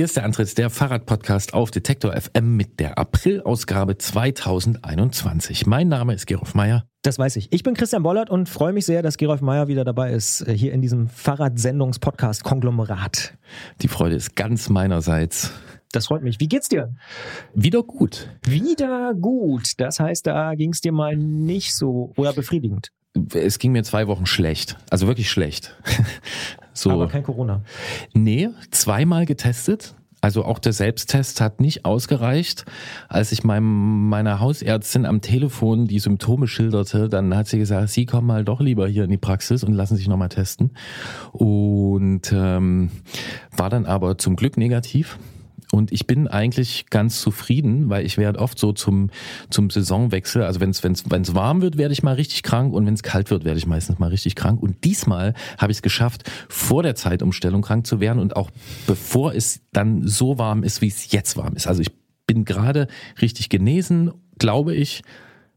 Hier ist der Antritt der Fahrradpodcast auf Detektor FM mit der Aprilausgabe 2021. Mein Name ist Gerolf Meyer. Das weiß ich. Ich bin Christian Bollert und freue mich sehr, dass Gerolf Meyer wieder dabei ist, äh, hier in diesem Fahrradsendungs-Podcast-Konglomerat. Die Freude ist ganz meinerseits. Das freut mich. Wie geht's dir? Wieder gut. Wieder gut. Das heißt, da ging es dir mal nicht so oder befriedigend. Es ging mir zwei Wochen schlecht. Also wirklich schlecht. So. Aber kein Corona. Nee, zweimal getestet. Also auch der Selbsttest hat nicht ausgereicht. Als ich meinem, meiner Hausärztin am Telefon die Symptome schilderte, dann hat sie gesagt, Sie kommen mal doch lieber hier in die Praxis und lassen sich nochmal testen. Und ähm, war dann aber zum Glück negativ. Und ich bin eigentlich ganz zufrieden, weil ich werde oft so zum, zum Saisonwechsel, also wenn es wenn's, wenn's warm wird, werde ich mal richtig krank und wenn es kalt wird, werde ich meistens mal richtig krank. Und diesmal habe ich es geschafft, vor der Zeitumstellung krank zu werden und auch bevor es dann so warm ist, wie es jetzt warm ist. Also ich bin gerade richtig genesen, glaube ich.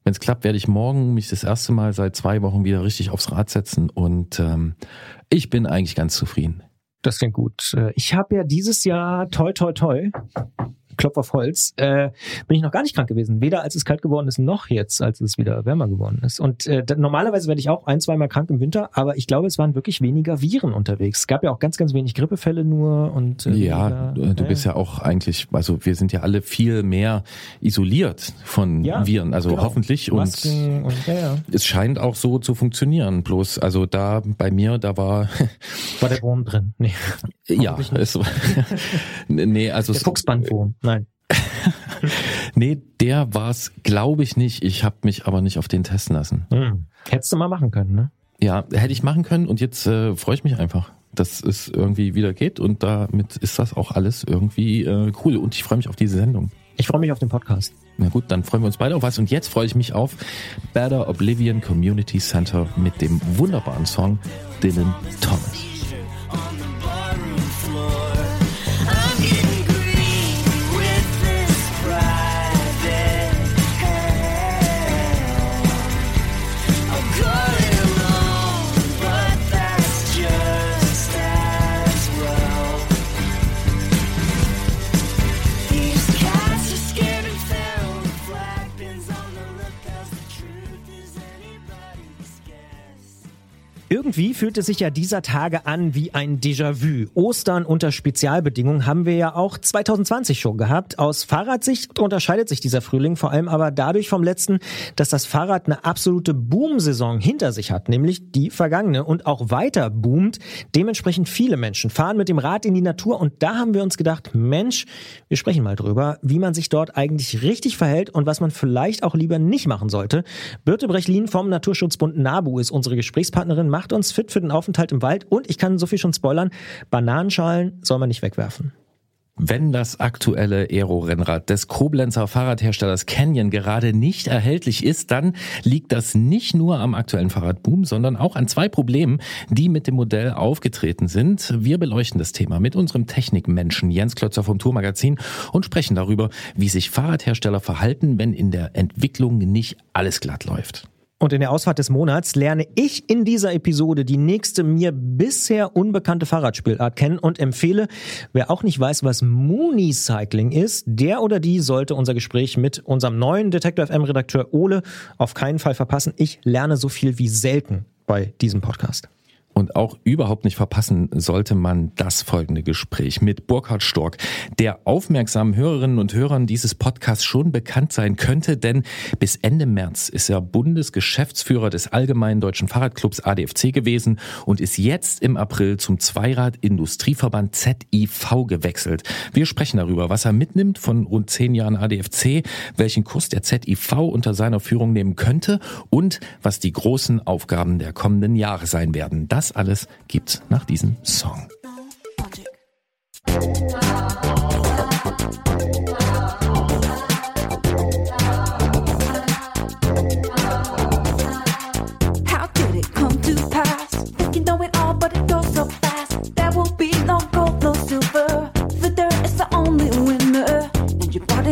Wenn es klappt, werde ich morgen mich das erste Mal seit zwei Wochen wieder richtig aufs Rad setzen und ähm, ich bin eigentlich ganz zufrieden. Das klingt gut. Äh, ich habe ja dieses Jahr toi toi toi Klopf auf Holz, äh, bin ich noch gar nicht krank gewesen. Weder als es kalt geworden ist, noch jetzt, als es wieder wärmer geworden ist. Und äh, normalerweise werde ich auch ein, zweimal krank im Winter, aber ich glaube, es waren wirklich weniger Viren unterwegs. Es gab ja auch ganz, ganz wenig Grippefälle nur und äh, Ja, weniger, du, bist ja auch eigentlich, also wir sind ja alle viel mehr isoliert von ja, Viren, also genau. hoffentlich. Masken und, und ja, ja. es scheint auch so zu funktionieren. Bloß, also da bei mir, da war. War der Wurm drin? Nee. Ja, es, nee, also. Der Fuchsbandwurm. Nein. nee, der war's, glaube ich nicht. Ich habe mich aber nicht auf den testen lassen. Hm. Hättest du mal machen können, ne? Ja, hätte ich machen können und jetzt äh, freue ich mich einfach, dass es irgendwie wieder geht und damit ist das auch alles irgendwie äh, cool und ich freue mich auf diese Sendung. Ich freue mich auf den Podcast. Na gut, dann freuen wir uns beide auf was und jetzt freue ich mich auf Better Oblivion Community Center mit dem wunderbaren Song Dylan Thomas. Irgendwie fühlt es sich ja dieser Tage an wie ein Déjà-vu. Ostern unter Spezialbedingungen haben wir ja auch 2020 schon gehabt. Aus Fahrradsicht unterscheidet sich dieser Frühling vor allem aber dadurch vom letzten, dass das Fahrrad eine absolute Boom-Saison hinter sich hat, nämlich die vergangene und auch weiter boomt. Dementsprechend viele Menschen fahren mit dem Rad in die Natur und da haben wir uns gedacht, Mensch, wir sprechen mal drüber, wie man sich dort eigentlich richtig verhält und was man vielleicht auch lieber nicht machen sollte. Birte Brechlin vom Naturschutzbund NABU ist unsere Gesprächspartnerin, macht uns fit für den Aufenthalt im Wald und ich kann so viel schon spoilern, Bananenschalen soll man nicht wegwerfen. Wenn das aktuelle Aero-Rennrad des Koblenzer Fahrradherstellers Canyon gerade nicht erhältlich ist, dann liegt das nicht nur am aktuellen Fahrradboom, sondern auch an zwei Problemen, die mit dem Modell aufgetreten sind. Wir beleuchten das Thema mit unserem Technikmenschen Jens Klötzer vom Tourmagazin und sprechen darüber, wie sich Fahrradhersteller verhalten, wenn in der Entwicklung nicht alles glatt läuft. Und in der Ausfahrt des Monats lerne ich in dieser Episode die nächste mir bisher unbekannte Fahrradspielart kennen und empfehle, wer auch nicht weiß, was Mooney-Cycling ist, der oder die sollte unser Gespräch mit unserem neuen Detector FM Redakteur Ole auf keinen Fall verpassen. Ich lerne so viel wie selten bei diesem Podcast. Und auch überhaupt nicht verpassen sollte man das folgende Gespräch mit Burkhard Stork, der aufmerksamen Hörerinnen und Hörern dieses Podcasts schon bekannt sein könnte, denn bis Ende März ist er Bundesgeschäftsführer des Allgemeinen Deutschen Fahrradclubs ADFC gewesen und ist jetzt im April zum Zweirad-Industrieverband ZIV gewechselt. Wir sprechen darüber, was er mitnimmt von rund zehn Jahren ADFC, welchen Kurs der ZIV unter seiner Führung nehmen könnte und was die großen Aufgaben der kommenden Jahre sein werden. Das das alles gibt's nach diesem Song.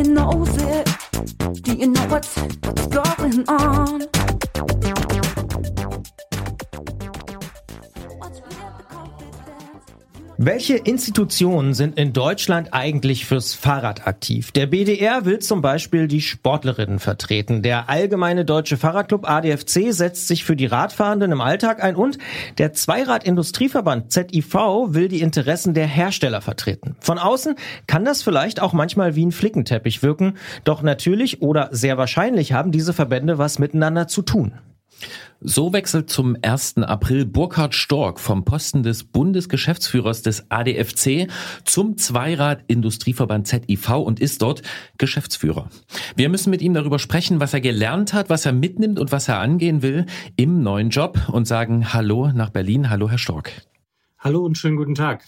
knows it. Do you know what's, what's going on? Welche Institutionen sind in Deutschland eigentlich fürs Fahrrad aktiv? Der BDR will zum Beispiel die Sportlerinnen vertreten. Der Allgemeine Deutsche Fahrradclub ADFC setzt sich für die Radfahrenden im Alltag ein und der Zweiradindustrieverband ZIV will die Interessen der Hersteller vertreten. Von außen kann das vielleicht auch manchmal wie ein Flickenteppich wirken, doch natürlich oder sehr wahrscheinlich haben diese Verbände was miteinander zu tun. So wechselt zum 1. April Burkhard Stork vom Posten des Bundesgeschäftsführers des ADFC zum Zweirad-Industrieverband ZIV und ist dort Geschäftsführer. Wir müssen mit ihm darüber sprechen, was er gelernt hat, was er mitnimmt und was er angehen will im neuen Job und sagen Hallo nach Berlin. Hallo, Herr Stork. Hallo und schönen guten Tag.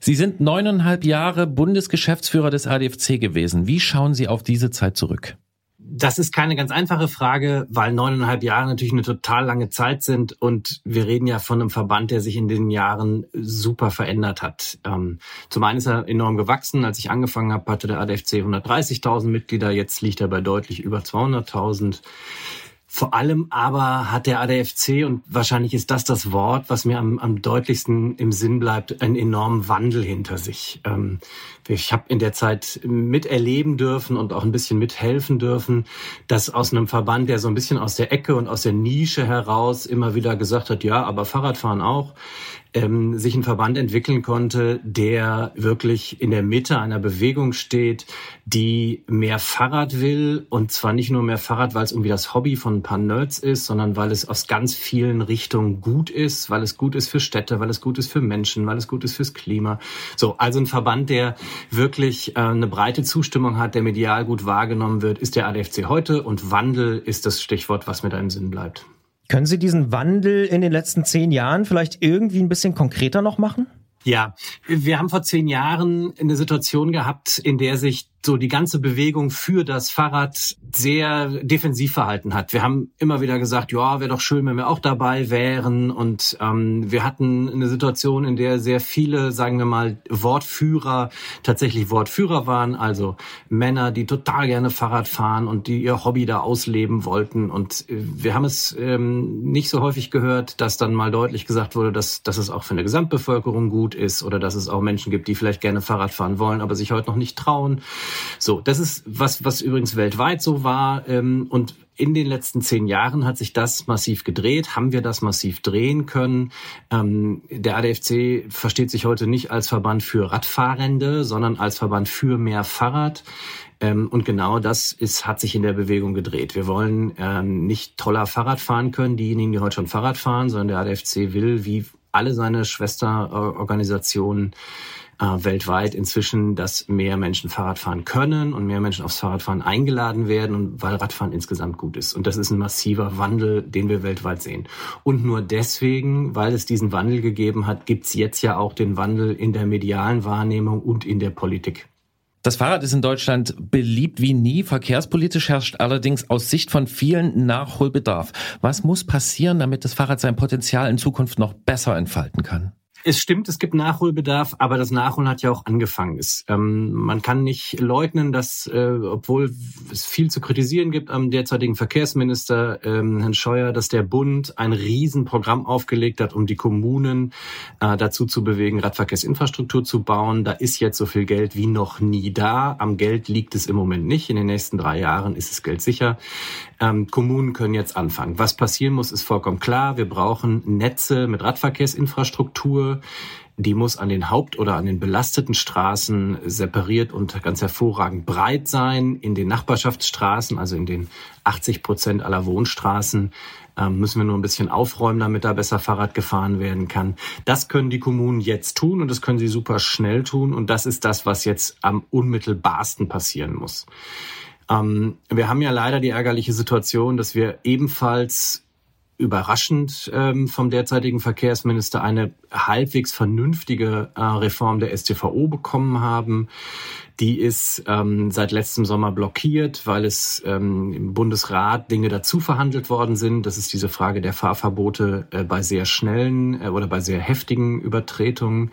Sie sind neuneinhalb Jahre Bundesgeschäftsführer des ADFC gewesen. Wie schauen Sie auf diese Zeit zurück? Das ist keine ganz einfache Frage, weil neuneinhalb Jahre natürlich eine total lange Zeit sind und wir reden ja von einem Verband, der sich in den Jahren super verändert hat. Ähm, zum einen ist er enorm gewachsen. Als ich angefangen habe, hatte der ADFC 130.000 Mitglieder. Jetzt liegt er bei deutlich über 200.000. Vor allem aber hat der ADFC, und wahrscheinlich ist das das Wort, was mir am, am deutlichsten im Sinn bleibt, einen enormen Wandel hinter sich. Ähm, ich habe in der Zeit miterleben dürfen und auch ein bisschen mithelfen dürfen, dass aus einem Verband, der so ein bisschen aus der Ecke und aus der Nische heraus immer wieder gesagt hat, ja, aber Fahrradfahren auch, ähm, sich ein Verband entwickeln konnte, der wirklich in der Mitte einer Bewegung steht, die mehr Fahrrad will und zwar nicht nur mehr Fahrrad, weil es irgendwie das Hobby von ein paar Nerds ist, sondern weil es aus ganz vielen Richtungen gut ist, weil es gut ist für Städte, weil es gut ist für Menschen, weil es gut ist fürs Klima. So, also ein Verband, der wirklich äh, eine breite Zustimmung hat, der medial gut wahrgenommen wird, ist der ADFC heute und Wandel ist das Stichwort, was mir da im Sinn bleibt. Können Sie diesen Wandel in den letzten zehn Jahren vielleicht irgendwie ein bisschen konkreter noch machen? Ja, wir haben vor zehn Jahren eine Situation gehabt, in der sich so die ganze Bewegung für das Fahrrad sehr defensiv verhalten hat. Wir haben immer wieder gesagt, ja, wäre doch schön, wenn wir auch dabei wären. Und ähm, wir hatten eine Situation, in der sehr viele, sagen wir mal, Wortführer tatsächlich Wortführer waren, also Männer, die total gerne Fahrrad fahren und die ihr Hobby da ausleben wollten. Und äh, wir haben es ähm, nicht so häufig gehört, dass dann mal deutlich gesagt wurde, dass, dass es auch für eine Gesamtbevölkerung gut ist oder dass es auch Menschen gibt, die vielleicht gerne Fahrrad fahren wollen, aber sich heute noch nicht trauen. So, das ist was, was übrigens weltweit so war. Ähm, und in den letzten zehn Jahren hat sich das massiv gedreht, haben wir das massiv drehen können. Ähm, der ADFC versteht sich heute nicht als Verband für Radfahrende, sondern als Verband für mehr Fahrrad. Ähm, und genau das ist, hat sich in der Bewegung gedreht. Wir wollen ähm, nicht toller Fahrrad fahren können, diejenigen, die heute schon Fahrrad fahren, sondern der ADFC will, wie alle seine Schwesterorganisationen, weltweit inzwischen, dass mehr Menschen Fahrrad fahren können und mehr Menschen aufs Fahrradfahren eingeladen werden und weil Radfahren insgesamt gut ist. Und das ist ein massiver Wandel, den wir weltweit sehen. Und nur deswegen, weil es diesen Wandel gegeben hat, gibt's jetzt ja auch den Wandel in der medialen Wahrnehmung und in der Politik. Das Fahrrad ist in Deutschland beliebt wie nie. Verkehrspolitisch herrscht allerdings aus Sicht von vielen Nachholbedarf. Was muss passieren, damit das Fahrrad sein Potenzial in Zukunft noch besser entfalten kann? Es stimmt, es gibt Nachholbedarf, aber das Nachholen hat ja auch angefangen. Es, ähm, man kann nicht leugnen, dass, äh, obwohl es viel zu kritisieren gibt am derzeitigen Verkehrsminister ähm, Herrn Scheuer, dass der Bund ein Riesenprogramm aufgelegt hat, um die Kommunen äh, dazu zu bewegen, Radverkehrsinfrastruktur zu bauen. Da ist jetzt so viel Geld wie noch nie da. Am Geld liegt es im Moment nicht. In den nächsten drei Jahren ist das Geld sicher. Ähm, Kommunen können jetzt anfangen. Was passieren muss, ist vollkommen klar. Wir brauchen Netze mit Radverkehrsinfrastruktur. Die muss an den Haupt- oder an den belasteten Straßen separiert und ganz hervorragend breit sein. In den Nachbarschaftsstraßen, also in den 80 Prozent aller Wohnstraßen, ähm, müssen wir nur ein bisschen aufräumen, damit da besser Fahrrad gefahren werden kann. Das können die Kommunen jetzt tun und das können sie super schnell tun. Und das ist das, was jetzt am unmittelbarsten passieren muss. Ähm, wir haben ja leider die ärgerliche Situation, dass wir ebenfalls überraschend ähm, vom derzeitigen Verkehrsminister eine halbwegs vernünftige äh, Reform der STVO bekommen haben. Die ist ähm, seit letztem Sommer blockiert, weil es ähm, im Bundesrat Dinge dazu verhandelt worden sind. Das ist diese Frage der Fahrverbote äh, bei sehr schnellen äh, oder bei sehr heftigen Übertretungen.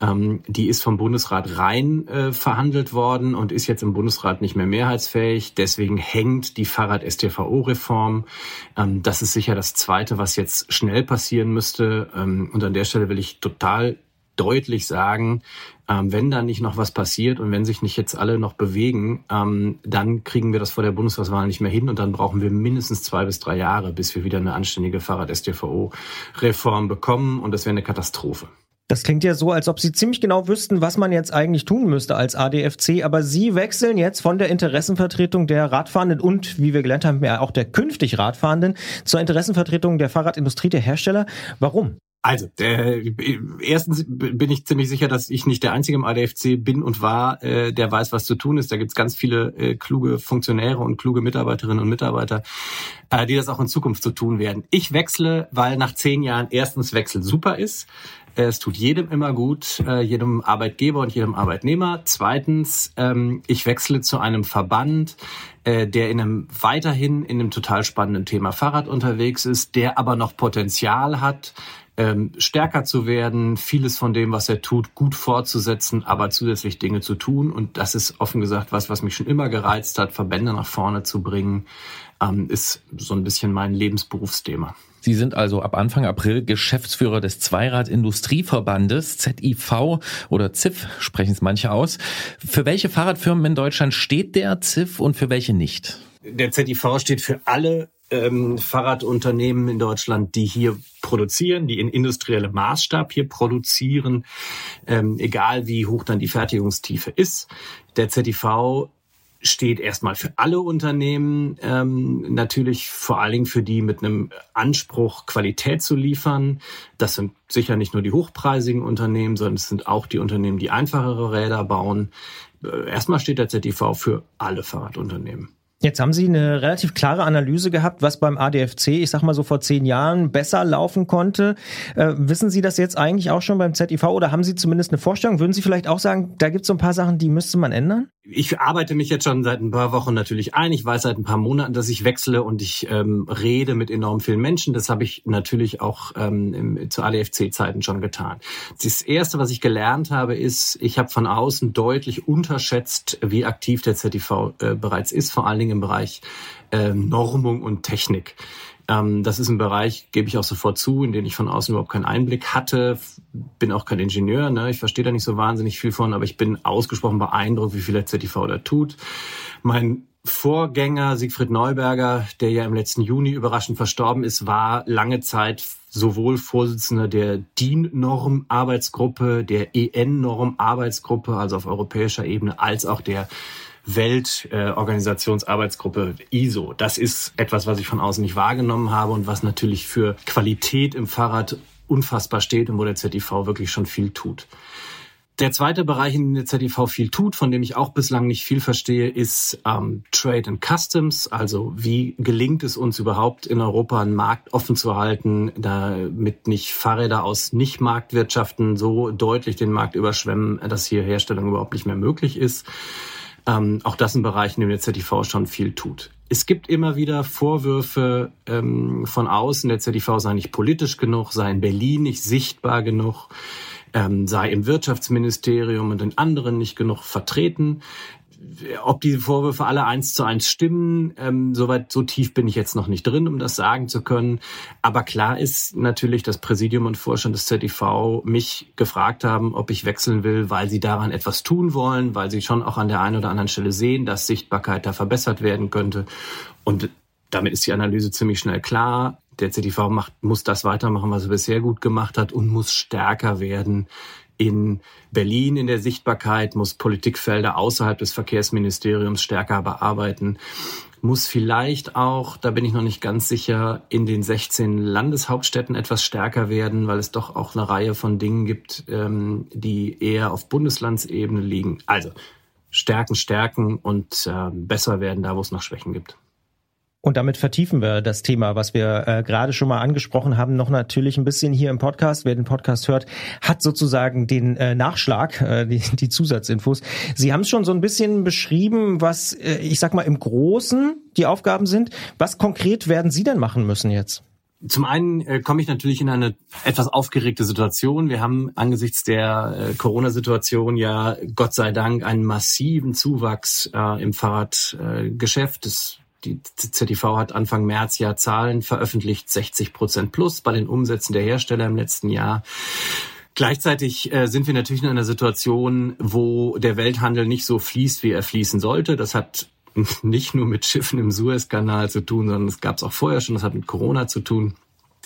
Ähm, die ist vom Bundesrat rein äh, verhandelt worden und ist jetzt im Bundesrat nicht mehr mehrheitsfähig. Deswegen hängt die Fahrrad-STVO-Reform. Ähm, das ist sicher das Zweite, was jetzt schnell passieren müsste. Ähm, und an der Stelle will ich total deutlich sagen, ähm, wenn da nicht noch was passiert und wenn sich nicht jetzt alle noch bewegen, ähm, dann kriegen wir das vor der Bundestagswahl nicht mehr hin und dann brauchen wir mindestens zwei bis drei Jahre, bis wir wieder eine anständige Fahrrad-STVO-Reform bekommen und das wäre eine Katastrophe. Das klingt ja so, als ob Sie ziemlich genau wüssten, was man jetzt eigentlich tun müsste als ADFC, aber Sie wechseln jetzt von der Interessenvertretung der Radfahrenden und, wie wir gelernt haben, auch der künftig Radfahrenden zur Interessenvertretung der Fahrradindustrie der Hersteller. Warum? Also, der, erstens bin ich ziemlich sicher, dass ich nicht der Einzige im ADFC bin und war, äh, der weiß, was zu tun ist. Da gibt's ganz viele äh, kluge Funktionäre und kluge Mitarbeiterinnen und Mitarbeiter, äh, die das auch in Zukunft zu tun werden. Ich wechsle, weil nach zehn Jahren erstens Wechsel super ist. Es tut jedem immer gut, äh, jedem Arbeitgeber und jedem Arbeitnehmer. Zweitens, ähm, ich wechsle zu einem Verband, äh, der in einem weiterhin in einem total spannenden Thema Fahrrad unterwegs ist, der aber noch Potenzial hat, ähm, stärker zu werden, vieles von dem, was er tut, gut fortzusetzen, aber zusätzlich Dinge zu tun. Und das ist offen gesagt was, was mich schon immer gereizt hat, Verbände nach vorne zu bringen, ähm, ist so ein bisschen mein Lebensberufsthema. Sie sind also ab Anfang April Geschäftsführer des Zweirad-Industrieverbandes ZIV oder ZIF, sprechen es manche aus. Für welche Fahrradfirmen in Deutschland steht der ZIF und für welche nicht? Der ZIV steht für alle ähm, Fahrradunternehmen in Deutschland, die hier produzieren, die in industriellem Maßstab hier produzieren, ähm, egal wie hoch dann die Fertigungstiefe ist. Der ZIV steht erstmal für alle Unternehmen, ähm, natürlich vor allen Dingen für die mit einem Anspruch, Qualität zu liefern. Das sind sicher nicht nur die hochpreisigen Unternehmen, sondern es sind auch die Unternehmen, die einfachere Räder bauen. Äh, erstmal steht der ZIV für alle Fahrradunternehmen. Jetzt haben Sie eine relativ klare Analyse gehabt, was beim ADFC, ich sag mal so vor zehn Jahren, besser laufen konnte. Äh, wissen Sie das jetzt eigentlich auch schon beim ZIV oder haben Sie zumindest eine Vorstellung? Würden Sie vielleicht auch sagen, da gibt es so ein paar Sachen, die müsste man ändern? Ich arbeite mich jetzt schon seit ein paar Wochen natürlich ein. Ich weiß seit ein paar Monaten, dass ich wechsle und ich ähm, rede mit enorm vielen Menschen. Das habe ich natürlich auch ähm, im, zu ADFC-Zeiten schon getan. Das Erste, was ich gelernt habe, ist, ich habe von außen deutlich unterschätzt, wie aktiv der ZIV äh, bereits ist, vor allen Dingen im Bereich äh, Normung und Technik. Ähm, das ist ein Bereich, gebe ich auch sofort zu, in den ich von außen überhaupt keinen Einblick hatte. Bin auch kein Ingenieur, ne? ich verstehe da nicht so wahnsinnig viel von, aber ich bin ausgesprochen beeindruckt, wie viel der ZTV da tut. Mein Vorgänger Siegfried Neuberger, der ja im letzten Juni überraschend verstorben ist, war lange Zeit sowohl Vorsitzender der DIN-Norm-Arbeitsgruppe, der EN-Norm-Arbeitsgruppe, also auf europäischer Ebene, als auch der Weltorganisationsarbeitsgruppe äh, ISO. Das ist etwas, was ich von außen nicht wahrgenommen habe und was natürlich für Qualität im Fahrrad unfassbar steht und wo der ZIV wirklich schon viel tut. Der zweite Bereich, in dem der ZIV viel tut, von dem ich auch bislang nicht viel verstehe, ist ähm, Trade and Customs. Also wie gelingt es uns überhaupt in Europa einen Markt offen zu halten, damit nicht Fahrräder aus Nicht-Marktwirtschaften so deutlich den Markt überschwemmen, dass hier Herstellung überhaupt nicht mehr möglich ist. Ähm, auch das ein Bereich, in dem der ZTV schon viel tut. Es gibt immer wieder Vorwürfe ähm, von außen, der ZTV sei nicht politisch genug, sei in Berlin nicht sichtbar genug, ähm, sei im Wirtschaftsministerium und in anderen nicht genug vertreten ob diese Vorwürfe alle eins zu eins stimmen, ähm, soweit so tief bin ich jetzt noch nicht drin, um das sagen zu können. Aber klar ist natürlich, dass Präsidium und Vorstand des ZDV mich gefragt haben, ob ich wechseln will, weil sie daran etwas tun wollen, weil sie schon auch an der einen oder anderen Stelle sehen, dass Sichtbarkeit da verbessert werden könnte. Und damit ist die Analyse ziemlich schnell klar. Der ZDV macht, muss das weitermachen, was er bisher gut gemacht hat und muss stärker werden in Berlin in der Sichtbarkeit, muss Politikfelder außerhalb des Verkehrsministeriums stärker bearbeiten, muss vielleicht auch, da bin ich noch nicht ganz sicher, in den 16 Landeshauptstädten etwas stärker werden, weil es doch auch eine Reihe von Dingen gibt, ähm, die eher auf Bundeslandsebene liegen. Also stärken, stärken und äh, besser werden da, wo es noch Schwächen gibt. Und damit vertiefen wir das Thema, was wir äh, gerade schon mal angesprochen haben, noch natürlich ein bisschen hier im Podcast. Wer den Podcast hört, hat sozusagen den äh, Nachschlag, äh, die, die Zusatzinfos. Sie haben es schon so ein bisschen beschrieben, was, äh, ich sag mal, im Großen die Aufgaben sind. Was konkret werden Sie denn machen müssen jetzt? Zum einen äh, komme ich natürlich in eine etwas aufgeregte Situation. Wir haben angesichts der äh, Corona-Situation ja Gott sei Dank einen massiven Zuwachs äh, im Fahrradgeschäft. Äh, die ZTV hat Anfang März ja Zahlen veröffentlicht, 60 Prozent plus bei den Umsätzen der Hersteller im letzten Jahr. Gleichzeitig äh, sind wir natürlich in einer Situation, wo der Welthandel nicht so fließt, wie er fließen sollte. Das hat nicht nur mit Schiffen im Suezkanal zu tun, sondern es gab es auch vorher schon, das hat mit Corona zu tun.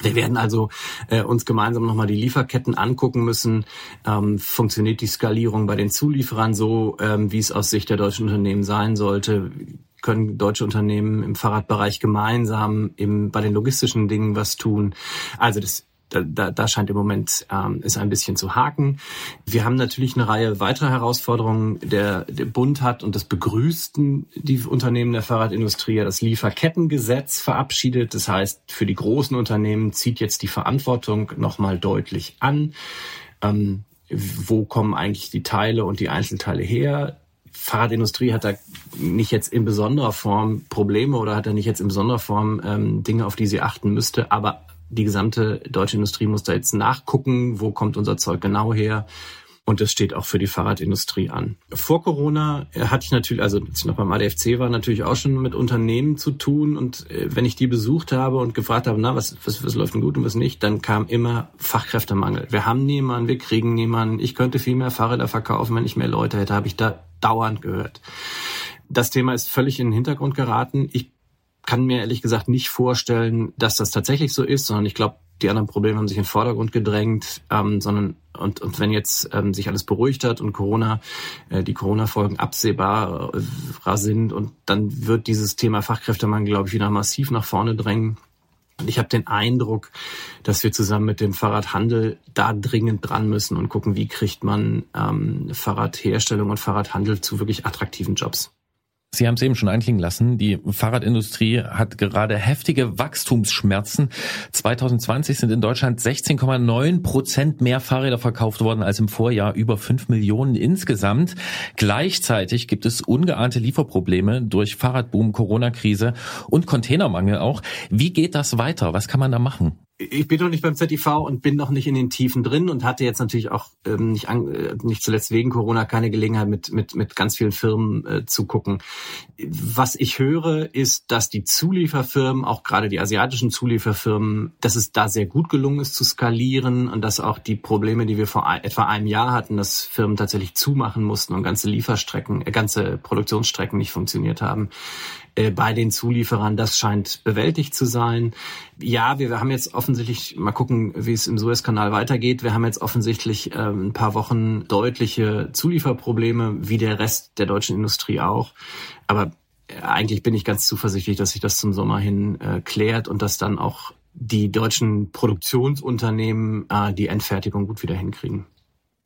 Wir werden also äh, uns gemeinsam nochmal die Lieferketten angucken müssen. Ähm, funktioniert die Skalierung bei den Zulieferern so, ähm, wie es aus Sicht der deutschen Unternehmen sein sollte? Können deutsche Unternehmen im Fahrradbereich gemeinsam im, bei den logistischen Dingen was tun? Also das da, da, scheint im Moment ähm, ein bisschen zu haken. Wir haben natürlich eine Reihe weiterer Herausforderungen. Der, der Bund hat, und das begrüßten die Unternehmen der Fahrradindustrie, das Lieferkettengesetz verabschiedet. Das heißt, für die großen Unternehmen zieht jetzt die Verantwortung nochmal deutlich an. Ähm, wo kommen eigentlich die Teile und die Einzelteile her? Fahrradindustrie hat da nicht jetzt in besonderer Form Probleme oder hat da nicht jetzt in besonderer Form ähm, Dinge, auf die sie achten müsste. Aber die gesamte deutsche Industrie muss da jetzt nachgucken, wo kommt unser Zeug genau her. Und das steht auch für die Fahrradindustrie an. Vor Corona hatte ich natürlich, also als ich noch beim ADFC war, natürlich auch schon mit Unternehmen zu tun. Und äh, wenn ich die besucht habe und gefragt habe, na, was, was, was läuft denn gut und was nicht, dann kam immer Fachkräftemangel. Wir haben niemanden, wir kriegen niemanden. Ich könnte viel mehr Fahrräder verkaufen, wenn ich mehr Leute hätte, habe ich da dauernd gehört. Das Thema ist völlig in den Hintergrund geraten. Ich kann mir ehrlich gesagt nicht vorstellen, dass das tatsächlich so ist, sondern ich glaube, die anderen Probleme haben sich in den Vordergrund gedrängt, ähm, sondern und, und wenn jetzt ähm, sich alles beruhigt hat und Corona, äh, die Corona-Folgen absehbar äh, sind und dann wird dieses Thema Fachkräftemangel, glaube ich, wieder massiv nach vorne drängen. Und ich habe den Eindruck, dass wir zusammen mit dem Fahrradhandel da dringend dran müssen und gucken, wie kriegt man ähm, Fahrradherstellung und Fahrradhandel zu wirklich attraktiven Jobs. Sie haben es eben schon anklingen lassen. Die Fahrradindustrie hat gerade heftige Wachstumsschmerzen. 2020 sind in Deutschland 16,9 Prozent mehr Fahrräder verkauft worden als im Vorjahr, über 5 Millionen insgesamt. Gleichzeitig gibt es ungeahnte Lieferprobleme durch Fahrradboom, Corona-Krise und Containermangel auch. Wie geht das weiter? Was kann man da machen? Ich bin noch nicht beim ZIV und bin noch nicht in den Tiefen drin und hatte jetzt natürlich auch ähm, nicht, an, äh, nicht zuletzt wegen Corona keine Gelegenheit, mit, mit, mit ganz vielen Firmen äh, zu gucken. Was ich höre, ist, dass die Zulieferfirmen, auch gerade die asiatischen Zulieferfirmen, dass es da sehr gut gelungen ist zu skalieren und dass auch die Probleme, die wir vor ein, etwa einem Jahr hatten, dass Firmen tatsächlich zumachen mussten und ganze Lieferstrecken, äh, ganze Produktionsstrecken nicht funktioniert haben, äh, bei den Zulieferern. Das scheint bewältigt zu sein. Ja, wir, wir haben jetzt offensichtlich, mal gucken, wie es im Suezkanal weitergeht. Wir haben jetzt offensichtlich äh, ein paar Wochen deutliche Zulieferprobleme, wie der Rest der deutschen Industrie auch. Aber äh, eigentlich bin ich ganz zuversichtlich, dass sich das zum Sommer hin äh, klärt und dass dann auch die deutschen Produktionsunternehmen äh, die Endfertigung gut wieder hinkriegen.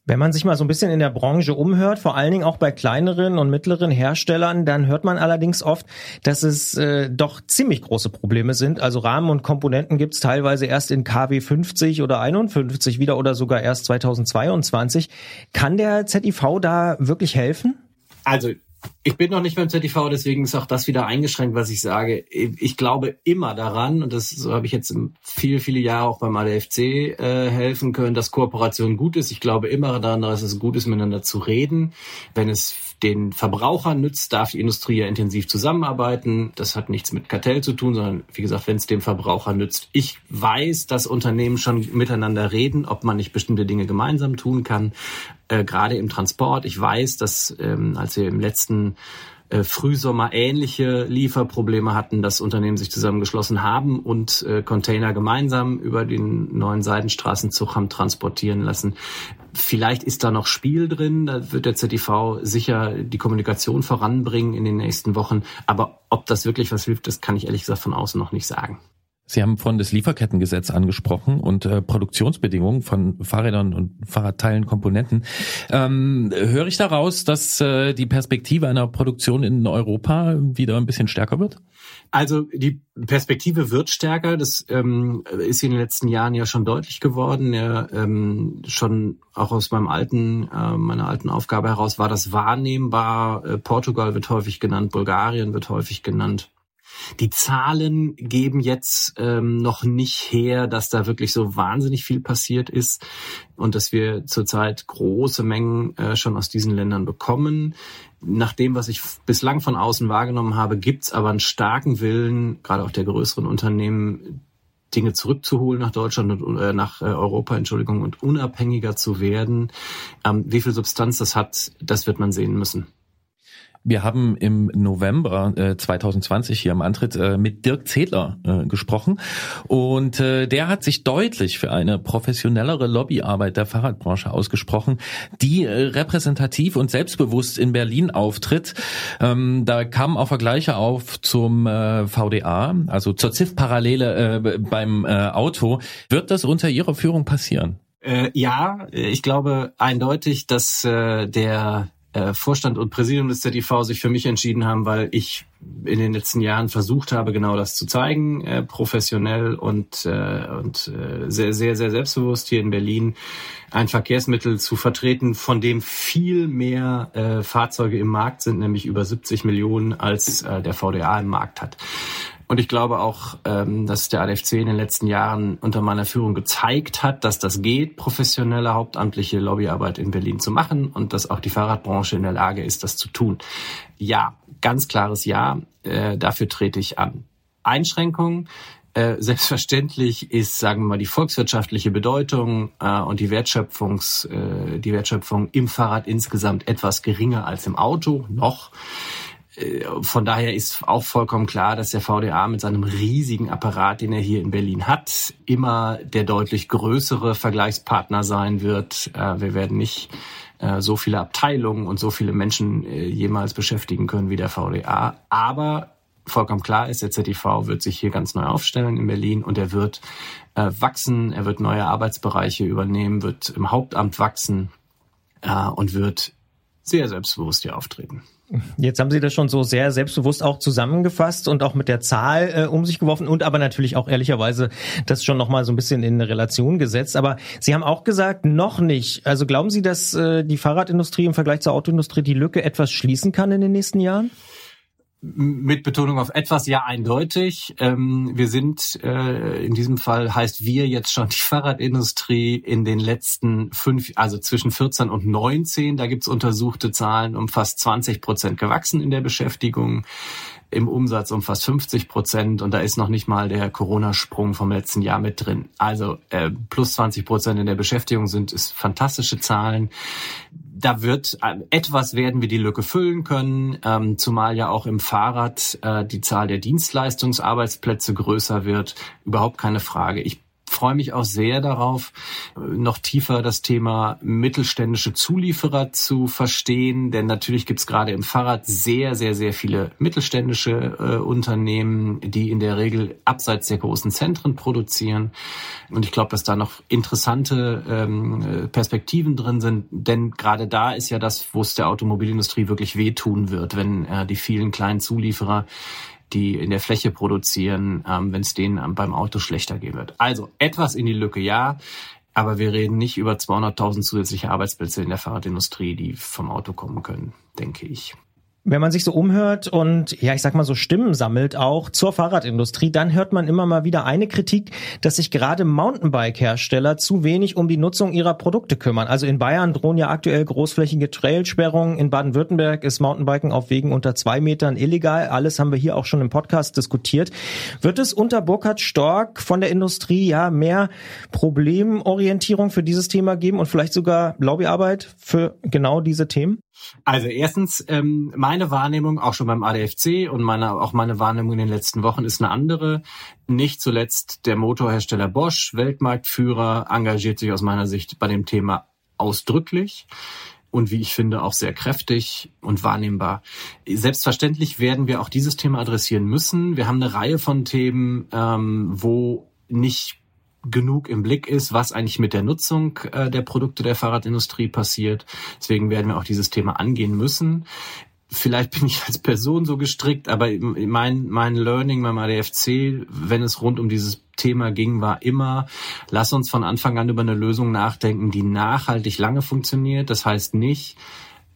Wenn man sich mal so ein bisschen in der Branche umhört, vor allen Dingen auch bei kleineren und mittleren Herstellern, dann hört man allerdings oft, dass es äh, doch ziemlich große Probleme sind. Also Rahmen und Komponenten gibt's teilweise erst in KW 50 oder 51 wieder oder sogar erst 2022. Kann der ZIV da wirklich helfen? Also ich bin noch nicht beim ZTV, deswegen ist auch das wieder eingeschränkt, was ich sage. Ich glaube immer daran, und das so habe ich jetzt viele, viele Jahre auch beim ADFC äh, helfen können, dass Kooperation gut ist. Ich glaube immer daran, dass es gut ist, miteinander zu reden. Wenn es den Verbrauchern nützt, darf die Industrie ja intensiv zusammenarbeiten. Das hat nichts mit Kartell zu tun, sondern wie gesagt, wenn es dem Verbraucher nützt. Ich weiß, dass Unternehmen schon miteinander reden, ob man nicht bestimmte Dinge gemeinsam tun kann, äh, gerade im Transport. Ich weiß, dass ähm, als wir im letzten äh, Frühsommer ähnliche Lieferprobleme hatten, dass Unternehmen sich zusammengeschlossen haben und äh, Container gemeinsam über den neuen Seidenstraßenzug haben transportieren lassen. Vielleicht ist da noch Spiel drin, da wird der ZTV sicher die Kommunikation voranbringen in den nächsten Wochen. Aber ob das wirklich was hilft, das kann ich ehrlich gesagt von außen noch nicht sagen. Sie haben von das Lieferkettengesetz angesprochen und äh, Produktionsbedingungen von Fahrrädern und Fahrradteilen, Komponenten. Ähm, höre ich daraus, dass äh, die Perspektive einer Produktion in Europa wieder ein bisschen stärker wird? Also die Perspektive wird stärker. Das ähm, ist in den letzten Jahren ja schon deutlich geworden. Ja, ähm, schon auch aus meinem alten, äh, meiner alten Aufgabe heraus war das wahrnehmbar. Äh, Portugal wird häufig genannt, Bulgarien wird häufig genannt. Die Zahlen geben jetzt ähm, noch nicht her, dass da wirklich so wahnsinnig viel passiert ist und dass wir zurzeit große Mengen äh, schon aus diesen Ländern bekommen. Nach dem, was ich bislang von außen wahrgenommen habe, gibt's aber einen starken Willen, gerade auch der größeren Unternehmen, Dinge zurückzuholen nach Deutschland und äh, nach äh, Europa, Entschuldigung, und unabhängiger zu werden. Ähm, wie viel Substanz das hat, das wird man sehen müssen. Wir haben im November äh, 2020 hier im Antritt äh, mit Dirk Zedler äh, gesprochen und äh, der hat sich deutlich für eine professionellere Lobbyarbeit der Fahrradbranche ausgesprochen, die äh, repräsentativ und selbstbewusst in Berlin auftritt. Ähm, da kamen auch Vergleiche auf zum äh, VDA, also zur ZIF-Parallele äh, beim äh, Auto. Wird das unter Ihrer Führung passieren? Äh, ja, ich glaube eindeutig, dass äh, der Vorstand und Präsidium des ZIV sich für mich entschieden haben, weil ich in den letzten Jahren versucht habe, genau das zu zeigen, äh, professionell und, äh, und äh, sehr, sehr, sehr selbstbewusst hier in Berlin ein Verkehrsmittel zu vertreten, von dem viel mehr äh, Fahrzeuge im Markt sind, nämlich über 70 Millionen, als äh, der VDA im Markt hat. Und ich glaube auch, ähm, dass der ADFC in den letzten Jahren unter meiner Führung gezeigt hat, dass das geht, professionelle hauptamtliche Lobbyarbeit in Berlin zu machen und dass auch die Fahrradbranche in der Lage ist, das zu tun. Ja, ganz klares Ja, äh, dafür trete ich an. Einschränkungen. Äh, selbstverständlich ist, sagen wir mal, die volkswirtschaftliche Bedeutung äh, und die Wertschöpfungs, die Wertschöpfung im Fahrrad insgesamt etwas geringer als im Auto noch. Äh, von daher ist auch vollkommen klar, dass der VDA mit seinem riesigen Apparat, den er hier in Berlin hat, immer der deutlich größere Vergleichspartner sein wird. Äh, wir werden nicht äh, so viele Abteilungen und so viele Menschen jemals beschäftigen können wie der VDA. Aber vollkommen klar ist, der ZTV wird sich hier ganz neu aufstellen in Berlin und er wird wachsen, er wird neue Arbeitsbereiche übernehmen, wird im Hauptamt wachsen und wird sehr selbstbewusst hier auftreten. Jetzt haben Sie das schon so sehr selbstbewusst auch zusammengefasst und auch mit der Zahl äh, um sich geworfen und aber natürlich auch ehrlicherweise das schon nochmal so ein bisschen in Relation gesetzt. Aber Sie haben auch gesagt, noch nicht. Also glauben Sie, dass äh, die Fahrradindustrie im Vergleich zur Autoindustrie die Lücke etwas schließen kann in den nächsten Jahren? Mit Betonung auf etwas ja eindeutig. Ähm, wir sind äh, in diesem Fall heißt wir jetzt schon die Fahrradindustrie in den letzten fünf, also zwischen 14 und 19, da gibt's untersuchte Zahlen um fast 20 Prozent gewachsen in der Beschäftigung im Umsatz um fast 50 Prozent und da ist noch nicht mal der Corona-Sprung vom letzten Jahr mit drin. Also äh, plus 20 Prozent in der Beschäftigung sind ist fantastische Zahlen da wird äh, etwas werden wir die Lücke füllen können, ähm, zumal ja auch im Fahrrad äh, die Zahl der Dienstleistungsarbeitsplätze größer wird. Überhaupt keine Frage. Ich freue mich auch sehr darauf, noch tiefer das Thema mittelständische Zulieferer zu verstehen, denn natürlich gibt es gerade im Fahrrad sehr, sehr, sehr viele mittelständische äh, Unternehmen, die in der Regel abseits der großen Zentren produzieren. Und ich glaube, dass da noch interessante ähm, Perspektiven drin sind, denn gerade da ist ja das, wo es der Automobilindustrie wirklich wehtun wird, wenn äh, die vielen kleinen Zulieferer die in der Fläche produzieren, ähm, wenn es denen beim Auto schlechter gehen wird. Also etwas in die Lücke, ja. Aber wir reden nicht über 200.000 zusätzliche Arbeitsplätze in der Fahrradindustrie, die vom Auto kommen können, denke ich. Wenn man sich so umhört und ja, ich sag mal so Stimmen sammelt auch zur Fahrradindustrie, dann hört man immer mal wieder eine Kritik, dass sich gerade Mountainbike-Hersteller zu wenig um die Nutzung ihrer Produkte kümmern. Also in Bayern drohen ja aktuell großflächige Trailsperrungen. In Baden-Württemberg ist Mountainbiken auf Wegen unter zwei Metern illegal. Alles haben wir hier auch schon im Podcast diskutiert. Wird es unter Burkhard Stork von der Industrie ja mehr Problemorientierung für dieses Thema geben und vielleicht sogar Lobbyarbeit für genau diese Themen? Also erstens, ähm, meine Wahrnehmung, auch schon beim ADFC und meine, auch meine Wahrnehmung in den letzten Wochen ist eine andere. Nicht zuletzt der Motorhersteller Bosch, Weltmarktführer, engagiert sich aus meiner Sicht bei dem Thema ausdrücklich und wie ich finde auch sehr kräftig und wahrnehmbar. Selbstverständlich werden wir auch dieses Thema adressieren müssen. Wir haben eine Reihe von Themen, ähm, wo nicht genug im Blick ist, was eigentlich mit der Nutzung äh, der Produkte der Fahrradindustrie passiert. Deswegen werden wir auch dieses Thema angehen müssen. Vielleicht bin ich als Person so gestrickt, aber mein, mein Learning beim ADFC, wenn es rund um dieses Thema ging, war immer, lass uns von Anfang an über eine Lösung nachdenken, die nachhaltig lange funktioniert. Das heißt nicht,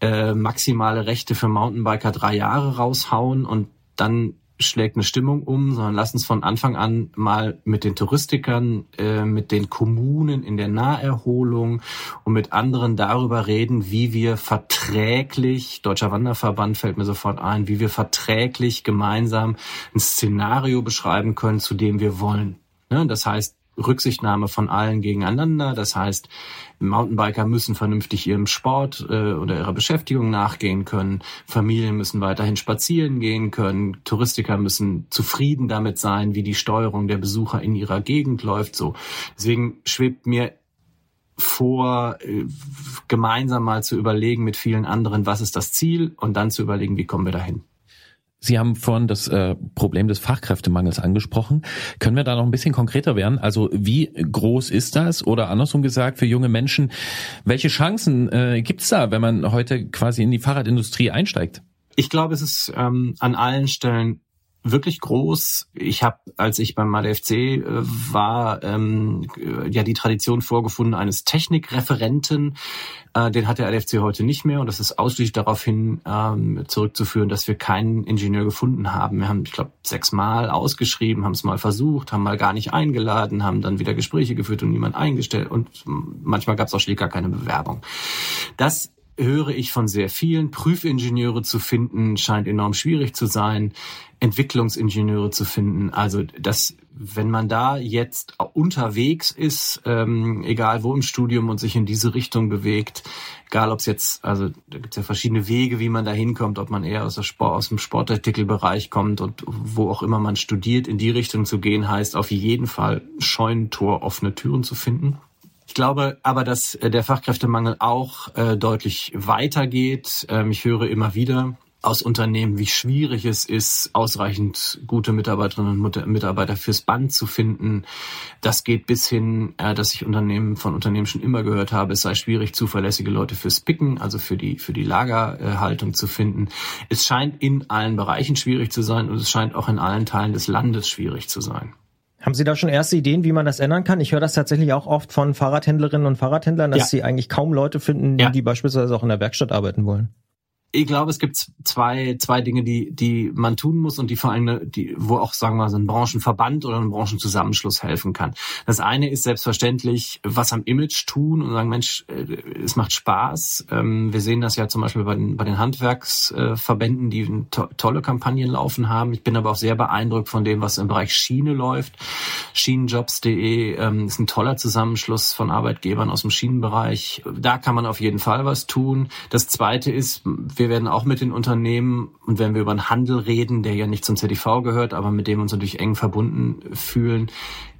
äh, maximale Rechte für Mountainbiker drei Jahre raushauen und dann schlägt eine Stimmung um, sondern lass uns von Anfang an mal mit den Touristikern, äh, mit den Kommunen in der Naherholung und mit anderen darüber reden, wie wir verträglich, Deutscher Wanderverband fällt mir sofort ein, wie wir verträglich gemeinsam ein Szenario beschreiben können, zu dem wir wollen. Ne? Das heißt, Rücksichtnahme von allen gegeneinander. Das heißt, Mountainbiker müssen vernünftig ihrem Sport äh, oder ihrer Beschäftigung nachgehen können. Familien müssen weiterhin spazieren gehen können. Touristiker müssen zufrieden damit sein, wie die Steuerung der Besucher in ihrer Gegend läuft. So, deswegen schwebt mir vor, äh, gemeinsam mal zu überlegen mit vielen anderen, was ist das Ziel und dann zu überlegen, wie kommen wir dahin. Sie haben vorhin das äh, Problem des Fachkräftemangels angesprochen. Können wir da noch ein bisschen konkreter werden? Also wie groß ist das? Oder andersrum gesagt, für junge Menschen, welche Chancen äh, gibt es da, wenn man heute quasi in die Fahrradindustrie einsteigt? Ich glaube, es ist ähm, an allen Stellen wirklich groß. Ich habe, als ich beim ADFC äh, war, ähm, ja die Tradition vorgefunden eines Technikreferenten. Äh, den hat der ADFC heute nicht mehr und das ist ausschließlich darauf hin ähm, zurückzuführen, dass wir keinen Ingenieur gefunden haben. Wir haben, ich glaube, sechsmal ausgeschrieben, haben es mal versucht, haben mal gar nicht eingeladen, haben dann wieder Gespräche geführt und niemand eingestellt und manchmal gab es auch schlicht gar keine Bewerbung. Das höre ich von sehr vielen. Prüfingenieure zu finden scheint enorm schwierig zu sein. Entwicklungsingenieure zu finden. Also das, wenn man da jetzt unterwegs ist, ähm, egal wo im Studium und sich in diese Richtung bewegt, egal ob es jetzt, also da gibt es ja verschiedene Wege, wie man da hinkommt, ob man eher aus, der Sport, aus dem Sportartikelbereich kommt und wo auch immer man studiert, in die Richtung zu gehen, heißt auf jeden Fall Scheunentor offene Türen zu finden. Ich glaube aber, dass äh, der Fachkräftemangel auch äh, deutlich weitergeht. Ähm, ich höre immer wieder aus Unternehmen, wie schwierig es ist, ausreichend gute Mitarbeiterinnen und Mitarbeiter fürs Band zu finden. Das geht bis hin, äh, dass ich Unternehmen von Unternehmen schon immer gehört habe, es sei schwierig, zuverlässige Leute fürs Picken, also für die, für die Lagerhaltung zu finden. Es scheint in allen Bereichen schwierig zu sein und es scheint auch in allen Teilen des Landes schwierig zu sein. Haben Sie da schon erste Ideen, wie man das ändern kann? Ich höre das tatsächlich auch oft von Fahrradhändlerinnen und Fahrradhändlern, dass ja. sie eigentlich kaum Leute finden, die, ja. die beispielsweise auch in der Werkstatt arbeiten wollen ich glaube, es gibt zwei, zwei Dinge, die, die man tun muss und die vor allem, die, wo auch, sagen wir mal, so ein Branchenverband oder ein Branchenzusammenschluss helfen kann. Das eine ist selbstverständlich, was am Image tun und sagen, Mensch, äh, es macht Spaß. Ähm, wir sehen das ja zum Beispiel bei den, bei den Handwerksverbänden, die to tolle Kampagnen laufen haben. Ich bin aber auch sehr beeindruckt von dem, was im Bereich Schiene läuft. Schienenjobs.de ähm, ist ein toller Zusammenschluss von Arbeitgebern aus dem Schienenbereich. Da kann man auf jeden Fall was tun. Das zweite ist, wir werden auch mit den Unternehmen und wenn wir über den Handel reden, der ja nicht zum ZDV gehört, aber mit dem uns natürlich eng verbunden fühlen,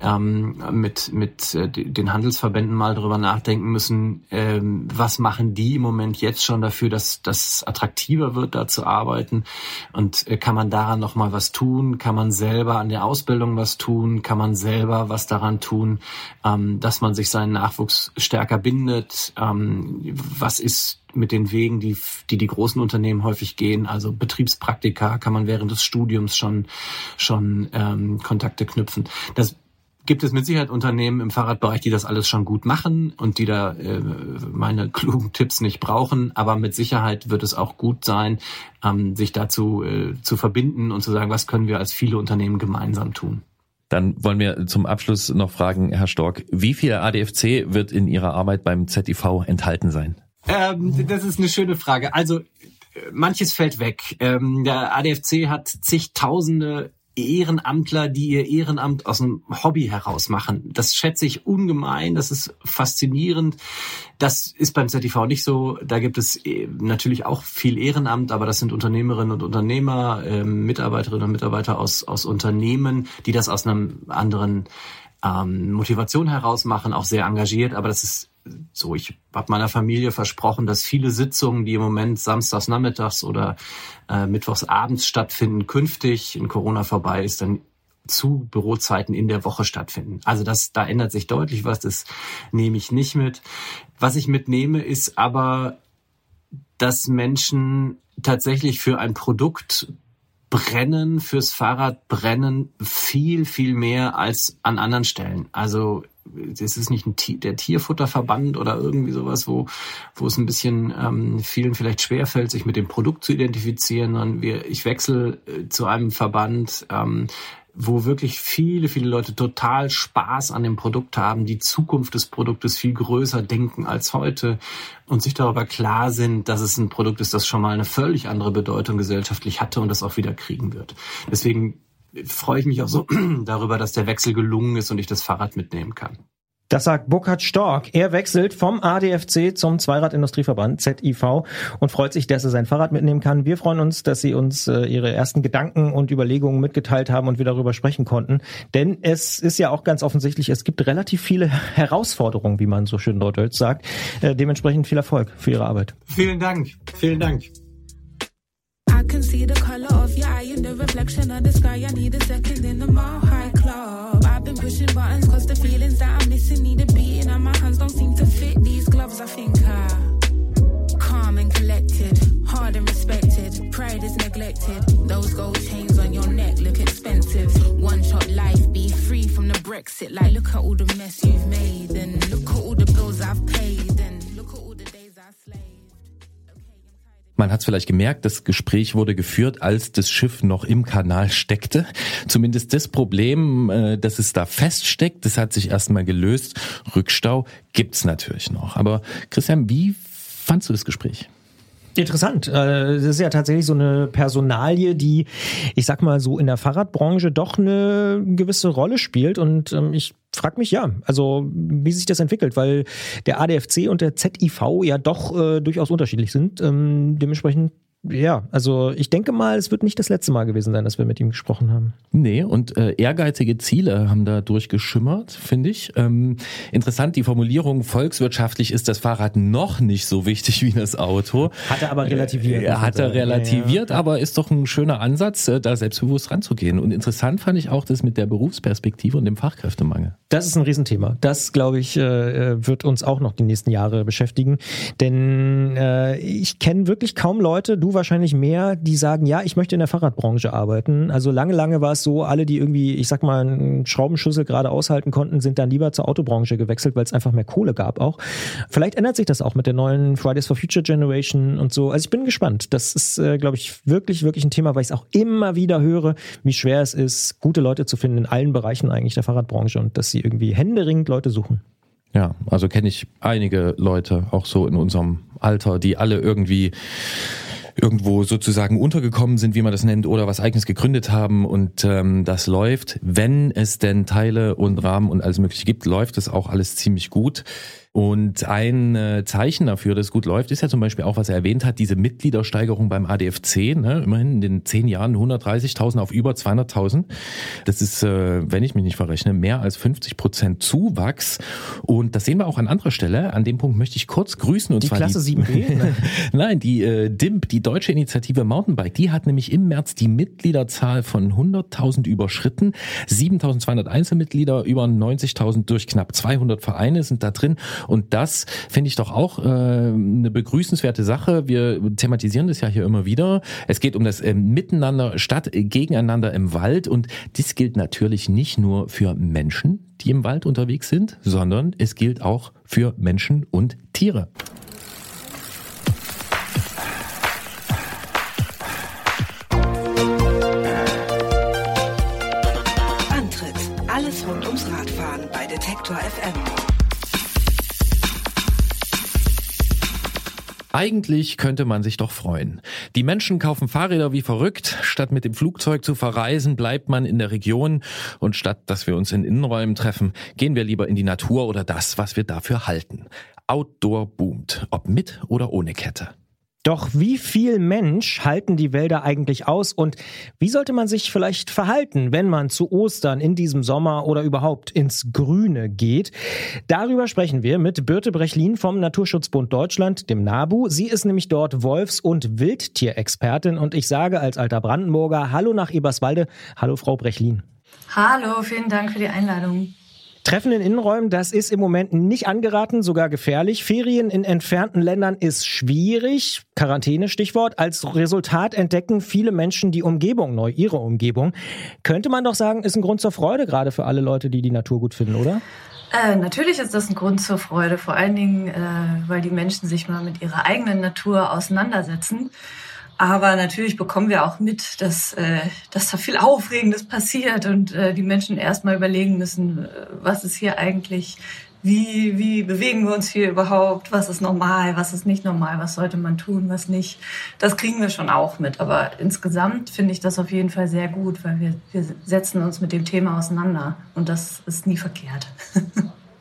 ähm, mit, mit äh, den Handelsverbänden mal darüber nachdenken müssen, ähm, was machen die im Moment jetzt schon dafür, dass das attraktiver wird, da zu arbeiten und äh, kann man daran noch mal was tun, kann man selber an der Ausbildung was tun, kann man selber was daran tun, ähm, dass man sich seinen Nachwuchs stärker bindet, ähm, was ist mit den Wegen, die, die die großen Unternehmen häufig gehen. Also Betriebspraktika kann man während des Studiums schon, schon ähm, Kontakte knüpfen. Das gibt es mit Sicherheit Unternehmen im Fahrradbereich, die das alles schon gut machen und die da äh, meine klugen Tipps nicht brauchen. Aber mit Sicherheit wird es auch gut sein, ähm, sich dazu äh, zu verbinden und zu sagen, was können wir als viele Unternehmen gemeinsam tun. Dann wollen wir zum Abschluss noch fragen, Herr Stork, wie viel ADFC wird in Ihrer Arbeit beim ZIV enthalten sein? Ähm, das ist eine schöne Frage. Also manches fällt weg. Ähm, der ADFC hat zigtausende Ehrenamtler, die ihr Ehrenamt aus einem Hobby heraus machen. Das schätze ich ungemein, das ist faszinierend. Das ist beim ZTV nicht so. Da gibt es äh, natürlich auch viel Ehrenamt, aber das sind Unternehmerinnen und Unternehmer, äh, Mitarbeiterinnen und Mitarbeiter aus, aus Unternehmen, die das aus einem anderen ähm, Motivation heraus machen, auch sehr engagiert, aber das ist so, ich habe meiner Familie versprochen, dass viele Sitzungen, die im Moment samstags nachmittags oder äh, mittwochs abends stattfinden, künftig in Corona vorbei ist, dann zu Bürozeiten in der Woche stattfinden. Also das, da ändert sich deutlich was, das nehme ich nicht mit. Was ich mitnehme, ist aber, dass Menschen tatsächlich für ein Produkt brennen, fürs Fahrrad brennen, viel, viel mehr als an anderen Stellen. Also es ist nicht ein Tier, der Tierfutterverband oder irgendwie sowas, wo, wo es ein bisschen ähm, vielen vielleicht schwerfällt, sich mit dem Produkt zu identifizieren. Und wir, ich wechsle äh, zu einem Verband, ähm, wo wirklich viele, viele Leute total Spaß an dem Produkt haben, die Zukunft des Produktes viel größer denken als heute und sich darüber klar sind, dass es ein Produkt ist, das schon mal eine völlig andere Bedeutung gesellschaftlich hatte und das auch wieder kriegen wird. Deswegen freue ich mich auch so darüber, dass der Wechsel gelungen ist und ich das Fahrrad mitnehmen kann. Das sagt Burkhard Stork. Er wechselt vom ADFC zum Zweiradindustrieverband ZIV und freut sich, dass er sein Fahrrad mitnehmen kann. Wir freuen uns, dass Sie uns äh, Ihre ersten Gedanken und Überlegungen mitgeteilt haben und wir darüber sprechen konnten. Denn es ist ja auch ganz offensichtlich, es gibt relativ viele Herausforderungen, wie man so schön deutsch sagt. Äh, dementsprechend viel Erfolg für Ihre Arbeit. Vielen Dank. Vielen Dank. I can see the color of your eye in the reflection of the sky. I need a second in the mile high club. I've been pushing buttons cause the feelings that I'm missing need a beating and my hands don't seem to fit these gloves. I think I calm and collected, hard and respected. Pride is neglected. Those gold chains on your neck look expensive. One shot life, be free from the Brexit. Like, look at all the mess you've made, and look at all the Man hat es vielleicht gemerkt, das Gespräch wurde geführt, als das Schiff noch im Kanal steckte. Zumindest das Problem, äh, dass es da feststeckt, das hat sich erstmal gelöst. Rückstau gibt's natürlich noch. Aber Christian, wie fandst du das Gespräch? Interessant. Äh, das ist ja tatsächlich so eine Personalie, die, ich sag mal so, in der Fahrradbranche doch eine gewisse Rolle spielt. Und ähm, ich frag mich ja, also wie sich das entwickelt, weil der ADFC und der ZIV ja doch äh, durchaus unterschiedlich sind. Ähm, dementsprechend ja, also ich denke mal, es wird nicht das letzte Mal gewesen sein, dass wir mit ihm gesprochen haben. Nee, und äh, ehrgeizige Ziele haben da durchgeschimmert, finde ich. Ähm, interessant, die Formulierung, volkswirtschaftlich ist das Fahrrad noch nicht so wichtig wie das Auto. Hat er aber relativiert. Er hat er relativiert, ja, ja. aber ist doch ein schöner Ansatz, äh, da selbstbewusst ranzugehen. Und interessant fand ich auch das mit der Berufsperspektive und dem Fachkräftemangel. Das ist ein Riesenthema. Das, glaube ich, äh, wird uns auch noch die nächsten Jahre beschäftigen. Denn äh, ich kenne wirklich kaum Leute, du wahrscheinlich mehr, die sagen, ja, ich möchte in der Fahrradbranche arbeiten. Also lange, lange war es so, alle, die irgendwie, ich sag mal, einen Schraubenschlüssel gerade aushalten konnten, sind dann lieber zur Autobranche gewechselt, weil es einfach mehr Kohle gab auch. Vielleicht ändert sich das auch mit der neuen Fridays for Future Generation und so. Also ich bin gespannt. Das ist, äh, glaube ich, wirklich, wirklich ein Thema, weil ich es auch immer wieder höre, wie schwer es ist, gute Leute zu finden in allen Bereichen eigentlich der Fahrradbranche und dass sie irgendwie händeringend Leute suchen. Ja, also kenne ich einige Leute, auch so in unserem Alter, die alle irgendwie irgendwo sozusagen untergekommen sind, wie man das nennt, oder was eigenes gegründet haben und ähm, das läuft. Wenn es denn Teile und Rahmen und alles mögliche gibt, läuft es auch alles ziemlich gut. Und ein äh, Zeichen dafür, dass es gut läuft, ist ja zum Beispiel auch, was er erwähnt hat, diese Mitgliedersteigerung beim ADFC. Ne? Immerhin in den zehn Jahren 130.000 auf über 200.000. Das ist, äh, wenn ich mich nicht verrechne, mehr als 50 Prozent Zuwachs. Und das sehen wir auch an anderer Stelle. An dem Punkt möchte ich kurz grüßen. Und die zwar Klasse 7b? Nein, die äh, DIMP, die Deutsche Initiative Mountainbike, die hat nämlich im März die Mitgliederzahl von 100.000 überschritten. 7.200 Einzelmitglieder, über 90.000 durch knapp 200 Vereine sind da drin. Und das finde ich doch auch äh, eine begrüßenswerte Sache. Wir thematisieren das ja hier immer wieder. Es geht um das äh, Miteinander statt gegeneinander im Wald. Und das gilt natürlich nicht nur für Menschen, die im Wald unterwegs sind, sondern es gilt auch für Menschen und Tiere. Antritt: Alles rund ums Radfahren bei Detektor FM. Eigentlich könnte man sich doch freuen. Die Menschen kaufen Fahrräder wie verrückt. Statt mit dem Flugzeug zu verreisen, bleibt man in der Region. Und statt dass wir uns in Innenräumen treffen, gehen wir lieber in die Natur oder das, was wir dafür halten. Outdoor boomt, ob mit oder ohne Kette. Doch wie viel Mensch halten die Wälder eigentlich aus und wie sollte man sich vielleicht verhalten, wenn man zu Ostern in diesem Sommer oder überhaupt ins Grüne geht? Darüber sprechen wir mit Birte Brechlin vom Naturschutzbund Deutschland, dem NABU. Sie ist nämlich dort Wolfs- und Wildtierexpertin und ich sage als alter Brandenburger Hallo nach Eberswalde. Hallo Frau Brechlin. Hallo, vielen Dank für die Einladung. Treffen in Innenräumen, das ist im Moment nicht angeraten, sogar gefährlich. Ferien in entfernten Ländern ist schwierig. Quarantäne, Stichwort. Als Resultat entdecken viele Menschen die Umgebung neu, ihre Umgebung. Könnte man doch sagen, ist ein Grund zur Freude, gerade für alle Leute, die die Natur gut finden, oder? Äh, natürlich ist das ein Grund zur Freude, vor allen Dingen, äh, weil die Menschen sich mal mit ihrer eigenen Natur auseinandersetzen. Aber natürlich bekommen wir auch mit, dass, äh, dass da viel Aufregendes passiert und äh, die Menschen erstmal überlegen müssen, äh, was ist hier eigentlich wie, wie bewegen wir uns hier überhaupt, was ist normal, was ist nicht normal, was sollte man tun, was nicht. Das kriegen wir schon auch mit. Aber insgesamt finde ich das auf jeden Fall sehr gut, weil wir, wir setzen uns mit dem Thema auseinander und das ist nie verkehrt.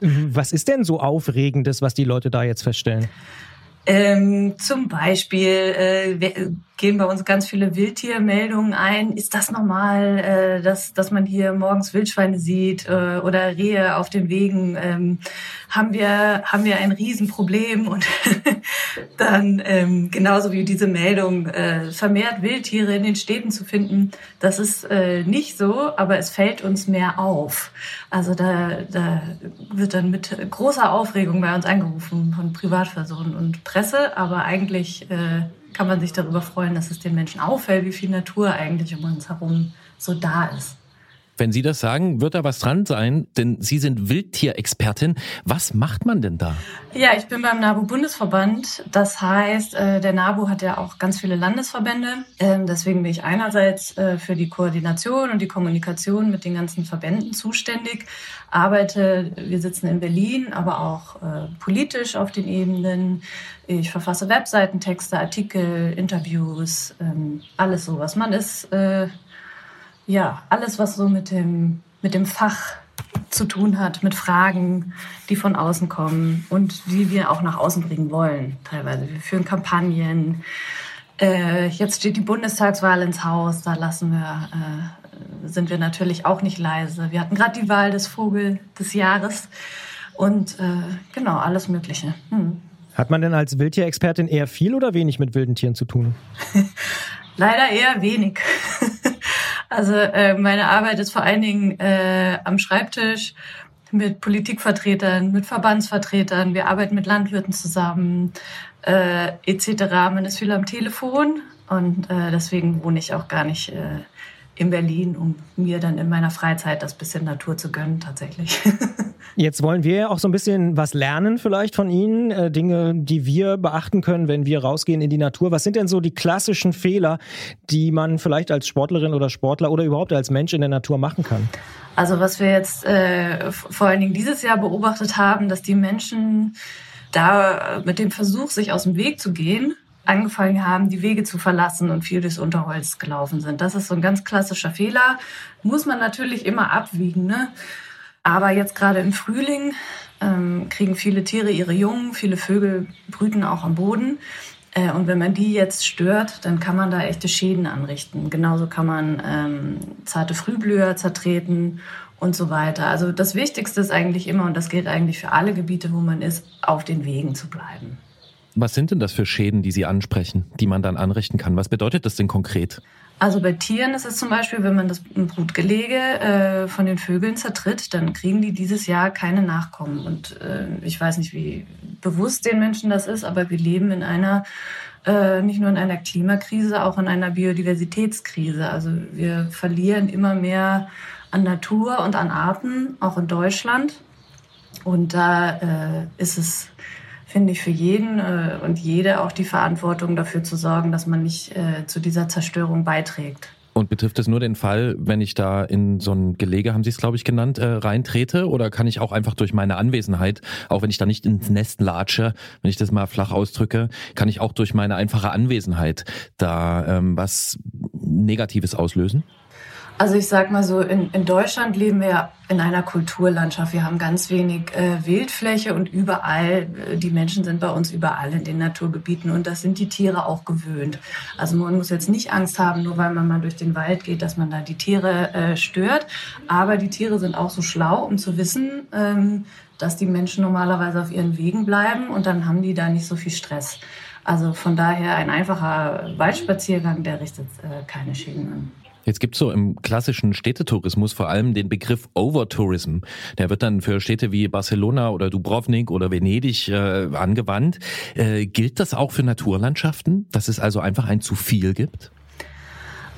Was ist denn so Aufregendes, was die Leute da jetzt feststellen? Ähm, zum Beispiel äh, gehen bei uns ganz viele Wildtiermeldungen ein. Ist das normal, äh, dass, dass man hier morgens Wildschweine sieht äh, oder Rehe auf den Wegen? Ähm, haben, wir, haben wir ein Riesenproblem? Und dann ähm, genauso wie diese Meldung, äh, vermehrt Wildtiere in den Städten zu finden, das ist äh, nicht so, aber es fällt uns mehr auf. Also da, da wird dann mit großer Aufregung bei uns angerufen von Privatpersonen und Presse, aber eigentlich äh, kann man sich darüber freuen, dass es den Menschen auffällt, wie viel Natur eigentlich um uns herum so da ist. Wenn Sie das sagen, wird da was dran sein, denn Sie sind Wildtierexpertin. Was macht man denn da? Ja, ich bin beim NABU-Bundesverband. Das heißt, äh, der NABU hat ja auch ganz viele Landesverbände. Ähm, deswegen bin ich einerseits äh, für die Koordination und die Kommunikation mit den ganzen Verbänden zuständig. Arbeite, wir sitzen in Berlin, aber auch äh, politisch auf den Ebenen. Ich verfasse Webseitentexte, Artikel, Interviews, ähm, alles sowas. Man ist ja, alles, was so mit dem, mit dem Fach zu tun hat, mit Fragen, die von außen kommen und die wir auch nach außen bringen wollen, teilweise. Wir führen Kampagnen. Äh, jetzt steht die Bundestagswahl ins Haus, da lassen wir, äh, sind wir natürlich auch nicht leise. Wir hatten gerade die Wahl des Vogel des Jahres und äh, genau, alles Mögliche. Hm. Hat man denn als Wildtierexpertin eher viel oder wenig mit wilden Tieren zu tun? Leider eher wenig. Also äh, meine Arbeit ist vor allen Dingen äh, am Schreibtisch mit Politikvertretern, mit Verbandsvertretern. Wir arbeiten mit Landwirten zusammen äh, etc. Man ist viel am Telefon und äh, deswegen wohne ich auch gar nicht äh, in Berlin, um mir dann in meiner Freizeit das bisschen Natur zu gönnen tatsächlich. Jetzt wollen wir auch so ein bisschen was lernen vielleicht von Ihnen, äh, Dinge, die wir beachten können, wenn wir rausgehen in die Natur. Was sind denn so die klassischen Fehler, die man vielleicht als Sportlerin oder Sportler oder überhaupt als Mensch in der Natur machen kann? Also was wir jetzt äh, vor allen Dingen dieses Jahr beobachtet haben, dass die Menschen da mit dem Versuch, sich aus dem Weg zu gehen, angefangen haben, die Wege zu verlassen und viel durchs Unterholz gelaufen sind. Das ist so ein ganz klassischer Fehler. Muss man natürlich immer abwiegen. Ne? Aber jetzt gerade im Frühling ähm, kriegen viele Tiere ihre Jungen, viele Vögel brüten auch am Boden. Äh, und wenn man die jetzt stört, dann kann man da echte Schäden anrichten. Genauso kann man ähm, zarte Frühblüher zertreten und so weiter. Also das Wichtigste ist eigentlich immer, und das gilt eigentlich für alle Gebiete, wo man ist, auf den Wegen zu bleiben. Was sind denn das für Schäden, die Sie ansprechen, die man dann anrichten kann? Was bedeutet das denn konkret? Also bei Tieren ist es zum Beispiel, wenn man das Brutgelege äh, von den Vögeln zertritt, dann kriegen die dieses Jahr keine Nachkommen. Und äh, ich weiß nicht, wie bewusst den Menschen das ist, aber wir leben in einer äh, nicht nur in einer Klimakrise, auch in einer Biodiversitätskrise. Also wir verlieren immer mehr an Natur und an Arten, auch in Deutschland. Und da äh, ist es finde ich, für jeden äh, und jede auch die Verantwortung dafür zu sorgen, dass man nicht äh, zu dieser Zerstörung beiträgt. Und betrifft es nur den Fall, wenn ich da in so ein Gelege, haben Sie es glaube ich genannt, äh, reintrete? Oder kann ich auch einfach durch meine Anwesenheit, auch wenn ich da nicht ins Nest latsche, wenn ich das mal flach ausdrücke, kann ich auch durch meine einfache Anwesenheit da ähm, was Negatives auslösen? Also ich sag mal so, in, in Deutschland leben wir in einer Kulturlandschaft. Wir haben ganz wenig äh, Wildfläche und überall, äh, die Menschen sind bei uns überall in den Naturgebieten und das sind die Tiere auch gewöhnt. Also man muss jetzt nicht Angst haben, nur weil man mal durch den Wald geht, dass man da die Tiere äh, stört. Aber die Tiere sind auch so schlau, um zu wissen, ähm, dass die Menschen normalerweise auf ihren Wegen bleiben und dann haben die da nicht so viel Stress. Also von daher ein einfacher Waldspaziergang, der richtet äh, keine Schäden an. Jetzt gibt es so im klassischen Städtetourismus vor allem den Begriff Overtourism. Der wird dann für Städte wie Barcelona oder Dubrovnik oder Venedig äh, angewandt. Äh, gilt das auch für Naturlandschaften, dass es also einfach ein zu viel gibt?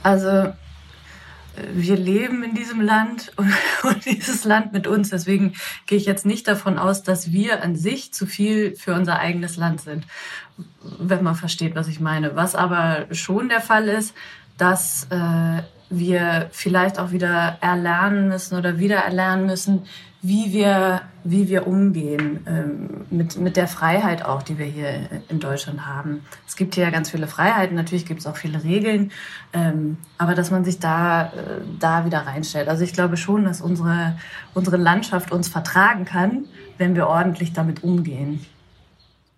Also wir leben in diesem Land und, dieses Land mit uns. Deswegen gehe ich jetzt nicht davon aus, dass wir an sich zu viel für unser eigenes Land sind, wenn man versteht, was ich meine. Was aber schon der Fall ist, dass äh, wir vielleicht auch wieder erlernen müssen oder wieder erlernen müssen, wie wir, wie wir umgehen ähm, mit, mit der Freiheit auch, die wir hier in Deutschland haben. Es gibt hier ja ganz viele Freiheiten, natürlich gibt es auch viele Regeln, ähm, aber dass man sich da, äh, da wieder reinstellt. Also ich glaube schon, dass unsere, unsere Landschaft uns vertragen kann, wenn wir ordentlich damit umgehen.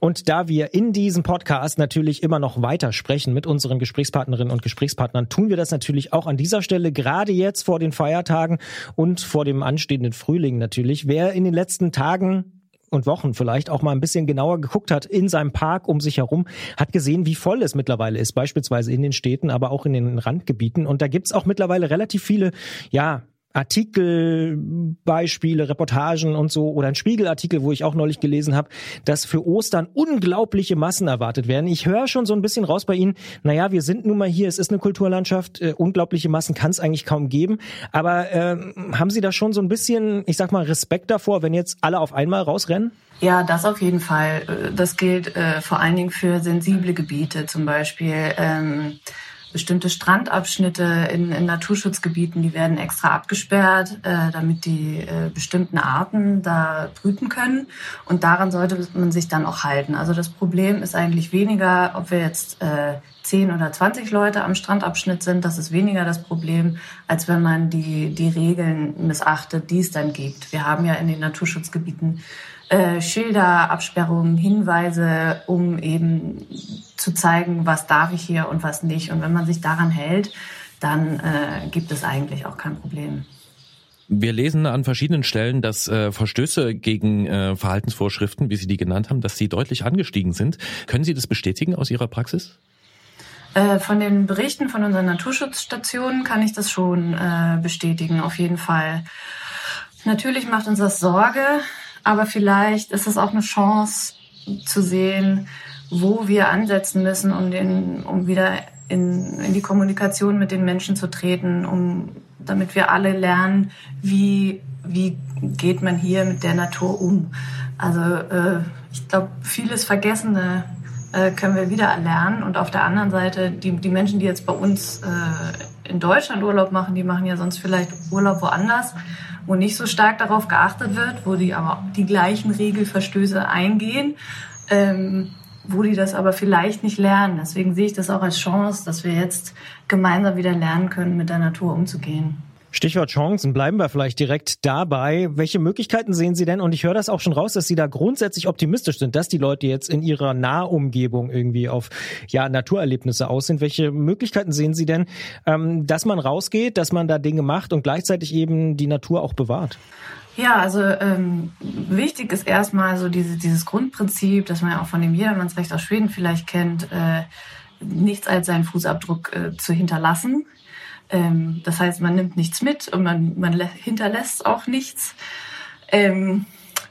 Und da wir in diesem Podcast natürlich immer noch weiter sprechen mit unseren Gesprächspartnerinnen und Gesprächspartnern, tun wir das natürlich auch an dieser Stelle, gerade jetzt vor den Feiertagen und vor dem anstehenden Frühling natürlich. Wer in den letzten Tagen und Wochen vielleicht auch mal ein bisschen genauer geguckt hat in seinem Park um sich herum, hat gesehen, wie voll es mittlerweile ist, beispielsweise in den Städten, aber auch in den Randgebieten. Und da gibt's auch mittlerweile relativ viele, ja, Artikel, Beispiele, Reportagen und so oder ein Spiegelartikel, wo ich auch neulich gelesen habe, dass für Ostern unglaubliche Massen erwartet werden. Ich höre schon so ein bisschen raus bei Ihnen, naja, wir sind nun mal hier, es ist eine Kulturlandschaft, äh, unglaubliche Massen kann es eigentlich kaum geben. Aber äh, haben Sie da schon so ein bisschen, ich sag mal, Respekt davor, wenn jetzt alle auf einmal rausrennen? Ja, das auf jeden Fall. Das gilt äh, vor allen Dingen für sensible Gebiete, zum Beispiel. Ähm, bestimmte Strandabschnitte in, in Naturschutzgebieten, die werden extra abgesperrt, äh, damit die äh, bestimmten Arten da brüten können. Und daran sollte man sich dann auch halten. Also das Problem ist eigentlich weniger, ob wir jetzt äh, 10 oder 20 Leute am Strandabschnitt sind. Das ist weniger das Problem, als wenn man die, die Regeln missachtet, die es dann gibt. Wir haben ja in den Naturschutzgebieten äh, Schilder, Absperrungen, Hinweise, um eben zu zeigen, was darf ich hier und was nicht. Und wenn man sich daran hält, dann äh, gibt es eigentlich auch kein Problem. Wir lesen an verschiedenen Stellen, dass äh, Verstöße gegen äh, Verhaltensvorschriften, wie Sie die genannt haben, dass sie deutlich angestiegen sind. Können Sie das bestätigen aus Ihrer Praxis? Äh, von den Berichten von unseren Naturschutzstationen kann ich das schon äh, bestätigen, auf jeden Fall. Natürlich macht uns das Sorge, aber vielleicht ist es auch eine Chance zu sehen, wo wir ansetzen müssen, um, den, um wieder in, in die Kommunikation mit den Menschen zu treten, um, damit wir alle lernen, wie, wie geht man hier mit der Natur um. Also äh, ich glaube, vieles Vergessene äh, können wir wieder erlernen. Und auf der anderen Seite, die, die Menschen, die jetzt bei uns äh, in Deutschland Urlaub machen, die machen ja sonst vielleicht Urlaub woanders wo nicht so stark darauf geachtet wird, wo die aber die gleichen Regelverstöße eingehen, ähm, wo die das aber vielleicht nicht lernen. Deswegen sehe ich das auch als Chance, dass wir jetzt gemeinsam wieder lernen können, mit der Natur umzugehen. Stichwort Chancen, bleiben wir vielleicht direkt dabei. Welche Möglichkeiten sehen Sie denn? Und ich höre das auch schon raus, dass Sie da grundsätzlich optimistisch sind, dass die Leute jetzt in ihrer Nahumgebung irgendwie auf ja, Naturerlebnisse aus sind. Welche Möglichkeiten sehen Sie denn, ähm, dass man rausgeht, dass man da Dinge macht und gleichzeitig eben die Natur auch bewahrt? Ja, also ähm, wichtig ist erstmal so diese, dieses Grundprinzip, das man ja auch von dem Jedermannsrecht aus Schweden vielleicht kennt, äh, nichts als seinen Fußabdruck äh, zu hinterlassen. Ähm, das heißt, man nimmt nichts mit und man, man hinterlässt auch nichts. Ähm,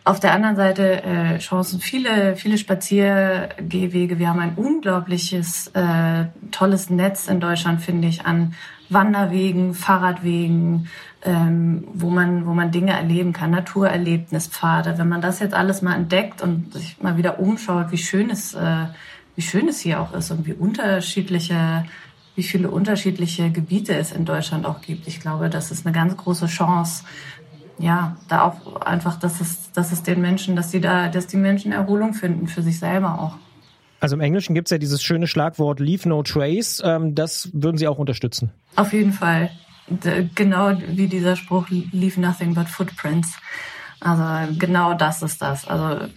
auf der anderen Seite äh, Chancen viele, viele Spaziergehwege. Wir haben ein unglaubliches, äh, tolles Netz in Deutschland, finde ich, an Wanderwegen, Fahrradwegen, ähm, wo man, wo man Dinge erleben kann, Naturerlebnispfade. Wenn man das jetzt alles mal entdeckt und sich mal wieder umschaut, wie schön es, äh, wie schön es hier auch ist und wie unterschiedliche wie viele unterschiedliche Gebiete es in Deutschland auch gibt. Ich glaube, das ist eine ganz große Chance. Ja, da auch einfach, dass es, dass es den Menschen, dass die da, dass die Menschen Erholung finden für sich selber auch. Also im Englischen gibt es ja dieses schöne Schlagwort Leave No Trace. Ähm, das würden Sie auch unterstützen? Auf jeden Fall. Genau wie dieser Spruch Leave Nothing but Footprints. Also genau das ist das. Also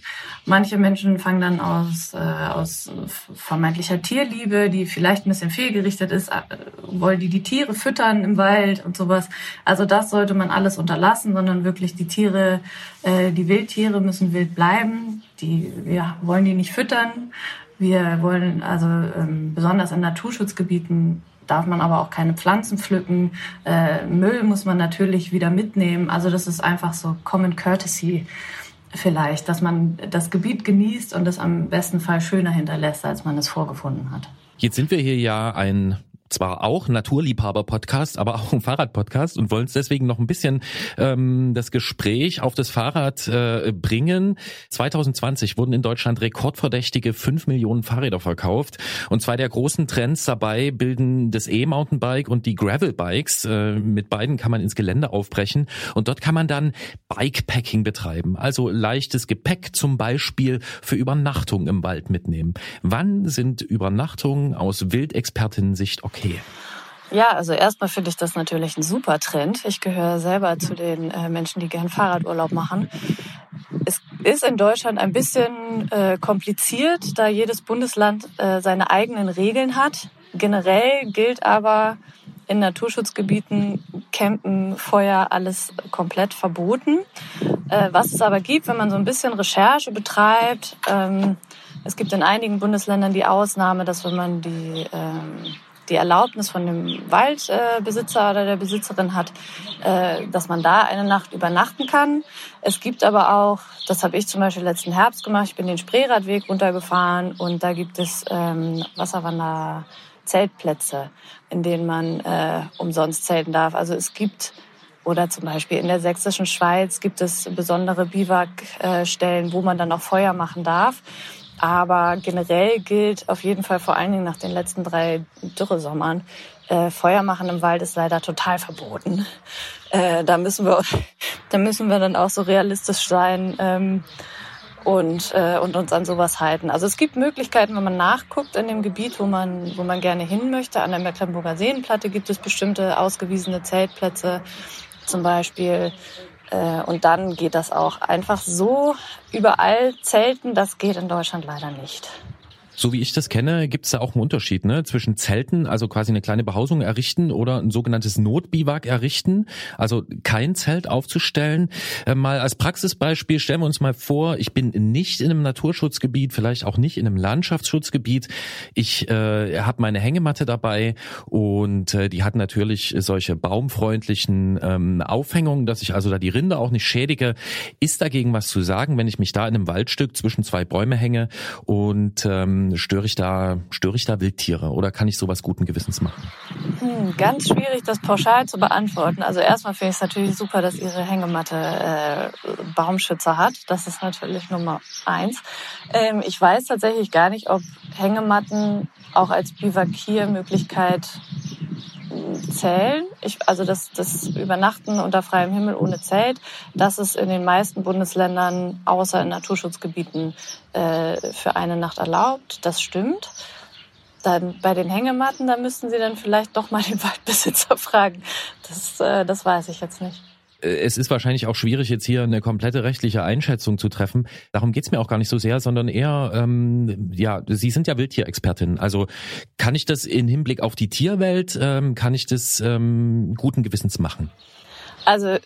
manche Menschen fangen dann aus, äh, aus vermeintlicher Tierliebe, die vielleicht ein bisschen fehlgerichtet ist, äh, wollen die die Tiere füttern im Wald und sowas. Also das sollte man alles unterlassen, sondern wirklich die Tiere, äh, die Wildtiere müssen wild bleiben. Die, wir wollen die nicht füttern. Wir wollen also ähm, besonders in Naturschutzgebieten darf man aber auch keine Pflanzen pflücken. Äh, Müll muss man natürlich wieder mitnehmen. Also das ist einfach so Common Courtesy vielleicht, dass man das Gebiet genießt und es am besten Fall schöner hinterlässt, als man es vorgefunden hat. Jetzt sind wir hier ja ein zwar auch Naturliebhaber-Podcast, aber auch ein Fahrrad-Podcast und wollen uns deswegen noch ein bisschen ähm, das Gespräch auf das Fahrrad äh, bringen. 2020 wurden in Deutschland rekordverdächtige 5 Millionen Fahrräder verkauft und zwei der großen Trends dabei bilden das E-Mountainbike und die Gravel-Bikes. Äh, mit beiden kann man ins Gelände aufbrechen und dort kann man dann Bikepacking betreiben, also leichtes Gepäck zum Beispiel für Übernachtung im Wald mitnehmen. Wann sind Übernachtungen aus Wildexpertinnen-Sicht okay? Ja, also erstmal finde ich das natürlich ein super Trend. Ich gehöre selber zu den äh, Menschen, die gern Fahrradurlaub machen. Es ist in Deutschland ein bisschen äh, kompliziert, da jedes Bundesland äh, seine eigenen Regeln hat. Generell gilt aber in Naturschutzgebieten Campen, Feuer, alles komplett verboten. Äh, was es aber gibt, wenn man so ein bisschen Recherche betreibt, ähm, es gibt in einigen Bundesländern die Ausnahme, dass wenn man die, ähm, die Erlaubnis von dem Waldbesitzer oder der Besitzerin hat, äh, dass man da eine Nacht übernachten kann. Es gibt aber auch, das habe ich zum Beispiel letzten Herbst gemacht, ich bin den Spreeradweg runtergefahren und da gibt es ähm, Wasserwander. Zeltplätze, in denen man äh, umsonst zelten darf. Also es gibt oder zum Beispiel in der sächsischen Schweiz gibt es besondere Biwakstellen, wo man dann auch Feuer machen darf. Aber generell gilt auf jeden Fall vor allen Dingen nach den letzten drei Dürresommern, äh, Feuer machen im Wald ist leider total verboten. Äh, da müssen wir, da müssen wir dann auch so realistisch sein ähm, und, äh, und uns an sowas halten. Also es gibt Möglichkeiten, wenn man nachguckt in dem Gebiet, wo man, wo man gerne hin möchte. An der Mecklenburger Seenplatte gibt es bestimmte ausgewiesene Zeltplätze zum Beispiel. Äh, und dann geht das auch einfach so überall zelten. Das geht in Deutschland leider nicht. So wie ich das kenne, gibt es da auch einen Unterschied ne? zwischen Zelten, also quasi eine kleine Behausung errichten oder ein sogenanntes Notbiwak errichten, also kein Zelt aufzustellen. Äh, mal als Praxisbeispiel stellen wir uns mal vor, ich bin nicht in einem Naturschutzgebiet, vielleicht auch nicht in einem Landschaftsschutzgebiet. Ich äh, habe meine Hängematte dabei und äh, die hat natürlich solche baumfreundlichen ähm, Aufhängungen, dass ich also da die Rinde auch nicht schädige. Ist dagegen was zu sagen, wenn ich mich da in einem Waldstück zwischen zwei Bäume hänge und ähm, störe ich da, störe ich da Wildtiere oder kann ich sowas guten Gewissens machen? Hm, ganz schwierig, das pauschal zu beantworten. Also erstmal finde ich es natürlich super, dass Ihre Hängematte äh, Baumschützer hat. Das ist natürlich Nummer eins. Ähm, ich weiß tatsächlich gar nicht, ob Hängematten auch als Bivakiermöglichkeit zählen. Ich, also das, das Übernachten unter freiem Himmel ohne Zelt, das ist in den meisten Bundesländern außer in Naturschutzgebieten äh, für eine Nacht erlaubt. Das stimmt. Dann bei den Hängematten, da müssten Sie dann vielleicht doch mal den Waldbesitzer fragen. Das, äh, das weiß ich jetzt nicht. Äh, es ist wahrscheinlich auch schwierig, jetzt hier eine komplette rechtliche Einschätzung zu treffen. Darum geht's mir auch gar nicht so sehr, sondern eher, ähm, ja, Sie sind ja Wildtierexpertin. Also kann ich das in Hinblick auf die Tierwelt, ähm, kann ich das ähm, guten Gewissens machen? Also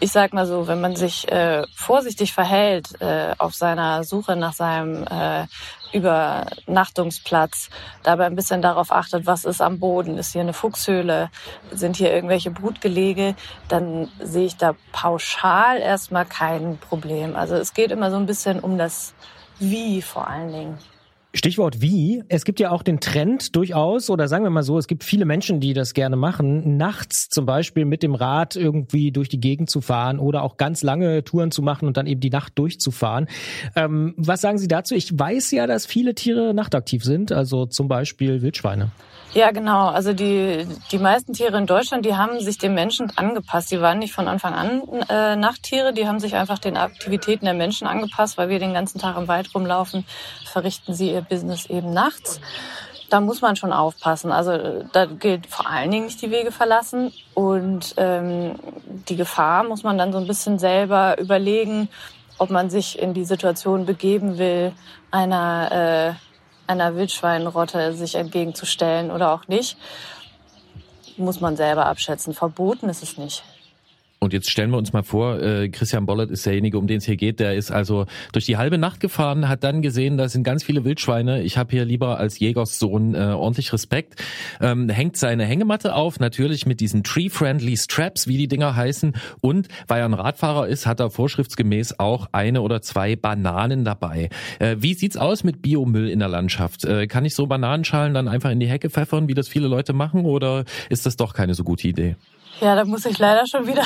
ich sag mal so, wenn man sich äh, vorsichtig verhält äh, auf seiner Suche nach seinem äh, Übernachtungsplatz, dabei ein bisschen darauf achtet, was ist am Boden, ist hier eine Fuchshöhle, sind hier irgendwelche Brutgelege, dann sehe ich da pauschal erstmal kein Problem. Also es geht immer so ein bisschen um das Wie vor allen Dingen. Stichwort wie. Es gibt ja auch den Trend durchaus, oder sagen wir mal so, es gibt viele Menschen, die das gerne machen, nachts zum Beispiel mit dem Rad irgendwie durch die Gegend zu fahren oder auch ganz lange Touren zu machen und dann eben die Nacht durchzufahren. Ähm, was sagen Sie dazu? Ich weiß ja, dass viele Tiere nachtaktiv sind, also zum Beispiel Wildschweine. Ja, genau. Also die, die meisten Tiere in Deutschland, die haben sich dem Menschen angepasst. Die waren nicht von Anfang an äh, Nachttiere, die haben sich einfach den Aktivitäten der Menschen angepasst, weil wir den ganzen Tag im Wald rumlaufen, verrichten sie ihr Business eben nachts. Da muss man schon aufpassen. Also da gilt vor allen Dingen nicht die Wege verlassen. Und ähm, die Gefahr muss man dann so ein bisschen selber überlegen, ob man sich in die Situation begeben will, einer äh, einer Wildschweinrotte sich entgegenzustellen oder auch nicht, muss man selber abschätzen. Verboten ist es nicht. Und jetzt stellen wir uns mal vor, äh, Christian Bollert ist derjenige, um den es hier geht. Der ist also durch die halbe Nacht gefahren, hat dann gesehen, da sind ganz viele Wildschweine. Ich habe hier lieber als Jägerssohn äh, ordentlich Respekt. Ähm, hängt seine Hängematte auf, natürlich mit diesen Tree-Friendly Straps, wie die Dinger heißen. Und weil er ein Radfahrer ist, hat er vorschriftsgemäß auch eine oder zwei Bananen dabei. Äh, wie sieht's aus mit Biomüll in der Landschaft? Äh, kann ich so Bananenschalen dann einfach in die Hecke pfeffern, wie das viele Leute machen, oder ist das doch keine so gute Idee? Ja, da muss ich leider schon wieder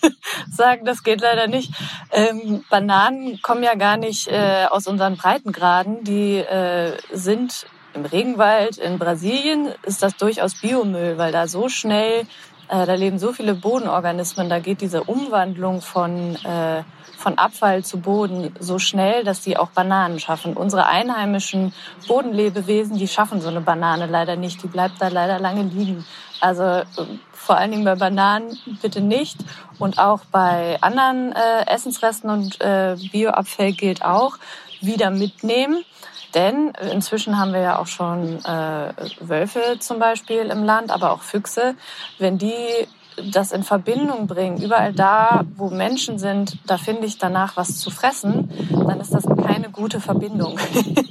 sagen, das geht leider nicht. Ähm, Bananen kommen ja gar nicht äh, aus unseren Breitengraden. Die äh, sind im Regenwald in Brasilien ist das durchaus Biomüll, weil da so schnell, äh, da leben so viele Bodenorganismen, da geht diese Umwandlung von, äh, von Abfall zu Boden so schnell, dass die auch Bananen schaffen. Unsere einheimischen Bodenlebewesen, die schaffen so eine Banane leider nicht, die bleibt da leider lange liegen. Also vor allen Dingen bei Bananen bitte nicht. Und auch bei anderen äh, Essensresten und äh, Bioabfall gilt auch, wieder mitnehmen. Denn inzwischen haben wir ja auch schon äh, Wölfe zum Beispiel im Land, aber auch Füchse. Wenn die das in Verbindung bringen, überall da, wo Menschen sind, da finde ich danach was zu fressen, dann ist das keine gute Verbindung.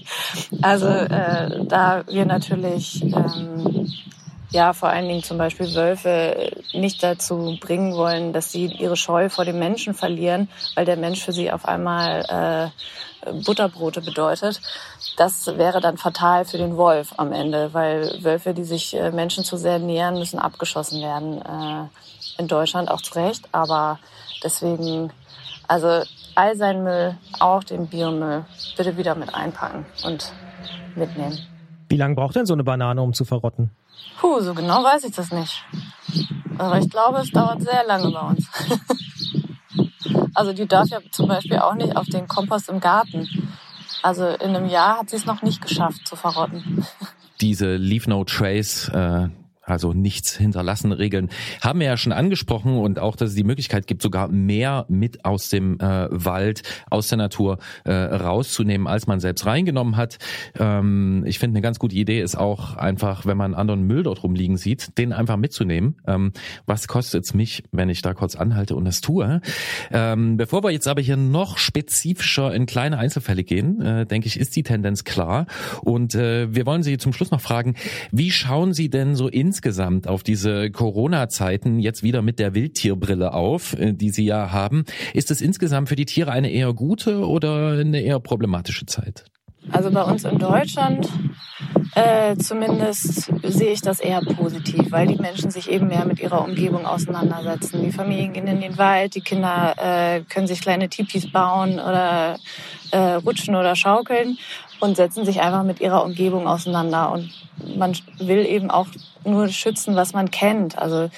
also äh, da wir natürlich ähm, ja vor allen Dingen zum Beispiel Wölfe nicht dazu bringen wollen, dass sie ihre Scheu vor dem Menschen verlieren, weil der Mensch für sie auf einmal äh, Butterbrote bedeutet. Das wäre dann fatal für den Wolf am Ende, weil Wölfe, die sich äh, Menschen zu sehr nähern, müssen abgeschossen werden. Äh, in Deutschland auch zu Recht, aber deswegen, also all sein Müll, auch den Biomüll, bitte wieder mit einpacken und mitnehmen. Wie lange braucht denn so eine Banane, um zu verrotten? Puh, so genau weiß ich das nicht. Aber ich glaube, es dauert sehr lange bei uns. also die darf ja zum Beispiel auch nicht auf den Kompost im Garten. Also in einem Jahr hat sie es noch nicht geschafft zu verrotten. Diese Leave No Trace, äh, also nichts hinterlassen Regeln, haben wir ja schon angesprochen und auch, dass es die Möglichkeit gibt, sogar mehr mit aus dem äh, Wald, aus der Natur äh, rauszunehmen, als man selbst reingenommen hat. Ähm, ich finde, eine ganz gute Idee ist auch einfach, wenn man anderen Müll dort rumliegen sieht, den einfach mitzunehmen. Ähm, was kostet es mich, wenn ich da kurz anhalte und das tue? Ähm, bevor wir jetzt aber hier noch spezifischer in kleine Einzelfälle gehen, äh, denke ich, ist die Tendenz klar. Und äh, wir wollen Sie zum Schluss noch fragen, wie schauen Sie denn so in insgesamt auf diese Corona-Zeiten jetzt wieder mit der Wildtierbrille auf, äh, die Sie ja haben. Ist es insgesamt für die Tiere eine eher gute oder eine eher problematische Zeit? Also bei uns in Deutschland äh, zumindest sehe ich das eher positiv, weil die Menschen sich eben mehr mit ihrer Umgebung auseinandersetzen. Die Familien gehen in den Wald, die Kinder äh, können sich kleine Tipis bauen oder äh, rutschen oder schaukeln und setzen sich einfach mit ihrer Umgebung auseinander. Und man will eben auch nur schützen, was man kennt. Also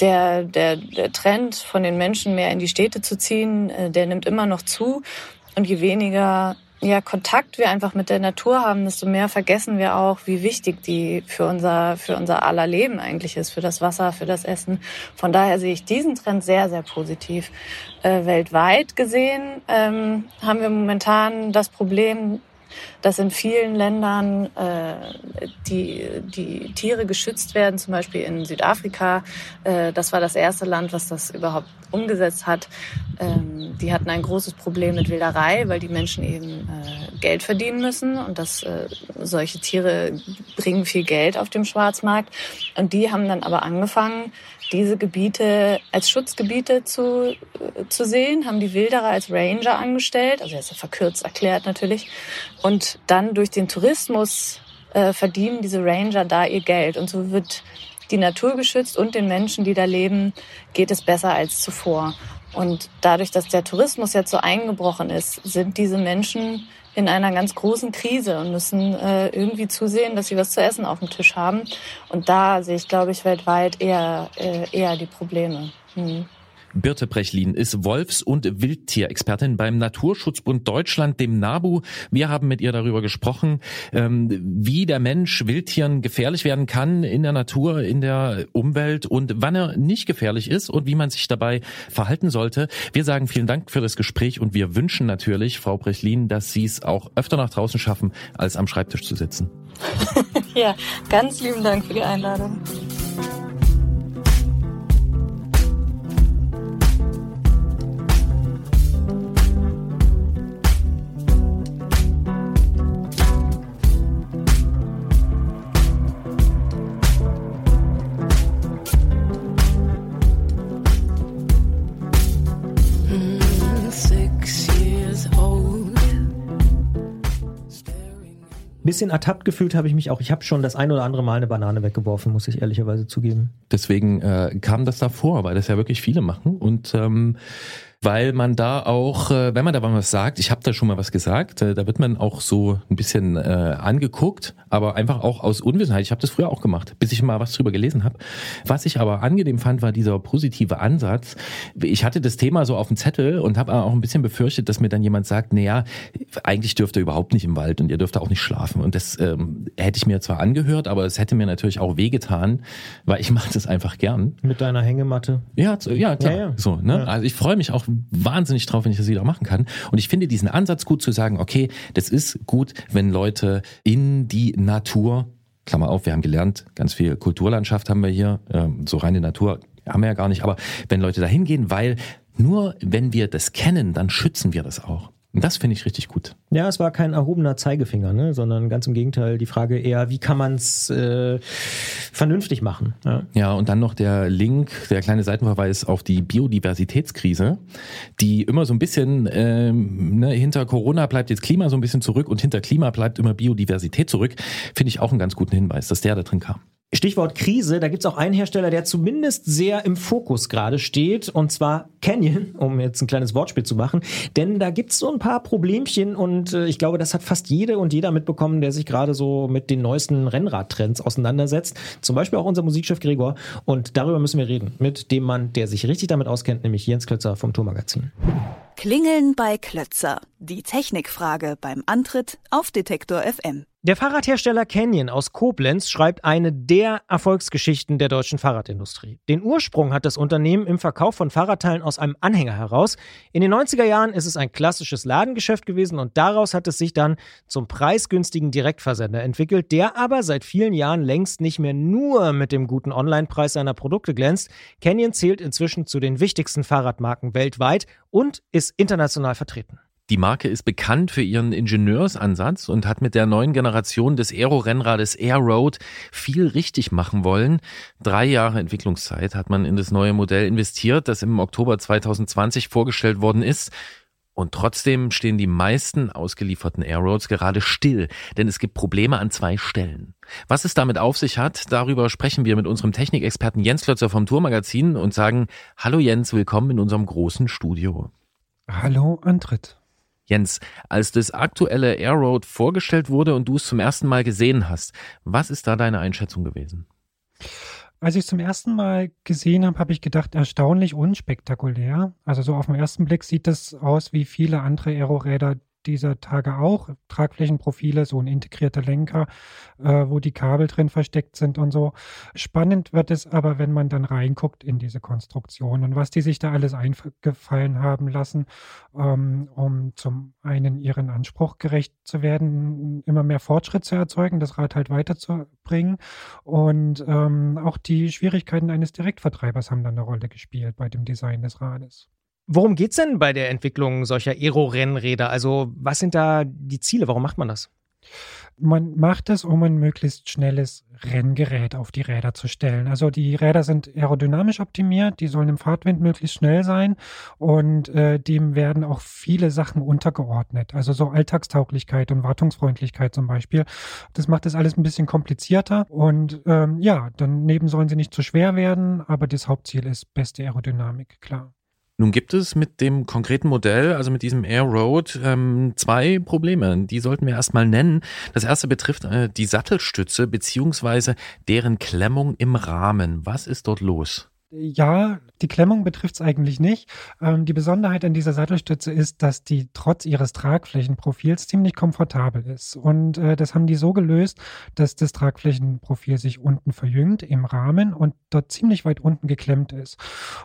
der, der, der Trend von den Menschen mehr in die Städte zu ziehen, äh, der nimmt immer noch zu. Und je weniger ja, Kontakt wir einfach mit der Natur haben, desto mehr vergessen wir auch, wie wichtig die für unser, für unser aller Leben eigentlich ist, für das Wasser, für das Essen. Von daher sehe ich diesen Trend sehr, sehr positiv. Äh, weltweit gesehen ähm, haben wir momentan das Problem, dass in vielen Ländern äh, die, die Tiere geschützt werden, zum Beispiel in Südafrika. Äh, das war das erste Land, was das überhaupt umgesetzt hat. Ähm, die hatten ein großes Problem mit Wilderei, weil die Menschen eben äh, Geld verdienen müssen und das, äh, solche Tiere bringen viel Geld auf dem Schwarzmarkt. Und die haben dann aber angefangen, diese Gebiete als Schutzgebiete zu, äh, zu sehen, haben die Wilderer als Ranger angestellt, also jetzt verkürzt erklärt natürlich. Und dann durch den Tourismus äh, verdienen diese Ranger da ihr Geld. Und so wird die Natur geschützt und den Menschen, die da leben, geht es besser als zuvor. Und dadurch, dass der Tourismus jetzt so eingebrochen ist, sind diese Menschen in einer ganz großen Krise und müssen äh, irgendwie zusehen, dass sie was zu essen auf dem Tisch haben. Und da sehe ich, glaube ich, weltweit eher, äh, eher die Probleme. Hm. Birte Brechlin ist Wolfs- und Wildtierexpertin beim Naturschutzbund Deutschland, dem NABU. Wir haben mit ihr darüber gesprochen, ähm, wie der Mensch Wildtieren gefährlich werden kann in der Natur, in der Umwelt und wann er nicht gefährlich ist und wie man sich dabei verhalten sollte. Wir sagen vielen Dank für das Gespräch und wir wünschen natürlich, Frau Brechlin, dass Sie es auch öfter nach draußen schaffen, als am Schreibtisch zu sitzen. ja, ganz lieben Dank für die Einladung. Bisschen ertappt gefühlt habe ich mich auch. Ich habe schon das ein oder andere Mal eine Banane weggeworfen, muss ich ehrlicherweise zugeben. Deswegen äh, kam das da vor, weil das ja wirklich viele machen und ähm, weil man da auch, äh, wenn man da was sagt, ich habe da schon mal was gesagt, äh, da wird man auch so ein bisschen äh, angeguckt, aber einfach auch aus Unwissenheit. Ich habe das früher auch gemacht, bis ich mal was drüber gelesen habe. Was ich aber angenehm fand, war dieser positive Ansatz. Ich hatte das Thema so auf dem Zettel und habe auch ein bisschen befürchtet, dass mir dann jemand sagt, naja, eigentlich dürft ihr überhaupt nicht im Wald und ihr dürft auch nicht schlafen. Und das ähm, hätte ich mir zwar angehört, aber es hätte mir natürlich auch wehgetan, weil ich mache das einfach gern. Mit deiner Hängematte? Ja, ja klar. Ja, ja. So, ne? Ja. Also ich freue mich auch wahnsinnig drauf, wenn ich das wieder machen kann. Und ich finde diesen Ansatz gut zu sagen, okay, das ist gut, wenn Leute in die Natur, Klammer auf, wir haben gelernt, ganz viel Kulturlandschaft haben wir hier, ähm, so reine Natur haben wir ja gar nicht, aber wenn Leute da hingehen, weil nur wenn wir das kennen, dann schützen wir das auch. Das finde ich richtig gut. Ja, es war kein erhobener Zeigefinger, ne? sondern ganz im Gegenteil die Frage eher, wie kann man es äh, vernünftig machen? Ja. ja, und dann noch der Link, der kleine Seitenverweis auf die Biodiversitätskrise, die immer so ein bisschen ähm, ne, hinter Corona bleibt jetzt Klima so ein bisschen zurück und hinter Klima bleibt immer Biodiversität zurück. Finde ich auch einen ganz guten Hinweis, dass der da drin kam. Stichwort Krise, da gibt's auch einen Hersteller, der zumindest sehr im Fokus gerade steht, und zwar Canyon, um jetzt ein kleines Wortspiel zu machen. Denn da gibt's so ein paar Problemchen und äh, ich glaube, das hat fast jede und jeder mitbekommen, der sich gerade so mit den neuesten Rennradtrends auseinandersetzt. Zum Beispiel auch unser Musikchef Gregor. Und darüber müssen wir reden mit dem Mann, der sich richtig damit auskennt, nämlich Jens Klötzer vom Tourmagazin. Klingeln bei Klötzer. Die Technikfrage beim Antritt auf Detektor FM. Der Fahrradhersteller Canyon aus Koblenz schreibt eine der Erfolgsgeschichten der deutschen Fahrradindustrie. Den Ursprung hat das Unternehmen im Verkauf von Fahrradteilen aus einem Anhänger heraus. In den 90er Jahren ist es ein klassisches Ladengeschäft gewesen und daraus hat es sich dann zum preisgünstigen Direktversender entwickelt, der aber seit vielen Jahren längst nicht mehr nur mit dem guten Online-Preis seiner Produkte glänzt. Canyon zählt inzwischen zu den wichtigsten Fahrradmarken weltweit und ist international vertreten. Die Marke ist bekannt für ihren Ingenieursansatz und hat mit der neuen Generation des Aero-Rennrades Airroad viel richtig machen wollen. Drei Jahre Entwicklungszeit hat man in das neue Modell investiert, das im Oktober 2020 vorgestellt worden ist. Und trotzdem stehen die meisten ausgelieferten Airroads gerade still, denn es gibt Probleme an zwei Stellen. Was es damit auf sich hat, darüber sprechen wir mit unserem Technikexperten Jens Klötzer vom Tourmagazin und sagen, Hallo Jens, willkommen in unserem großen Studio. Hallo Antritt. Jens, als das aktuelle Airroad vorgestellt wurde und du es zum ersten Mal gesehen hast, was ist da deine Einschätzung gewesen? Als ich es zum ersten Mal gesehen habe, habe ich gedacht, erstaunlich unspektakulär. Also so auf den ersten Blick sieht das aus wie viele andere Aeroräder, dieser Tage auch. Tragflächenprofile, so ein integrierter Lenker, äh, wo die Kabel drin versteckt sind und so. Spannend wird es aber, wenn man dann reinguckt in diese Konstruktion und was die sich da alles eingefallen haben lassen, ähm, um zum einen ihren Anspruch gerecht zu werden, immer mehr Fortschritt zu erzeugen, das Rad halt weiterzubringen. Und ähm, auch die Schwierigkeiten eines Direktvertreibers haben dann eine Rolle gespielt bei dem Design des Rades. Worum geht's denn bei der Entwicklung solcher Aero-Rennräder? Also, was sind da die Ziele? Warum macht man das? Man macht es, um ein möglichst schnelles Renngerät auf die Räder zu stellen. Also die Räder sind aerodynamisch optimiert, die sollen im Fahrtwind möglichst schnell sein und äh, dem werden auch viele Sachen untergeordnet. Also so Alltagstauglichkeit und Wartungsfreundlichkeit zum Beispiel. Das macht das alles ein bisschen komplizierter und ähm, ja, daneben sollen sie nicht zu schwer werden, aber das Hauptziel ist beste Aerodynamik, klar. Nun gibt es mit dem konkreten Modell, also mit diesem Air Road, ähm, zwei Probleme. Die sollten wir erstmal nennen. Das erste betrifft äh, die Sattelstütze beziehungsweise deren Klemmung im Rahmen. Was ist dort los? Ja, die Klemmung betrifft es eigentlich nicht. Ähm, die Besonderheit an dieser Sattelstütze ist, dass die trotz ihres Tragflächenprofils ziemlich komfortabel ist. Und äh, das haben die so gelöst, dass das Tragflächenprofil sich unten verjüngt im Rahmen und dort ziemlich weit unten geklemmt ist.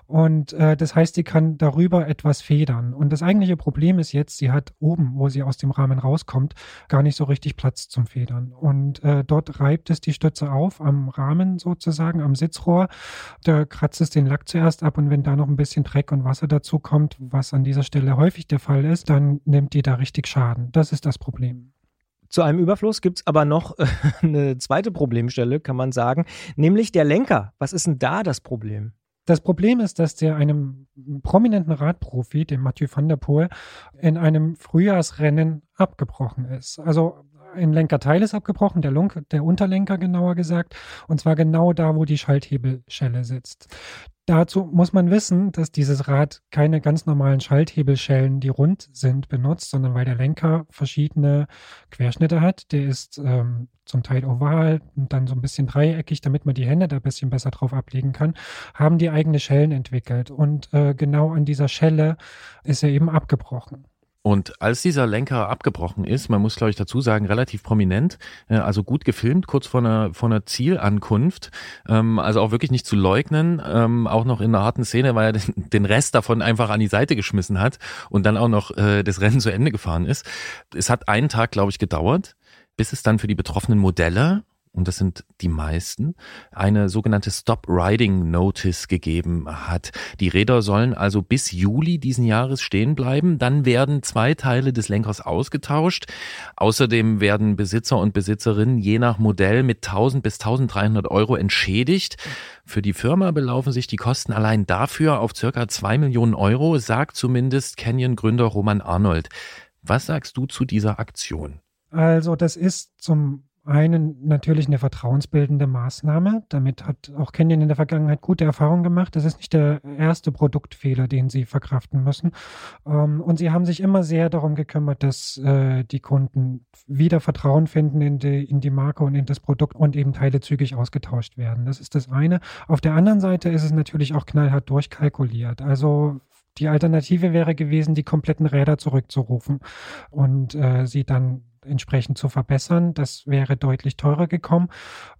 Und äh, das heißt, sie kann darüber etwas federn. Und das eigentliche Problem ist jetzt, sie hat oben, wo sie aus dem Rahmen rauskommt, gar nicht so richtig Platz zum Federn. Und äh, dort reibt es die Stütze auf am Rahmen sozusagen, am Sitzrohr. Da es den Lack zuerst ab und wenn da noch ein bisschen Dreck und Wasser dazu kommt, was an dieser Stelle häufig der Fall ist, dann nimmt die da richtig Schaden. Das ist das Problem. Zu einem Überfluss gibt es aber noch äh, eine zweite Problemstelle, kann man sagen, nämlich der Lenker. Was ist denn da das Problem? Das Problem ist, dass der einem prominenten Radprofi, dem Mathieu van der Poel, in einem Frühjahrsrennen abgebrochen ist. Also ein Lenkerteil ist abgebrochen, der, Lunk, der Unterlenker genauer gesagt, und zwar genau da, wo die Schalthebelschelle sitzt. Dazu muss man wissen, dass dieses Rad keine ganz normalen Schalthebelschellen, die rund sind, benutzt, sondern weil der Lenker verschiedene Querschnitte hat. Der ist ähm, zum Teil oval und dann so ein bisschen dreieckig, damit man die Hände da ein bisschen besser drauf ablegen kann, haben die eigene Schellen entwickelt. Und äh, genau an dieser Schelle ist er eben abgebrochen. Und als dieser Lenker abgebrochen ist, man muss glaube ich dazu sagen, relativ prominent, äh, also gut gefilmt, kurz vor einer, vor einer Zielankunft, ähm, also auch wirklich nicht zu leugnen, ähm, auch noch in einer harten Szene, weil er den, Rest davon einfach an die Seite geschmissen hat und dann auch noch äh, das Rennen zu Ende gefahren ist. Es hat einen Tag, glaube ich, gedauert, bis es dann für die betroffenen Modelle und das sind die meisten, eine sogenannte Stop Riding Notice gegeben hat. Die Räder sollen also bis Juli diesen Jahres stehen bleiben. Dann werden zwei Teile des Lenkers ausgetauscht. Außerdem werden Besitzer und Besitzerinnen je nach Modell mit 1000 bis 1300 Euro entschädigt. Für die Firma belaufen sich die Kosten allein dafür auf circa zwei Millionen Euro, sagt zumindest Canyon-Gründer Roman Arnold. Was sagst du zu dieser Aktion? Also das ist zum einen natürlich eine vertrauensbildende Maßnahme. Damit hat auch Canyon in der Vergangenheit gute Erfahrungen gemacht. Das ist nicht der erste Produktfehler, den sie verkraften müssen. Ähm, und sie haben sich immer sehr darum gekümmert, dass äh, die Kunden wieder Vertrauen finden in die, in die Marke und in das Produkt und eben Teile zügig ausgetauscht werden. Das ist das eine. Auf der anderen Seite ist es natürlich auch knallhart durchkalkuliert. Also die Alternative wäre gewesen, die kompletten Räder zurückzurufen und äh, sie dann entsprechend zu verbessern. Das wäre deutlich teurer gekommen.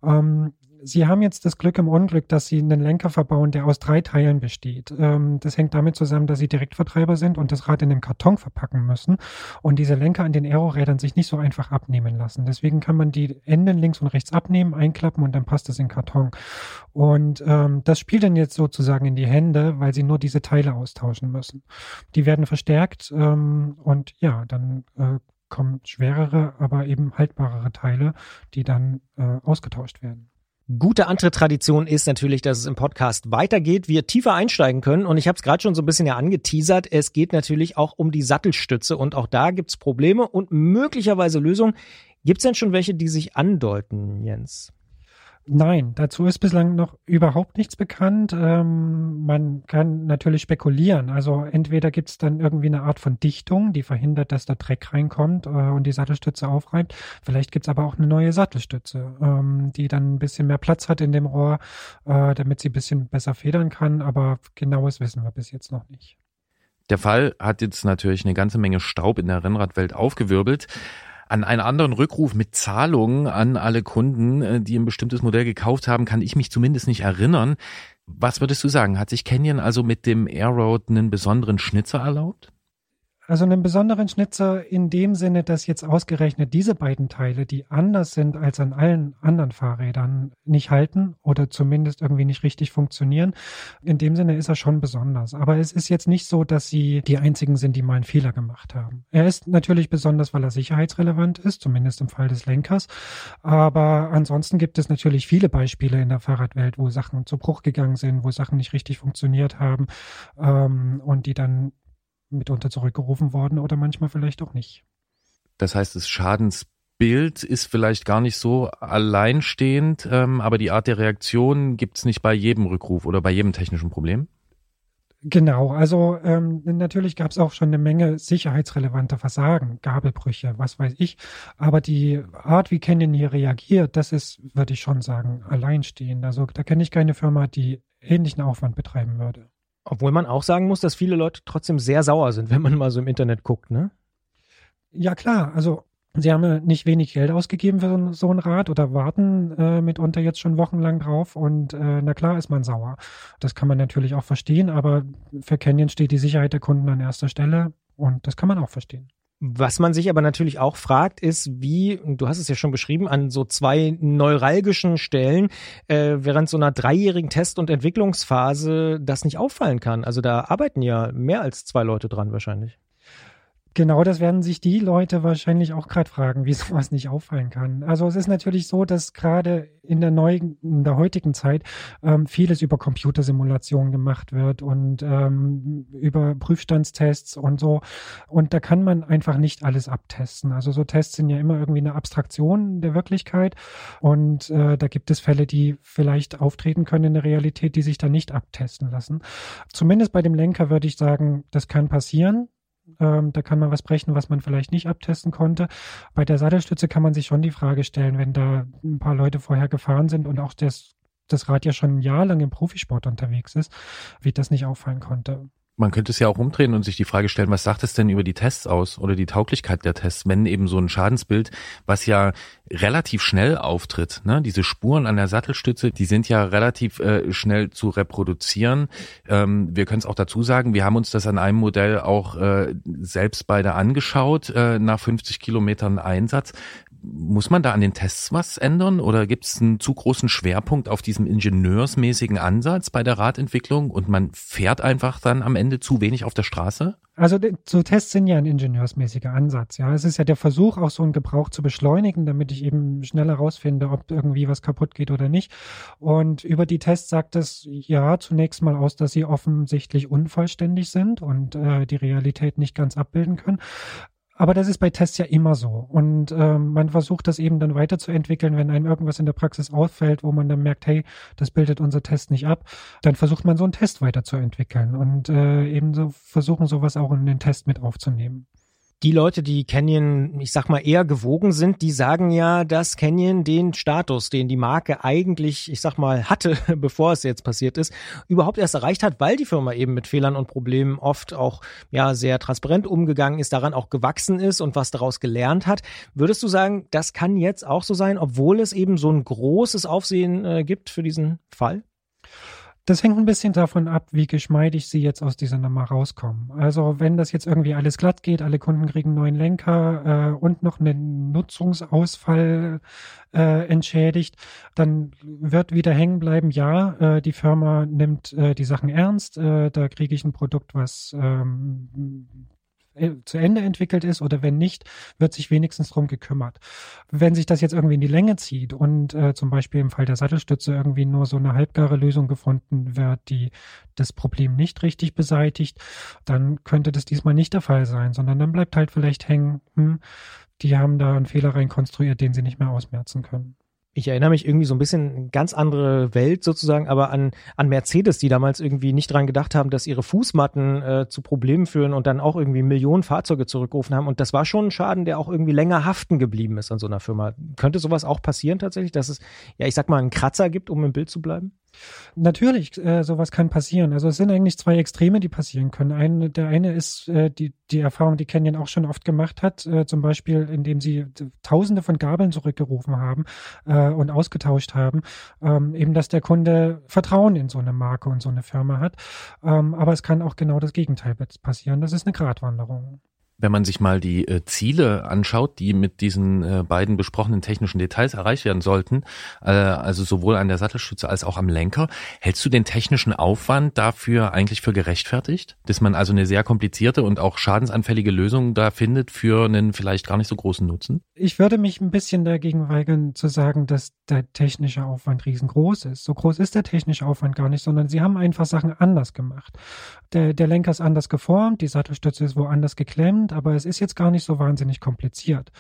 Ähm, Sie haben jetzt das Glück im Unglück, dass Sie einen Lenker verbauen, der aus drei Teilen besteht. Ähm, das hängt damit zusammen, dass Sie Direktvertreiber sind und das Rad in einem Karton verpacken müssen und diese Lenker an den Aerorädern sich nicht so einfach abnehmen lassen. Deswegen kann man die Enden links und rechts abnehmen, einklappen und dann passt es in Karton. Und ähm, das spielt dann jetzt sozusagen in die Hände, weil Sie nur diese Teile austauschen müssen. Die werden verstärkt ähm, und ja, dann äh, kommen schwerere, aber eben haltbarere Teile, die dann äh, ausgetauscht werden. Gute andere Tradition ist natürlich, dass es im Podcast weitergeht, wir tiefer einsteigen können. Und ich habe es gerade schon so ein bisschen ja angeteasert. Es geht natürlich auch um die Sattelstütze und auch da gibt's Probleme und möglicherweise Lösungen. Gibt's denn schon welche, die sich andeuten, Jens? Nein, dazu ist bislang noch überhaupt nichts bekannt. Ähm, man kann natürlich spekulieren. Also entweder gibt es dann irgendwie eine Art von Dichtung, die verhindert, dass da Dreck reinkommt äh, und die Sattelstütze aufreibt. Vielleicht gibt es aber auch eine neue Sattelstütze, ähm, die dann ein bisschen mehr Platz hat in dem Rohr, äh, damit sie ein bisschen besser federn kann. Aber genaues wissen wir bis jetzt noch nicht. Der Fall hat jetzt natürlich eine ganze Menge Staub in der Rennradwelt aufgewirbelt. An einen anderen Rückruf mit Zahlungen an alle Kunden, äh, die ein bestimmtes Modell gekauft haben, kann ich mich zumindest nicht erinnern. Was würdest du sagen? Hat sich Canyon also mit dem Airroad einen besonderen Schnitzer erlaubt? Also einen besonderen Schnitzer in dem Sinne, dass jetzt ausgerechnet diese beiden Teile, die anders sind als an allen anderen Fahrrädern, nicht halten oder zumindest irgendwie nicht richtig funktionieren. In dem Sinne ist er schon besonders. Aber es ist jetzt nicht so, dass sie die einzigen sind, die mal einen Fehler gemacht haben. Er ist natürlich besonders, weil er sicherheitsrelevant ist, zumindest im Fall des Lenkers. Aber ansonsten gibt es natürlich viele Beispiele in der Fahrradwelt, wo Sachen zu Bruch gegangen sind, wo Sachen nicht richtig funktioniert haben ähm, und die dann mitunter zurückgerufen worden oder manchmal vielleicht auch nicht. Das heißt, das Schadensbild ist vielleicht gar nicht so alleinstehend, ähm, aber die Art der Reaktion gibt es nicht bei jedem Rückruf oder bei jedem technischen Problem? Genau, also ähm, natürlich gab es auch schon eine Menge sicherheitsrelevanter Versagen, Gabelbrüche, was weiß ich. Aber die Art, wie Canyon hier reagiert, das ist, würde ich schon sagen, alleinstehend. Also da kenne ich keine Firma, die ähnlichen Aufwand betreiben würde. Obwohl man auch sagen muss, dass viele Leute trotzdem sehr sauer sind, wenn man mal so im Internet guckt, ne? Ja, klar. Also, sie haben ja nicht wenig Geld ausgegeben für so, ein Rad oder warten äh, mitunter jetzt schon wochenlang drauf und äh, na klar ist man sauer. Das kann man natürlich auch verstehen, aber für Canyon steht die Sicherheit der Kunden an erster Stelle und das kann man auch verstehen. Was man sich aber natürlich auch fragt, ist, wie, du hast es ja schon beschrieben, an so zwei neuralgischen Stellen äh, während so einer dreijährigen Test- und Entwicklungsphase das nicht auffallen kann. Also da arbeiten ja mehr als zwei Leute dran wahrscheinlich. Genau, das werden sich die Leute wahrscheinlich auch gerade fragen, wie sowas nicht auffallen kann. Also es ist natürlich so, dass gerade in der neuen, in der heutigen Zeit ähm, vieles über Computersimulationen gemacht wird und ähm, über Prüfstandstests und so. Und da kann man einfach nicht alles abtesten. Also so Tests sind ja immer irgendwie eine Abstraktion der Wirklichkeit. Und äh, da gibt es Fälle, die vielleicht auftreten können in der Realität, die sich da nicht abtesten lassen. Zumindest bei dem Lenker würde ich sagen, das kann passieren. Ähm, da kann man was brechen, was man vielleicht nicht abtesten konnte. Bei der Sattelstütze kann man sich schon die Frage stellen, wenn da ein paar Leute vorher gefahren sind und auch das, das Rad ja schon ein Jahr lang im Profisport unterwegs ist, wie das nicht auffallen konnte man könnte es ja auch umdrehen und sich die Frage stellen, was sagt es denn über die Tests aus oder die Tauglichkeit der Tests, wenn eben so ein Schadensbild, was ja relativ schnell auftritt, ne? diese Spuren an der Sattelstütze, die sind ja relativ äh, schnell zu reproduzieren. Ähm, wir können es auch dazu sagen, wir haben uns das an einem Modell auch äh, selbst beide angeschaut, äh, nach 50 Kilometern Einsatz muss man da an den Tests was ändern oder gibt es einen zu großen Schwerpunkt auf diesem ingenieursmäßigen Ansatz bei der Radentwicklung und man fährt einfach dann am Ende zu wenig auf der Straße? Also so Tests sind ja ein ingenieursmäßiger Ansatz. Ja, es ist ja der Versuch, auch so einen Gebrauch zu beschleunigen, damit ich eben schneller rausfinde, ob irgendwie was kaputt geht oder nicht. Und über die Tests sagt es ja zunächst mal aus, dass sie offensichtlich unvollständig sind und äh, die Realität nicht ganz abbilden können. Aber das ist bei Tests ja immer so. Und ähm, man versucht das eben dann weiterzuentwickeln, wenn einem irgendwas in der Praxis auffällt, wo man dann merkt, hey, das bildet unser Test nicht ab, dann versucht man so einen Test weiterzuentwickeln und äh, eben so versuchen, sowas auch in den Test mit aufzunehmen die Leute, die Canyon, ich sag mal, eher gewogen sind, die sagen ja, dass Canyon den Status, den die Marke eigentlich, ich sag mal, hatte, bevor es jetzt passiert ist, überhaupt erst erreicht hat, weil die Firma eben mit Fehlern und Problemen oft auch ja sehr transparent umgegangen ist, daran auch gewachsen ist und was daraus gelernt hat. Würdest du sagen, das kann jetzt auch so sein, obwohl es eben so ein großes Aufsehen äh, gibt für diesen Fall? Das hängt ein bisschen davon ab, wie geschmeidig sie jetzt aus dieser Nummer rauskommen. Also wenn das jetzt irgendwie alles glatt geht, alle Kunden kriegen einen neuen Lenker äh, und noch einen Nutzungsausfall äh, entschädigt, dann wird wieder hängen bleiben, ja, äh, die Firma nimmt äh, die Sachen ernst, äh, da kriege ich ein Produkt, was ähm, äh, zu Ende entwickelt ist oder wenn nicht, wird sich wenigstens drum gekümmert. Wenn sich das jetzt irgendwie in die Länge zieht und äh, zum Beispiel im Fall der Sattelstütze irgendwie nur so eine halbgare Lösung gefunden wird, die das Problem nicht richtig beseitigt, dann könnte das diesmal nicht der Fall sein, sondern dann bleibt halt vielleicht hängen, hm, die haben da einen Fehler reinkonstruiert, den sie nicht mehr ausmerzen können ich erinnere mich irgendwie so ein bisschen ganz andere Welt sozusagen, aber an, an Mercedes, die damals irgendwie nicht dran gedacht haben, dass ihre Fußmatten äh, zu Problemen führen und dann auch irgendwie Millionen Fahrzeuge zurückgerufen haben. Und das war schon ein Schaden, der auch irgendwie länger haften geblieben ist an so einer Firma. Könnte sowas auch passieren tatsächlich, dass es, ja, ich sag mal, einen Kratzer gibt, um im Bild zu bleiben? Natürlich, äh, sowas kann passieren. Also es sind eigentlich zwei Extreme, die passieren können. Ein, der eine ist äh, die, die Erfahrung, die Canyon auch schon oft gemacht hat, äh, zum Beispiel, indem sie Tausende von Gabeln zurückgerufen haben äh, und ausgetauscht haben, ähm, eben, dass der Kunde Vertrauen in so eine Marke und so eine Firma hat. Ähm, aber es kann auch genau das Gegenteil passieren. Das ist eine Gratwanderung wenn man sich mal die äh, Ziele anschaut, die mit diesen äh, beiden besprochenen technischen Details erreicht werden sollten, äh, also sowohl an der Sattelstütze als auch am Lenker, hältst du den technischen Aufwand dafür eigentlich für gerechtfertigt? Dass man also eine sehr komplizierte und auch schadensanfällige Lösung da findet für einen vielleicht gar nicht so großen Nutzen? Ich würde mich ein bisschen dagegen weigern zu sagen, dass der technische Aufwand riesengroß ist. So groß ist der technische Aufwand gar nicht, sondern sie haben einfach Sachen anders gemacht. Der, der Lenker ist anders geformt, die Sattelstütze ist woanders geklemmt, aber es ist jetzt gar nicht so wahnsinnig kompliziert.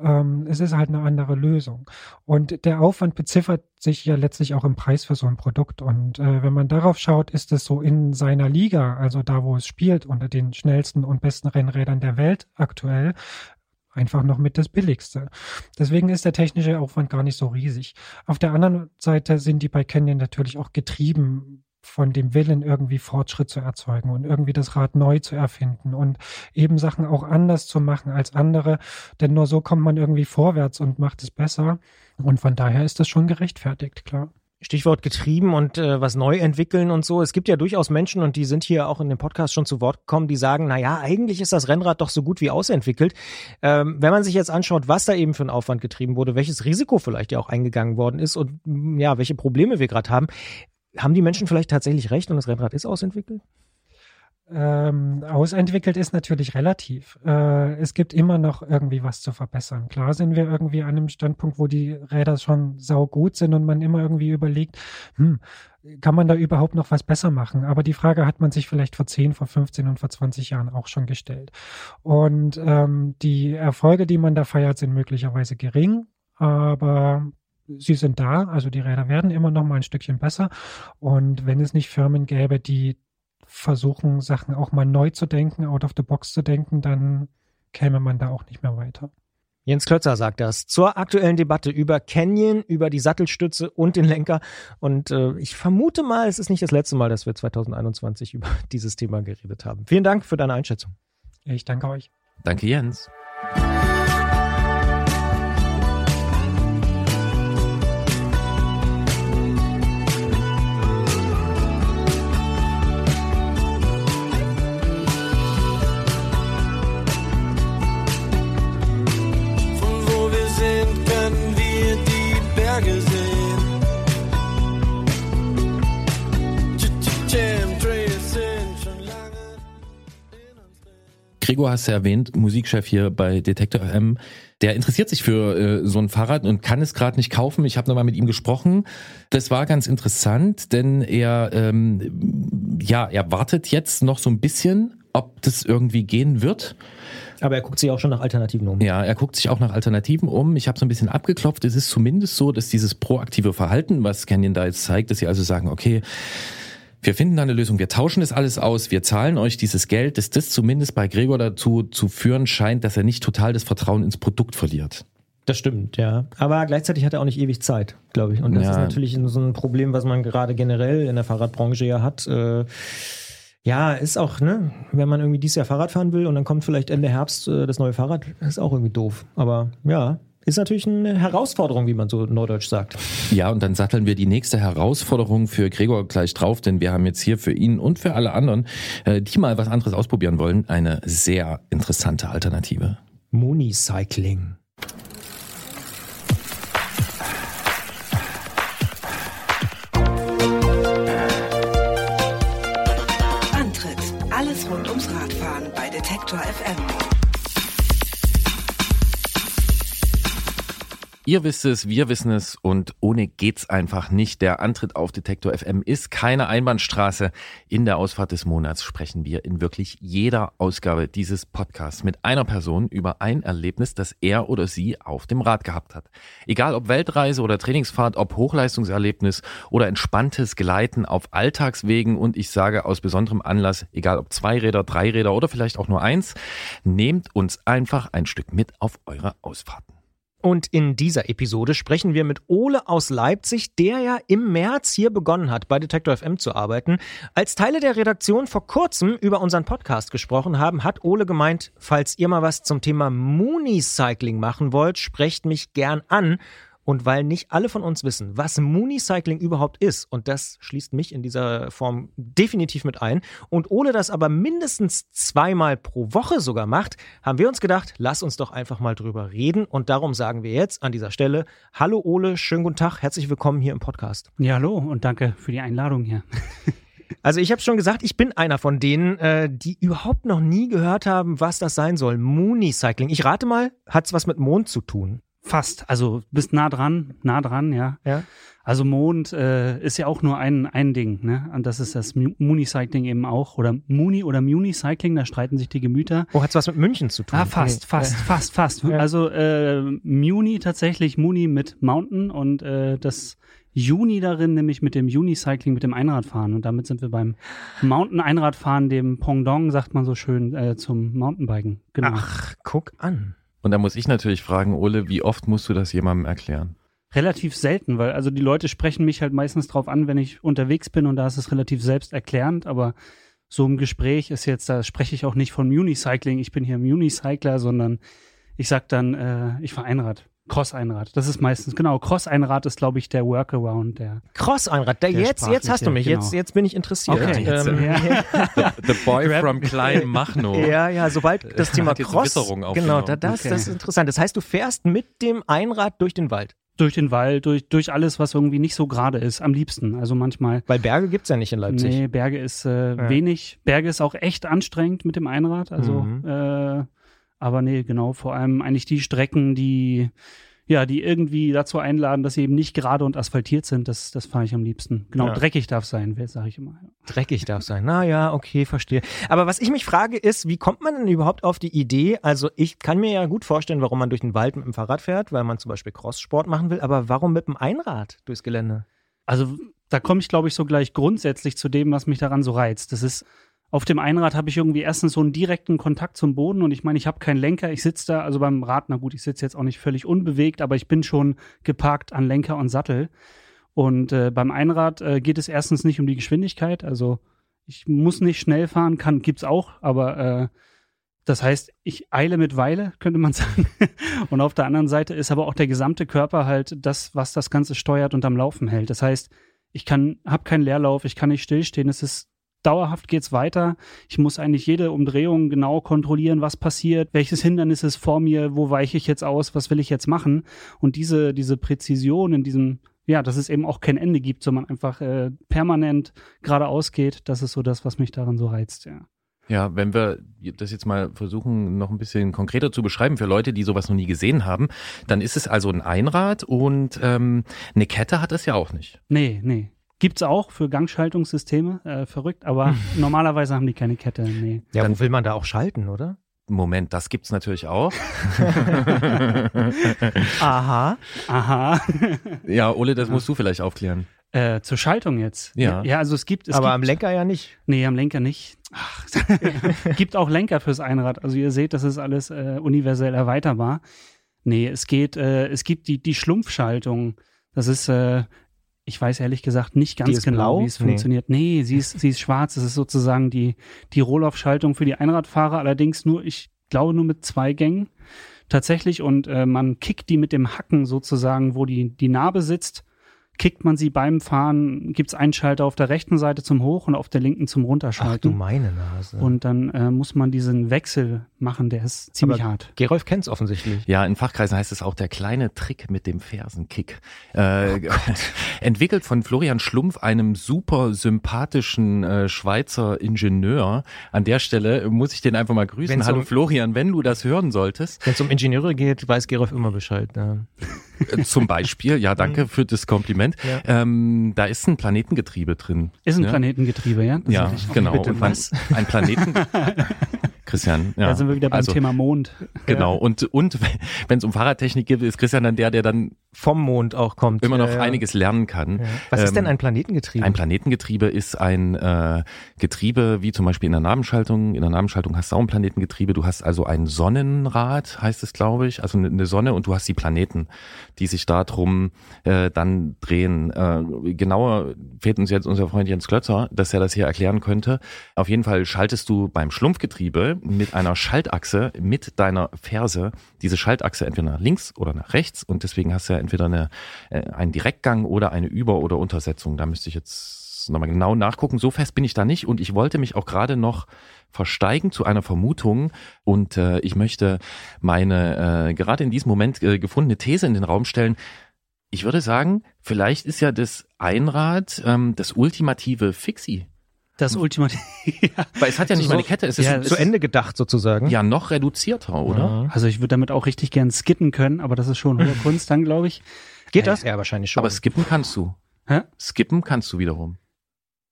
Ähm, es ist halt eine andere Lösung. Und der Aufwand beziffert sich ja letztlich auch im Preis für so ein Produkt. Und äh, wenn man darauf schaut, ist es so in seiner Liga, also da, wo es spielt, unter den schnellsten und besten Rennrädern der Welt aktuell, einfach noch mit das Billigste. Deswegen ist der technische Aufwand gar nicht so riesig. Auf der anderen Seite sind die bei Canyon natürlich auch getrieben von dem Willen, irgendwie Fortschritt zu erzeugen und irgendwie das Rad neu zu erfinden und eben Sachen auch anders zu machen als andere. Denn nur so kommt man irgendwie vorwärts und macht es besser. Und von daher ist das schon gerechtfertigt, klar. Stichwort getrieben und äh, was neu entwickeln und so. Es gibt ja durchaus Menschen und die sind hier auch in dem Podcast schon zu Wort gekommen, die sagen, na ja, eigentlich ist das Rennrad doch so gut wie ausentwickelt. Ähm, wenn man sich jetzt anschaut, was da eben für ein Aufwand getrieben wurde, welches Risiko vielleicht ja auch eingegangen worden ist und ja, welche Probleme wir gerade haben, haben die Menschen vielleicht tatsächlich recht und das Rennrad ist ausentwickelt? Ähm, ausentwickelt ist natürlich relativ. Äh, es gibt immer noch irgendwie was zu verbessern. Klar sind wir irgendwie an einem Standpunkt, wo die Räder schon saugut sind und man immer irgendwie überlegt, hm, kann man da überhaupt noch was besser machen? Aber die Frage hat man sich vielleicht vor 10, vor 15 und vor 20 Jahren auch schon gestellt. Und ähm, die Erfolge, die man da feiert, sind möglicherweise gering, aber sie sind da, also die Räder werden immer noch mal ein Stückchen besser. Und wenn es nicht Firmen gäbe, die versuchen, Sachen auch mal neu zu denken, out of the box zu denken, dann käme man da auch nicht mehr weiter. Jens Klötzer sagt das zur aktuellen Debatte über Canyon, über die Sattelstütze und den Lenker. Und äh, ich vermute mal, es ist nicht das letzte Mal, dass wir 2021 über dieses Thema geredet haben. Vielen Dank für deine Einschätzung. Ich danke euch. Danke, Jens. Gregor hast du erwähnt, Musikchef hier bei Detektor FM. Der interessiert sich für äh, so ein Fahrrad und kann es gerade nicht kaufen. Ich habe nochmal mit ihm gesprochen. Das war ganz interessant, denn er ähm, ja, er wartet jetzt noch so ein bisschen, ob das irgendwie gehen wird. Aber er guckt sich auch schon nach Alternativen um. Ja, er guckt sich auch nach Alternativen um. Ich habe so ein bisschen abgeklopft. Es ist zumindest so, dass dieses proaktive Verhalten, was Canyon da jetzt zeigt, dass sie also sagen, okay, wir finden da eine Lösung, wir tauschen das alles aus, wir zahlen euch dieses Geld, dass das zumindest bei Gregor dazu zu führen scheint, dass er nicht total das Vertrauen ins Produkt verliert. Das stimmt, ja. Aber gleichzeitig hat er auch nicht ewig Zeit, glaube ich. Und das ja. ist natürlich so ein Problem, was man gerade generell in der Fahrradbranche ja hat. Äh, ja, ist auch, ne, wenn man irgendwie dieses Jahr Fahrrad fahren will und dann kommt vielleicht Ende Herbst äh, das neue Fahrrad, ist auch irgendwie doof. Aber ja, ist natürlich eine Herausforderung, wie man so norddeutsch sagt. Ja, und dann satteln wir die nächste Herausforderung für Gregor gleich drauf, denn wir haben jetzt hier für ihn und für alle anderen, äh, die mal was anderes ausprobieren wollen, eine sehr interessante Alternative. Municycling. Antritt: Alles rund ums Radfahren bei Detektor FM. Ihr wisst es, wir wissen es und ohne geht's einfach nicht. Der Antritt auf Detektor FM ist keine Einbahnstraße. In der Ausfahrt des Monats sprechen wir in wirklich jeder Ausgabe dieses Podcasts mit einer Person über ein Erlebnis, das er oder sie auf dem Rad gehabt hat. Egal ob Weltreise oder Trainingsfahrt, ob Hochleistungserlebnis oder entspanntes Gleiten auf Alltagswegen und ich sage aus besonderem Anlass, egal ob zwei Räder, drei Räder oder vielleicht auch nur eins, nehmt uns einfach ein Stück mit auf eure Ausfahrten. Und in dieser Episode sprechen wir mit Ole aus Leipzig, der ja im März hier begonnen hat, bei Detektor FM zu arbeiten. Als Teile der Redaktion vor kurzem über unseren Podcast gesprochen haben, hat Ole gemeint, falls ihr mal was zum Thema Mooney-Cycling machen wollt, sprecht mich gern an. Und weil nicht alle von uns wissen, was Mooney-Cycling überhaupt ist, und das schließt mich in dieser Form definitiv mit ein, und Ole das aber mindestens zweimal pro Woche sogar macht, haben wir uns gedacht, lass uns doch einfach mal drüber reden. Und darum sagen wir jetzt an dieser Stelle, hallo Ole, schönen guten Tag, herzlich willkommen hier im Podcast. Ja, hallo und danke für die Einladung hier. Also ich habe schon gesagt, ich bin einer von denen, äh, die überhaupt noch nie gehört haben, was das sein soll. Mooney Cycling. Ich rate mal, hat's was mit Mond zu tun? Fast, also bist nah dran, nah dran, ja. Ja. Also Mond äh, ist ja auch nur ein, ein Ding, ne? Und das ist das Muni-Cycling eben auch. Oder Muni oder Muni-Cycling, da streiten sich die Gemüter. Oh, hat's was mit München zu tun? Ah, fast, okay. fast, fast, fast. Ja. Also äh, Muni tatsächlich, Muni mit Mountain und äh, das Juni darin, nämlich mit dem Juni-Cycling, mit dem Einradfahren. Und damit sind wir beim Mountain-Einradfahren, dem Pongdong, sagt man so schön, äh, zum Mountainbiken. Genau. Ach, guck an. Und da muss ich natürlich fragen, Ole, wie oft musst du das jemandem erklären? Relativ selten, weil also die Leute sprechen mich halt meistens drauf an, wenn ich unterwegs bin und da ist es relativ selbsterklärend, aber so im Gespräch ist jetzt, da spreche ich auch nicht von Unicycling, ich bin hier Unicycler, sondern ich sag dann, äh, ich fahre Einrad. Cross-Einrad. Das ist meistens, genau, Cross-Einrad ist, glaube ich, der Workaround der. Cross-Einrad, jetzt, jetzt hast du mich, genau. jetzt, jetzt bin ich interessiert. Okay, jetzt, ähm, ja. the, the, Boy from Klein Machno. Ja, ja, sobald das Thema Cross. Genau, da, das, okay. das ist interessant. Das heißt, du fährst mit dem Einrad durch den Wald. durch den Wald, durch, durch alles, was irgendwie nicht so gerade ist, am liebsten. Also manchmal. Weil Berge gibt's ja nicht in Leipzig. Nee, Berge ist äh, Ja. wenig. Berge ist auch echt anstrengend mit dem Einrad. Also, Mhm. äh, aber nee, genau, vor allem eigentlich die Strecken, die ja, die irgendwie dazu einladen, dass sie eben nicht gerade und asphaltiert sind, das, das fahre ich am liebsten. Genau, Ja. dreckig darf sein, sage ich immer. Dreckig darf sein. Na ja, okay, verstehe. Aber was ich mich frage ist, wie kommt man denn überhaupt auf die Idee? Also ich kann mir ja gut vorstellen, warum man durch den Wald mit dem Fahrrad fährt, weil man zum Beispiel Crosssport machen will. Aber warum mit dem Einrad durchs Gelände? Also da komme ich, glaube ich, so gleich grundsätzlich zu dem, was mich daran so reizt. Das ist, auf dem Einrad habe ich irgendwie erstens so einen direkten Kontakt zum Boden und ich meine, ich habe keinen Lenker. Ich sitze da, also beim Rad, na gut, ich sitze jetzt auch nicht völlig unbewegt, aber ich bin schon geparkt an Lenker und Sattel. Und äh, beim Einrad äh, geht es erstens nicht um die Geschwindigkeit, also ich muss nicht schnell fahren, kann, gibt's auch, aber äh, das heißt, ich eile mit Weile, könnte man sagen. Und auf der anderen Seite ist aber auch der gesamte Körper halt das, was das Ganze steuert und am Laufen hält. Das heißt, ich kann, habe keinen Leerlauf, ich kann nicht stillstehen. Es ist dauerhaft geht's weiter. Ich muss eigentlich jede Umdrehung genau kontrollieren, was passiert, welches Hindernis ist vor mir, wo weiche ich jetzt aus, was will ich jetzt machen. Und diese, diese Präzision in diesem, ja, dass es eben auch kein Ende gibt, sondern einfach äh, permanent geradeaus geht, das ist so das, was mich daran so reizt, ja. Ja, wenn wir das jetzt mal versuchen, noch ein bisschen konkreter zu beschreiben für Leute, die sowas noch nie gesehen haben, dann ist es also ein Einrad und ähm, eine Kette hat es ja auch nicht. Nee, nee. Gibt's auch für Gangschaltungssysteme, äh, verrückt, aber normalerweise haben die keine Kette, nee. Ja, Dann- will man da auch schalten, oder? Moment, das gibt's natürlich auch. Aha. Aha. ja, Ole, das musst du vielleicht aufklären. äh, zur Schaltung jetzt. Ja. Ja, also es gibt. Es Aber gibt, am Lenker ja nicht. Nee, am Lenker nicht. Ach, gibt auch Lenker fürs Einrad. Also ihr seht, das ist alles äh, universell erweiterbar. Nee, es geht, äh, es gibt die, die Schlumpfschaltung. Das ist, äh, ich weiß ehrlich gesagt nicht ganz genau, wie es funktioniert. Nee, sie ist, sie ist schwarz. Das ist sozusagen die, die Rohlaufschaltung für die Einradfahrer. Allerdings nur, ich glaube, nur mit zwei Gängen tatsächlich. Und äh, man kickt die mit dem Hacken sozusagen, wo die, die Narbe sitzt, kickt man sie beim Fahren, gibt's einen Schalter auf der rechten Seite zum Hoch und auf der linken zum Ach du Runterschalten. meine Nase. und dann äh, muss man diesen Wechsel machen, der ist ziemlich Aber hart. Gerolf kennt's offensichtlich. Ja, in Fachkreisen heißt es auch der kleine Trick mit dem Fersenkick. Oh Äh, entwickelt von Florian Schlumpf, einem super sympathischen äh, Schweizer Ingenieur. An der Stelle muss ich den einfach mal grüßen. Wenn's Hallo um- Florian, wenn du das hören solltest. Wenn es um Ingenieure geht, weiß Gerolf immer Bescheid. Ja. Äh, Zum Beispiel, ja, danke für das Kompliment. Ja. Ähm, da ist ein Planetengetriebe drin. Ist ein Ja? Planetengetriebe, ja? Das Ja, genau. Bitte was? Ein Planeten. Christian, ja. Da sind wir wieder beim also, Thema Mond. Genau. Und, und wenn es um Fahrradtechnik geht, ist Christian dann der, der dann Vom Mond auch kommt. immer noch Ja, ja. einiges lernen kann. Ja. Was ist Ähm, denn ein Planetengetriebe? Ein Planetengetriebe ist ein äh, Getriebe, wie zum Beispiel in der Nabenschaltung. In der Nabenschaltung hast du auch ein Planetengetriebe. Du hast also ein Sonnenrad, heißt es, glaube ich, also eine- eine Sonne und du hast die Planeten, die sich darum äh, dann drehen. Äh, genauer fehlt uns jetzt unser Freund Jens Klötzer, dass er das hier erklären könnte. Auf jeden Fall schaltest du beim Schlumpfgetriebe mit einer Schaltachse mit deiner Ferse diese Schaltachse entweder nach links oder nach rechts und deswegen hast du ja entweder eine, äh, einen Direktgang oder eine Über- oder Untersetzung. Da müsste ich jetzt nochmal genau nachgucken. So fest bin ich da nicht und ich wollte mich auch gerade noch versteigen zu einer Vermutung und äh, ich möchte meine äh, gerade in diesem Moment äh, gefundene These in den Raum stellen. Ich würde sagen, vielleicht ist ja das Einrad ähm, das ultimative Fixie. Das Ultimative. ja. Weil es hat ja nicht So- mal eine Kette, es ist, ja, es Zu ist Ende gedacht sozusagen. ja noch reduzierter, oder? Ja. Also ich würde damit auch richtig gern skitten können, aber das ist schon hohe Kunst dann, glaube ich. Geht das? Ja, wahrscheinlich schon. Aber skippen kannst du. Hä? Skippen kannst du wiederum.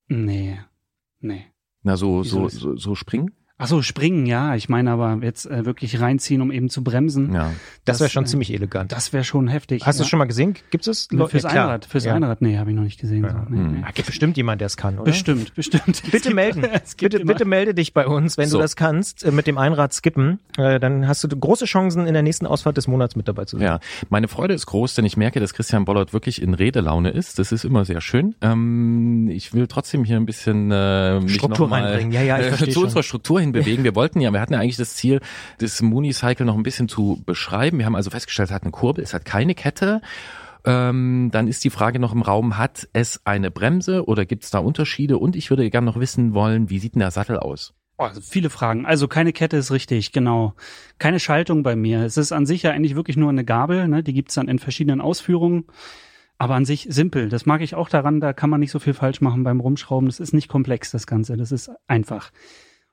Nee. Nee. Na, so, Wieso so, so, so springen? Ach so, springen, ja. Ich meine aber jetzt äh, wirklich reinziehen, um eben zu bremsen. Ja. das wäre schon äh, ziemlich elegant. Das wäre schon heftig. Hast du ja. es schon mal gesehen? Gibt es Nur Fürs Ja. Einrad, fürs Ja. Einrad, nee, habe ich noch nicht gesehen. Ja. So. Nee, Hm. nee. Ah, gibt bestimmt jemand, der es kann, oder? Bestimmt, bestimmt. Es Bitte gibt- melden. Bitte, immer- bitte melde dich bei uns, wenn So. du das kannst, äh, mit dem Einrad skippen. Äh, Dann hast du große Chancen, in der nächsten Ausfahrt des Monats mit dabei zu sein. Ja, meine Freude ist groß, denn ich merke, dass Christian Bollert wirklich in Redelaune ist. Das ist immer sehr schön. Ähm, ich will trotzdem hier ein bisschen äh, mich Struktur noch mal, reinbringen. Ja, ja, ich äh, verstehe zu schon. unserer Struktur hin bewegen. Wir wollten ja, wir hatten ja eigentlich das Ziel, das Mooney-Cycle noch ein bisschen zu beschreiben. Wir haben also festgestellt, es hat eine Kurbel, es hat keine Kette. Ähm, dann ist die Frage noch im Raum, hat es eine Bremse oder gibt es da Unterschiede? Und ich würde gerne noch wissen wollen, wie sieht denn der Sattel aus? Oh, also viele Fragen. Also keine Kette ist richtig, genau. Keine Schaltung bei mir. Es ist an sich ja eigentlich wirklich nur eine Gabel, ne? die gibt's dann in verschiedenen Ausführungen. Aber an sich simpel. Das mag ich auch daran, da kann man nicht so viel falsch machen beim Rumschrauben. Das ist nicht komplex, das Ganze. Das ist einfach.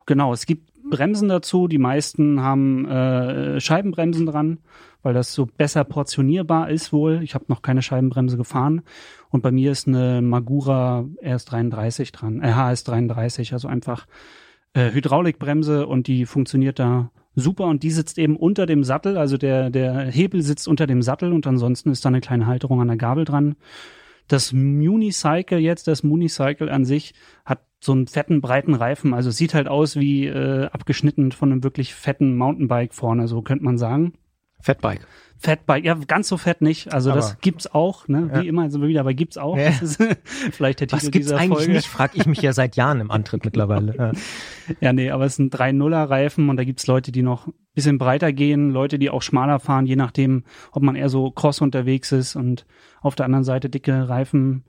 Genau, es gibt Bremsen dazu. Die meisten haben äh, Scheibenbremsen dran, weil das so besser portionierbar ist wohl. Ich habe noch keine Scheibenbremse gefahren. Und bei mir ist eine Magura RS33 dran, äh, HS33, also einfach äh, Hydraulikbremse und die funktioniert da super und die sitzt eben unter dem Sattel, also der, der Hebel sitzt unter dem Sattel und ansonsten ist da eine kleine Halterung an der Gabel dran. Das Municycle jetzt, das Municycle an sich, hat so einen fetten, breiten Reifen, also sieht halt aus wie äh, abgeschnitten von einem wirklich fetten Mountainbike vorne, so könnte man sagen. Fatbike. Fatbike, ja, ganz so fett nicht. Also Aber- das gibt's auch, ne? Wie Ja. immer sind wir wieder, aber gibt's auch. Ja. Das ist vielleicht der Titel Was gibt's dieser eigentlich Folge. nicht, frag ich mich ja seit Jahren im Antritt mittlerweile. Ja. Ja, nee, aber es sind 3-0er Reifen und da gibt's Leute, die noch ein bisschen breiter gehen, Leute, die auch schmaler fahren, je nachdem, ob man eher so cross unterwegs ist und auf der anderen Seite dicke Reifen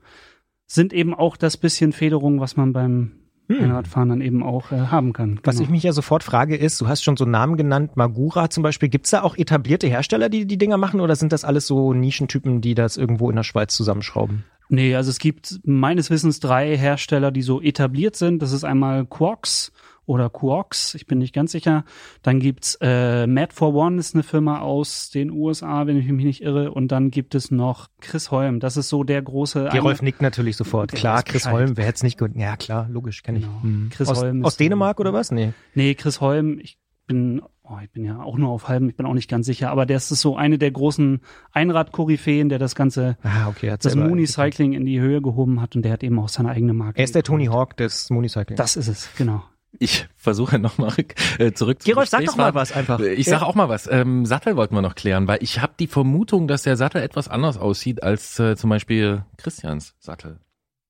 sind eben auch das bisschen Federung, was man beim Einradfahren dann eben auch äh, haben kann. Hm. Was Genau. ich mich ja sofort frage ist, du hast schon so Namen genannt, Magura zum Beispiel. Gibt's da auch etablierte Hersteller, die die Dinger machen oder sind das alles so Nischentypen, die das irgendwo in der Schweiz zusammenschrauben? Nee, also es gibt meines Wissens drei Hersteller, die so etabliert sind. Das ist einmal Quarks oder Quarks, ich bin nicht ganz sicher. Dann gibt's äh, Mad for One, ist eine Firma aus den USA, wenn ich mich nicht irre. Und dann gibt es noch Chris Holm. Das ist so der große. Gerolf nickt natürlich sofort. Klar, Chris Bescheid. Holm, wer hätte es nicht gut. Ja, klar, logisch, kenne ich. Genau. Hm. Chris aus, Holm aus Dänemark oder was? Nee. Nee, Chris Holm, ich bin, oh, ich bin ja auch nur auf halbem, ich bin auch nicht ganz sicher, aber der ist so eine der großen Einrad-Koryphäen, der das ganze, Ah, okay. das selber Mooncycling in die Höhe gehoben hat und der hat eben auch seine eigene Marke. Er ist der Tony Hawk des Mooncycling. Das ist es, genau. Ich versuche nochmal äh, zurück zu Gerolf, sag doch mal was einfach. Ich sag auch mal was. Ähm, Sattel wollten wir noch klären, weil ich habe die Vermutung, dass der Sattel etwas anders aussieht als äh, zum Beispiel Christians Sattel.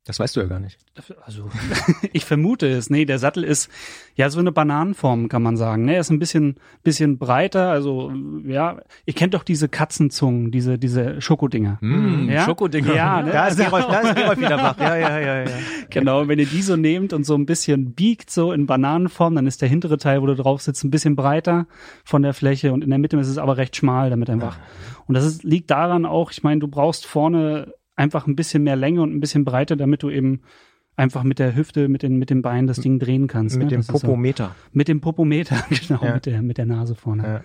Das weißt du ja gar nicht. Also, ich vermute es. Nee, der Sattel ist ja so eine Bananenform, kann man sagen. Ne, er ist ein bisschen, bisschen breiter. Also, ja, ihr kennt doch diese Katzenzungen, diese, diese Schokodinger. Mm, Ja? Schokodinger. Ja, ne? Da ist Gerolf, da ist Gerolf wieder wach. Ja, ja, ja, ja. Genau, wenn ihr die so nehmt und so ein bisschen biegt, so in Bananenform, dann ist der hintere Teil, wo du drauf sitzt, ein bisschen breiter von der Fläche und in der Mitte ist es aber recht schmal, damit einfach. Und das ist, liegt daran auch, ich meine, du brauchst vorne einfach ein bisschen mehr Länge und ein bisschen Breite, damit du eben einfach mit der Hüfte, mit den, mit den Beinen das Ding drehen kannst. Mit ne? dem Das ist so- Popometer. Mit dem Popometer, genau, Ja. mit, der, mit der Nase vorne. Ja.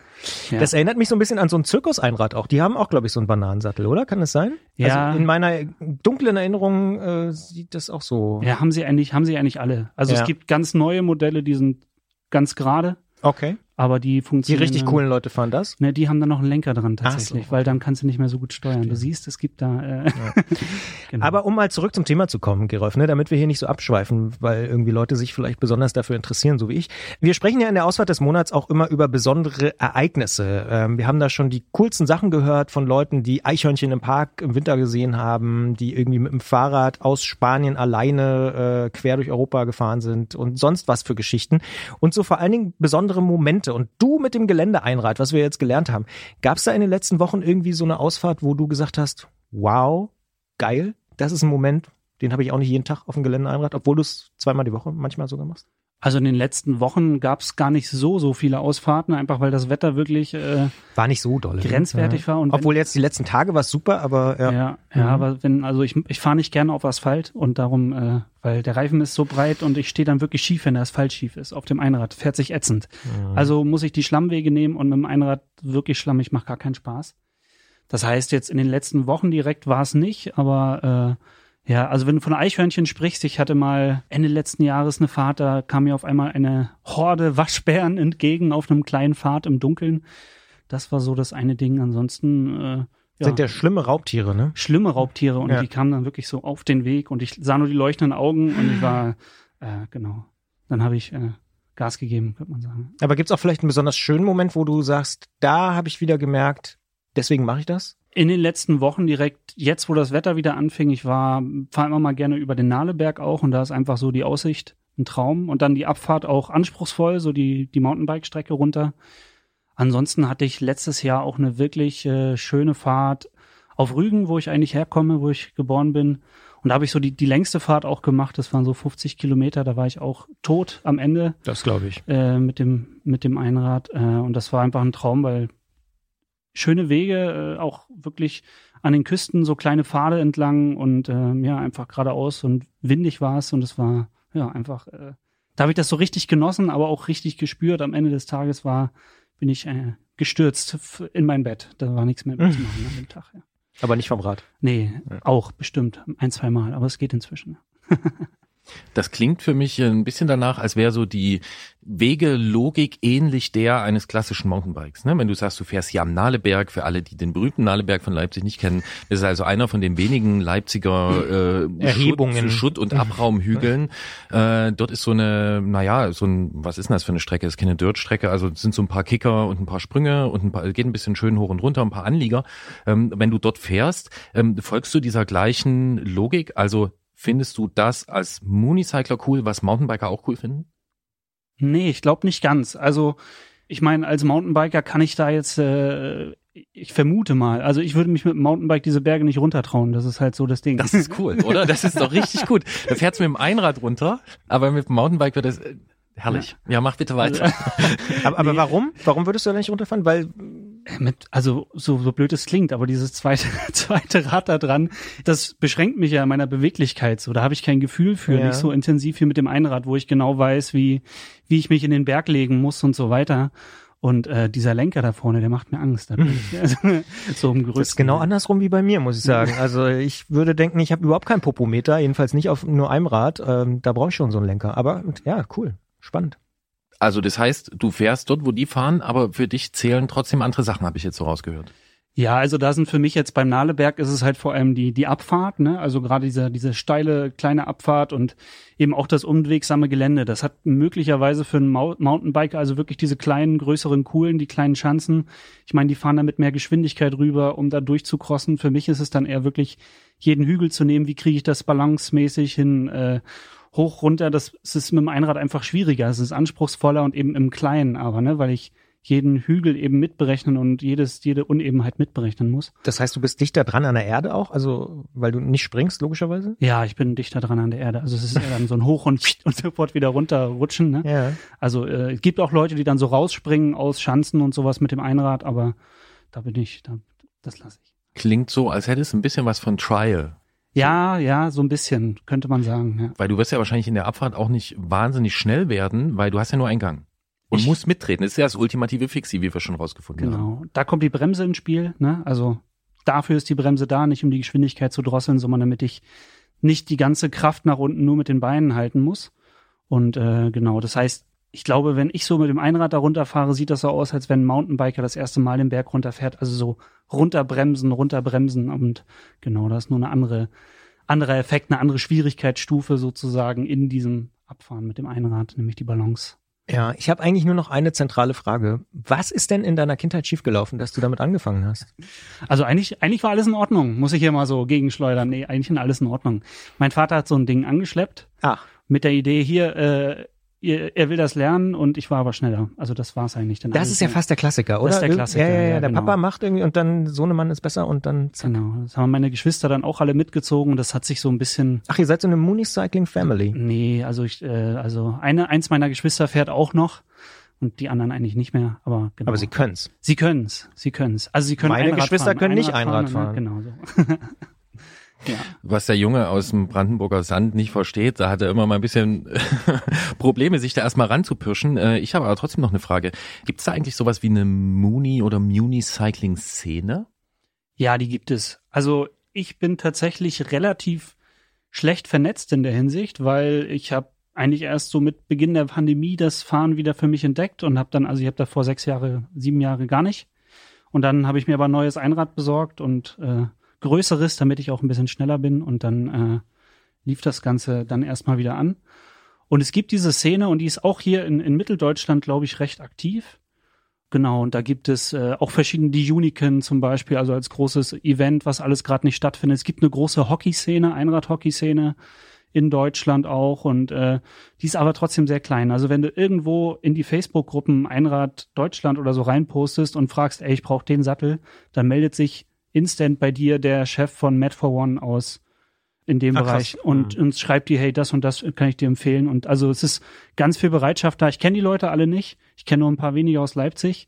Ja. Das erinnert mich so ein bisschen an so ein Zirkuseinrad auch. Die haben auch, glaube ich, so einen Bananensattel, oder? Kann es sein? Ja. Also in meiner dunklen Erinnerung äh, sieht das auch so. Ja, haben sie eigentlich, haben sie eigentlich alle. Also es gibt ganz neue Modelle, die sind ganz gerade, Okay. Aber die Die funktionieren. richtig dann- coolen Leute fahren das. Ne, die haben dann noch einen Lenker dran so, tatsächlich, okay. weil dann kannst du nicht mehr so gut steuern. Du siehst, es gibt da. Äh, genau. Aber um mal zurück zum Thema zu kommen, Gerolf, ne, damit wir hier nicht so abschweifen, weil irgendwie Leute sich vielleicht besonders dafür interessieren, so wie ich. Wir sprechen ja in der Ausfahrt des Monats auch immer über besondere Ereignisse. Ähm, wir haben da schon die coolsten Sachen gehört von Leuten, die Eichhörnchen im Park im Winter gesehen haben, die irgendwie mit dem Fahrrad aus Spanien alleine äh, quer durch Europa gefahren sind und sonst was für Geschichten. Und so vor allen Dingen besondere Momente. Und du mit dem Geländeeinrad, was wir jetzt gelernt haben, gab es da in den letzten Wochen irgendwie so eine Ausfahrt, wo du gesagt hast, wow, geil, das ist ein Moment, den habe ich auch nicht jeden Tag auf dem Geländeeinrad, obwohl du es zweimal die Woche manchmal sogar machst. Also in den letzten Wochen gab es gar nicht so, so viele Ausfahrten, einfach weil das Wetter wirklich äh, War nicht so doll. ne? grenzwertig war. Und wenn- Obwohl jetzt die letzten Tage war es super, aber ja. Ja, ja, Mhm. aber wenn, also ich, ich fahre nicht gerne auf Asphalt und darum, äh, weil der Reifen ist so breit und ich stehe dann wirklich schief, wenn der Asphalt schief ist. Auf dem Einrad fährt sich ätzend. Mhm. Also muss ich die Schlammwege nehmen und mit dem Einrad wirklich schlammig, macht gar keinen Spaß. Das heißt, jetzt in den letzten Wochen direkt war es nicht, aber äh, ja, also wenn du von Eichhörnchen sprichst, ich hatte mal Ende letzten Jahres eine Fahrt, da kam mir auf einmal eine Horde Waschbären entgegen auf einem kleinen Pfad im Dunkeln. Das war so das eine Ding. Ansonsten äh, ja Sind ja schlimme Raubtiere, ne? schlimme Raubtiere und Ja. die kamen dann wirklich so auf den Weg und ich sah nur die leuchtenden Augen und ich war, äh, genau. Dann habe ich äh, Gas gegeben, könnte man sagen. Aber gibt's auch vielleicht einen besonders schönen Moment, wo du sagst, da habe ich wieder gemerkt, deswegen mache ich das? In den letzten Wochen direkt, jetzt wo das Wetter wieder anfing, ich war, fahre immer mal gerne über den Nahleberg auch und da ist einfach so die Aussicht ein Traum und dann die Abfahrt auch anspruchsvoll, so die, die Mountainbike-Strecke runter. Ansonsten hatte ich letztes Jahr auch eine wirklich äh, schöne Fahrt auf Rügen, wo ich eigentlich herkomme, wo ich geboren bin. Und da habe ich so die, die längste Fahrt auch gemacht. Das waren so 50 Kilometer. Da war ich auch tot am Ende. Das glaube ich. Äh, mit dem mit dem Einrad. Äh, und das war einfach ein Traum, weil schöne Wege, äh, auch wirklich an den Küsten so kleine Pfade entlang und äh, ja einfach geradeaus und windig war es und es war ja einfach. Äh, da habe ich das so richtig genossen, aber auch richtig gespürt. Am Ende des Tages war bin ich äh, gestürzt in mein Bett. Da war nichts mehr mitzumachen an dem Tag. Ja. Aber nicht vom Rad. Nee, auch bestimmt ein, zwei Mal, aber es geht inzwischen. Das klingt für mich ein bisschen danach, als wäre so die Wegelogik ähnlich der eines klassischen Mountainbikes. Ne? Wenn du sagst, du fährst hier am Nahleberg, für alle, die den berühmten Nahleberg von Leipzig nicht kennen, das ist also einer von den wenigen Leipziger äh, Erhebungen. Schutt, Schutt und Abraumhügeln. äh, dort ist so eine, naja, so ein, was ist denn das für eine Strecke? Das ist keine Dirt-Strecke, also es sind so ein paar Kicker und ein paar Sprünge und ein paar, geht ein bisschen schön hoch und runter, ein paar Anlieger. Ähm, wenn du dort fährst, ähm, folgst du dieser gleichen Logik, also Findest du das als Moonicycler cool, was Mountainbiker auch cool finden? Nee, ich glaube nicht ganz. Also ich meine, als Mountainbiker kann ich da jetzt, äh, ich vermute mal, also ich würde mich mit dem Mountainbike diese Berge nicht runtertrauen. Das ist halt so das Ding. Das ist cool, oder? Das ist doch richtig gut. Da fährst du mit dem Einrad runter, aber mit dem Mountainbike wird das äh, herrlich. Ja, ja mach bitte weiter. Also, aber, aber nee. warum? Warum würdest du da nicht runterfahren? Weil mit, also so, so blöd es klingt, aber dieses zweite, zweite Rad da dran, das beschränkt mich ja in meiner Beweglichkeit so. Da habe ich kein Gefühl für, ja. nicht so intensiv wie mit dem Einrad, wo ich genau weiß, wie, wie ich mich in den Berg legen muss und so weiter. Und äh, dieser Lenker da vorne, der macht mir Angst. Also, so im Das ist genau andersrum wie bei mir, muss ich sagen. Also ich würde denken, ich habe überhaupt keinen Popometer, jedenfalls nicht auf nur einem Rad. Ähm, da brauche ich schon so einen Lenker. Aber ja, cool, spannend. Also das heißt, du fährst dort, wo die fahren, aber für dich zählen trotzdem andere Sachen, habe ich jetzt so rausgehört. Ja, also da sind für mich jetzt beim Nahleberg ist es halt vor allem die, die Abfahrt, ne? Also gerade diese, diese steile kleine Abfahrt und eben auch das unwegsame Gelände. Das hat möglicherweise für einen Mountainbiker also wirklich diese kleinen, größeren Kuhlen, die kleinen Schanzen. Ich meine, die fahren da mit mehr Geschwindigkeit rüber, um da durchzukrossen. Für mich ist es dann eher wirklich, jeden Hügel zu nehmen. Wie kriege ich das balancemäßig hin? Äh, hoch, runter, das, das ist mit dem Einrad einfach schwieriger. Es ist anspruchsvoller und eben im Kleinen aber, ne, weil ich jeden Hügel eben mitberechnen und jedes, jede Unebenheit mitberechnen muss. Das heißt, du bist dichter dran an der Erde auch, also weil du nicht springst, logischerweise? Ja, ich bin dichter dran an der Erde. Also es ist dann so ein Hoch und, und sofort wieder runterrutschen. Ne? Ja. Also äh, es gibt auch Leute, die dann so rausspringen aus Schanzen und sowas mit dem Einrad, aber da bin ich, da, das lasse ich. Klingt so, als hätte es ein bisschen was von Trial. Ja, ja, so ein bisschen, könnte man sagen. Ja. Weil du wirst ja wahrscheinlich in der Abfahrt auch nicht wahnsinnig schnell werden, weil du hast ja nur einen Gang. Und ich, musst mittreten. Das ist ja das ultimative Fixie, wie wir schon rausgefunden genau. haben. Genau. Da kommt die Bremse ins Spiel, ne? Also dafür ist die Bremse da, nicht um die Geschwindigkeit zu drosseln, sondern damit ich nicht die ganze Kraft nach unten nur mit den Beinen halten muss. Und äh, genau, das heißt, ich glaube, wenn ich so mit dem Einrad da runterfahre, sieht das so aus, als wenn ein Mountainbiker das erste Mal den Berg runterfährt. Also so runterbremsen, runterbremsen und genau, das ist nur eine andere, andere Effekt, eine andere Schwierigkeitsstufe sozusagen in diesem Abfahren mit dem Einrad, nämlich die Balance. Ja, ich habe eigentlich nur noch eine zentrale Frage. Was ist denn in deiner Kindheit schiefgelaufen, dass du damit angefangen hast? Also eigentlich, eigentlich war alles in Ordnung, muss ich hier mal so gegenschleudern. Nee, eigentlich ist alles in Ordnung. Mein Vater hat so ein Ding angeschleppt. Ach. Mit der Idee, hier, äh, er will das lernen und ich war aber schneller. Also das war es eigentlich. Dann das ist ja fast der Klassiker, oder? Das ist der Klassiker. Ja, ja, ja. Der genau. Papa macht irgendwie und dann Sohnemann ist besser und dann zack. Genau. Das haben meine Geschwister dann auch alle mitgezogen. Das hat sich so ein bisschen. Ach, ihr seid so eine Mooncycling Family. Nee, also ich, äh, also eine, eins meiner Geschwister fährt auch noch und die anderen eigentlich nicht mehr. Aber genau. Aber sie können's. Sie können's. Sie können's. Also sie können Meine Einrad Geschwister fahren, können nicht Einrad Einrad fahren. Ne? Genau so. Ja. Was der Junge aus dem Brandenburger Sand nicht versteht, da hat er immer mal ein bisschen Probleme, sich da erstmal ranzupirschen. Äh, ich habe aber trotzdem noch eine Frage. Gibt es da eigentlich sowas wie eine Muni- oder Muni-Cycling-Szene? Ja, die gibt es. Also ich bin tatsächlich relativ schlecht vernetzt in der Hinsicht, weil ich habe eigentlich erst so mit Beginn der Pandemie das Fahren wieder für mich entdeckt und habe dann, also ich habe da vor sechs Jahre, sieben Jahre gar nicht. Und dann habe ich mir aber ein neues Einrad besorgt und äh, größeres, damit ich auch ein bisschen schneller bin und dann äh, lief das Ganze dann erstmal wieder an. Und es gibt diese Szene und die ist auch hier in, in Mitteldeutschland, glaube ich, recht aktiv. Genau, und da gibt es äh, auch verschiedene, die Uniken zum Beispiel, also als großes Event, was alles gerade nicht stattfindet. Es gibt eine große Hockeyszene, Einrad-Hockey-Szene in Deutschland auch und äh, die ist aber trotzdem sehr klein. Also wenn du irgendwo in die Facebook-Gruppen Einrad Deutschland oder so reinpostest und fragst, ey, ich brauche den Sattel, dann meldet sich instant bei dir der Chef von Mad for One aus in dem Ah, Bereich krass. und Mhm. uns schreibt die, hey, das und das kann ich dir empfehlen. Und also es ist ganz viel Bereitschaft da. Ich kenne die Leute alle nicht. Ich kenne nur ein paar wenige aus Leipzig.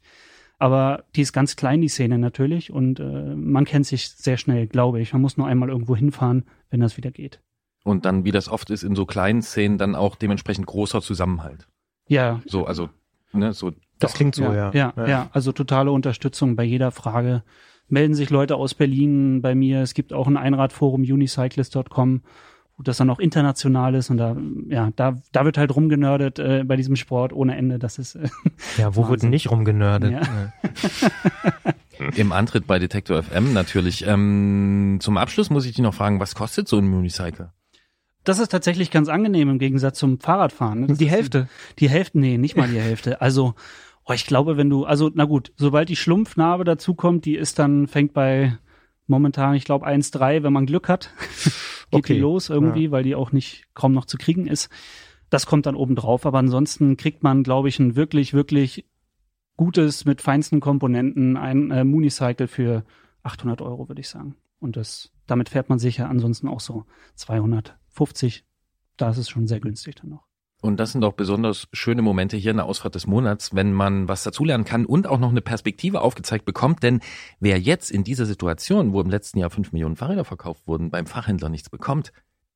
Aber die ist ganz klein, die Szene natürlich. Und äh, man kennt sich sehr schnell, glaube ich. Man muss nur einmal irgendwo hinfahren, wenn das wieder geht. Und dann, wie das oft ist, in so kleinen Szenen dann auch dementsprechend großer Zusammenhalt. Ja, So, also, ne, so. Das doch. klingt so, ja, ja. ja, ja, also totale Unterstützung bei jeder Frage. Melden sich Leute aus Berlin bei mir. Es gibt auch ein Einradforum, unicyclist.com, wo das dann auch international ist. Und da, ja, da, da wird halt rumgenördet äh, bei diesem Sport ohne Ende. Das ist, äh, Ja, wo wird Wahnsinn. nicht rumgenördet? Ja. Im Antritt bei Detektor FM natürlich. Ähm, zum Abschluss muss ich dich noch fragen, was kostet so ein Unicycle? das ist tatsächlich ganz angenehm im Gegensatz zum Fahrradfahren. ne? Das Die Hälfte. Die Hälfte, nee, nicht mal die Hälfte. Also, oh, ich glaube, wenn du, also, na gut, sobald die Schlumpfnarbe dazukommt, die ist dann, fängt bei momentan, ich glaube, 1,3, wenn man Glück hat, geht Okay. die los irgendwie, weil die auch nicht kaum noch zu kriegen ist. Das kommt dann oben drauf, aber ansonsten kriegt man, glaube ich, ein wirklich, wirklich gutes, mit feinsten Komponenten, ein äh, Moonicycle für 800 Euro, würde ich sagen. Und das, damit fährt man sicher ansonsten auch so 250. Da ist es schon sehr günstig dann noch. Und das sind auch besonders schöne Momente hier in der Ausfahrt des Monats, wenn man was dazulernen kann und auch noch eine Perspektive aufgezeigt bekommt. Denn wer jetzt in dieser Situation, wo im letzten Jahr fünf Millionen Fahrräder verkauft wurden, beim Fachhändler nichts bekommt,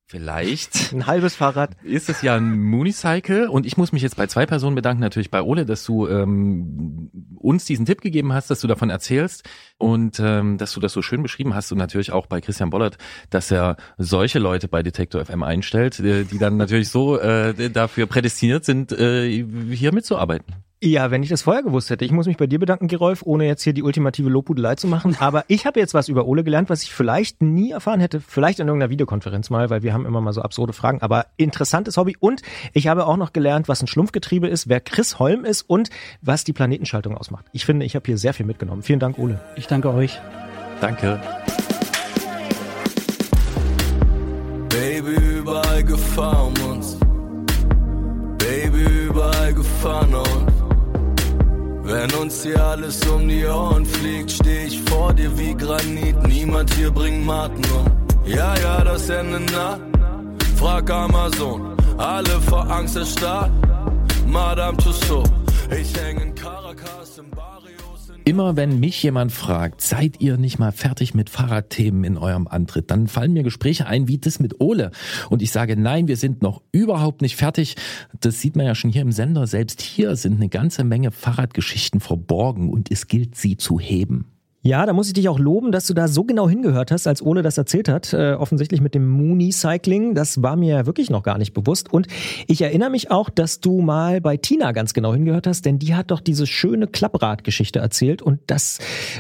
vielleicht Ein halbes Fahrrad. ist es ja ein Moonicycle. Und ich muss mich jetzt bei zwei Personen bedanken. Natürlich bei Ole, dass du ähm, uns diesen Tipp gegeben hast, dass du davon erzählst und ähm, dass du das so schön beschrieben hast. Und natürlich auch bei Christian Bollert, dass er solche Leute bei Detektor FM einstellt, äh, die dann natürlich so äh, dafür prädestiniert sind, äh, hier mitzuarbeiten. Ja, wenn ich das vorher gewusst hätte. Ich muss mich bei dir bedanken, Gerolf, ohne jetzt hier die ultimative Lobhudelei zu machen. Aber ich habe jetzt was über Ole gelernt, was ich vielleicht nie erfahren hätte. Vielleicht in irgendeiner Videokonferenz mal, weil wir haben immer mal so absurde Fragen. Aber interessantes Hobby. Und ich habe auch noch gelernt, was ein Schlumpfgetriebe ist, wer Chris Holm ist und was die Planetenschaltung ausmacht. Ich finde, ich habe hier sehr viel mitgenommen. Vielen Dank, Ole. Ich danke euch. Danke. Baby, überall Gefahr um uns. Baby, überall Gefahr und wenn uns hier alles um die Ohren fliegt, steh ich vor dir wie Granit. Niemand hier bringt Maten um. Ja, ja, das Ende nah. Frag Amazon, alle vor Angst erstarrt. Madame Tussauds, ich häng Immer wenn mich jemand fragt, seid ihr nicht mal fertig mit Fahrradthemen in eurem Antritt, dann fallen mir Gespräche ein wie das mit Ole. Und ich sage, nein, wir sind noch überhaupt nicht fertig. Das sieht man ja schon hier im Sender. Selbst hier sind eine ganze Menge Fahrradgeschichten verborgen und es gilt, sie zu heben. Ja, da muss ich dich auch loben, dass du da so genau hingehört hast, als Ole das erzählt hat. Äh, offensichtlich mit dem Mooney-Cycling. Das war mir wirklich noch gar nicht bewusst. Und ich erinnere mich auch, dass du mal bei Tina ganz genau hingehört hast, denn die hat doch diese schöne Klappradgeschichte erzählt. Und das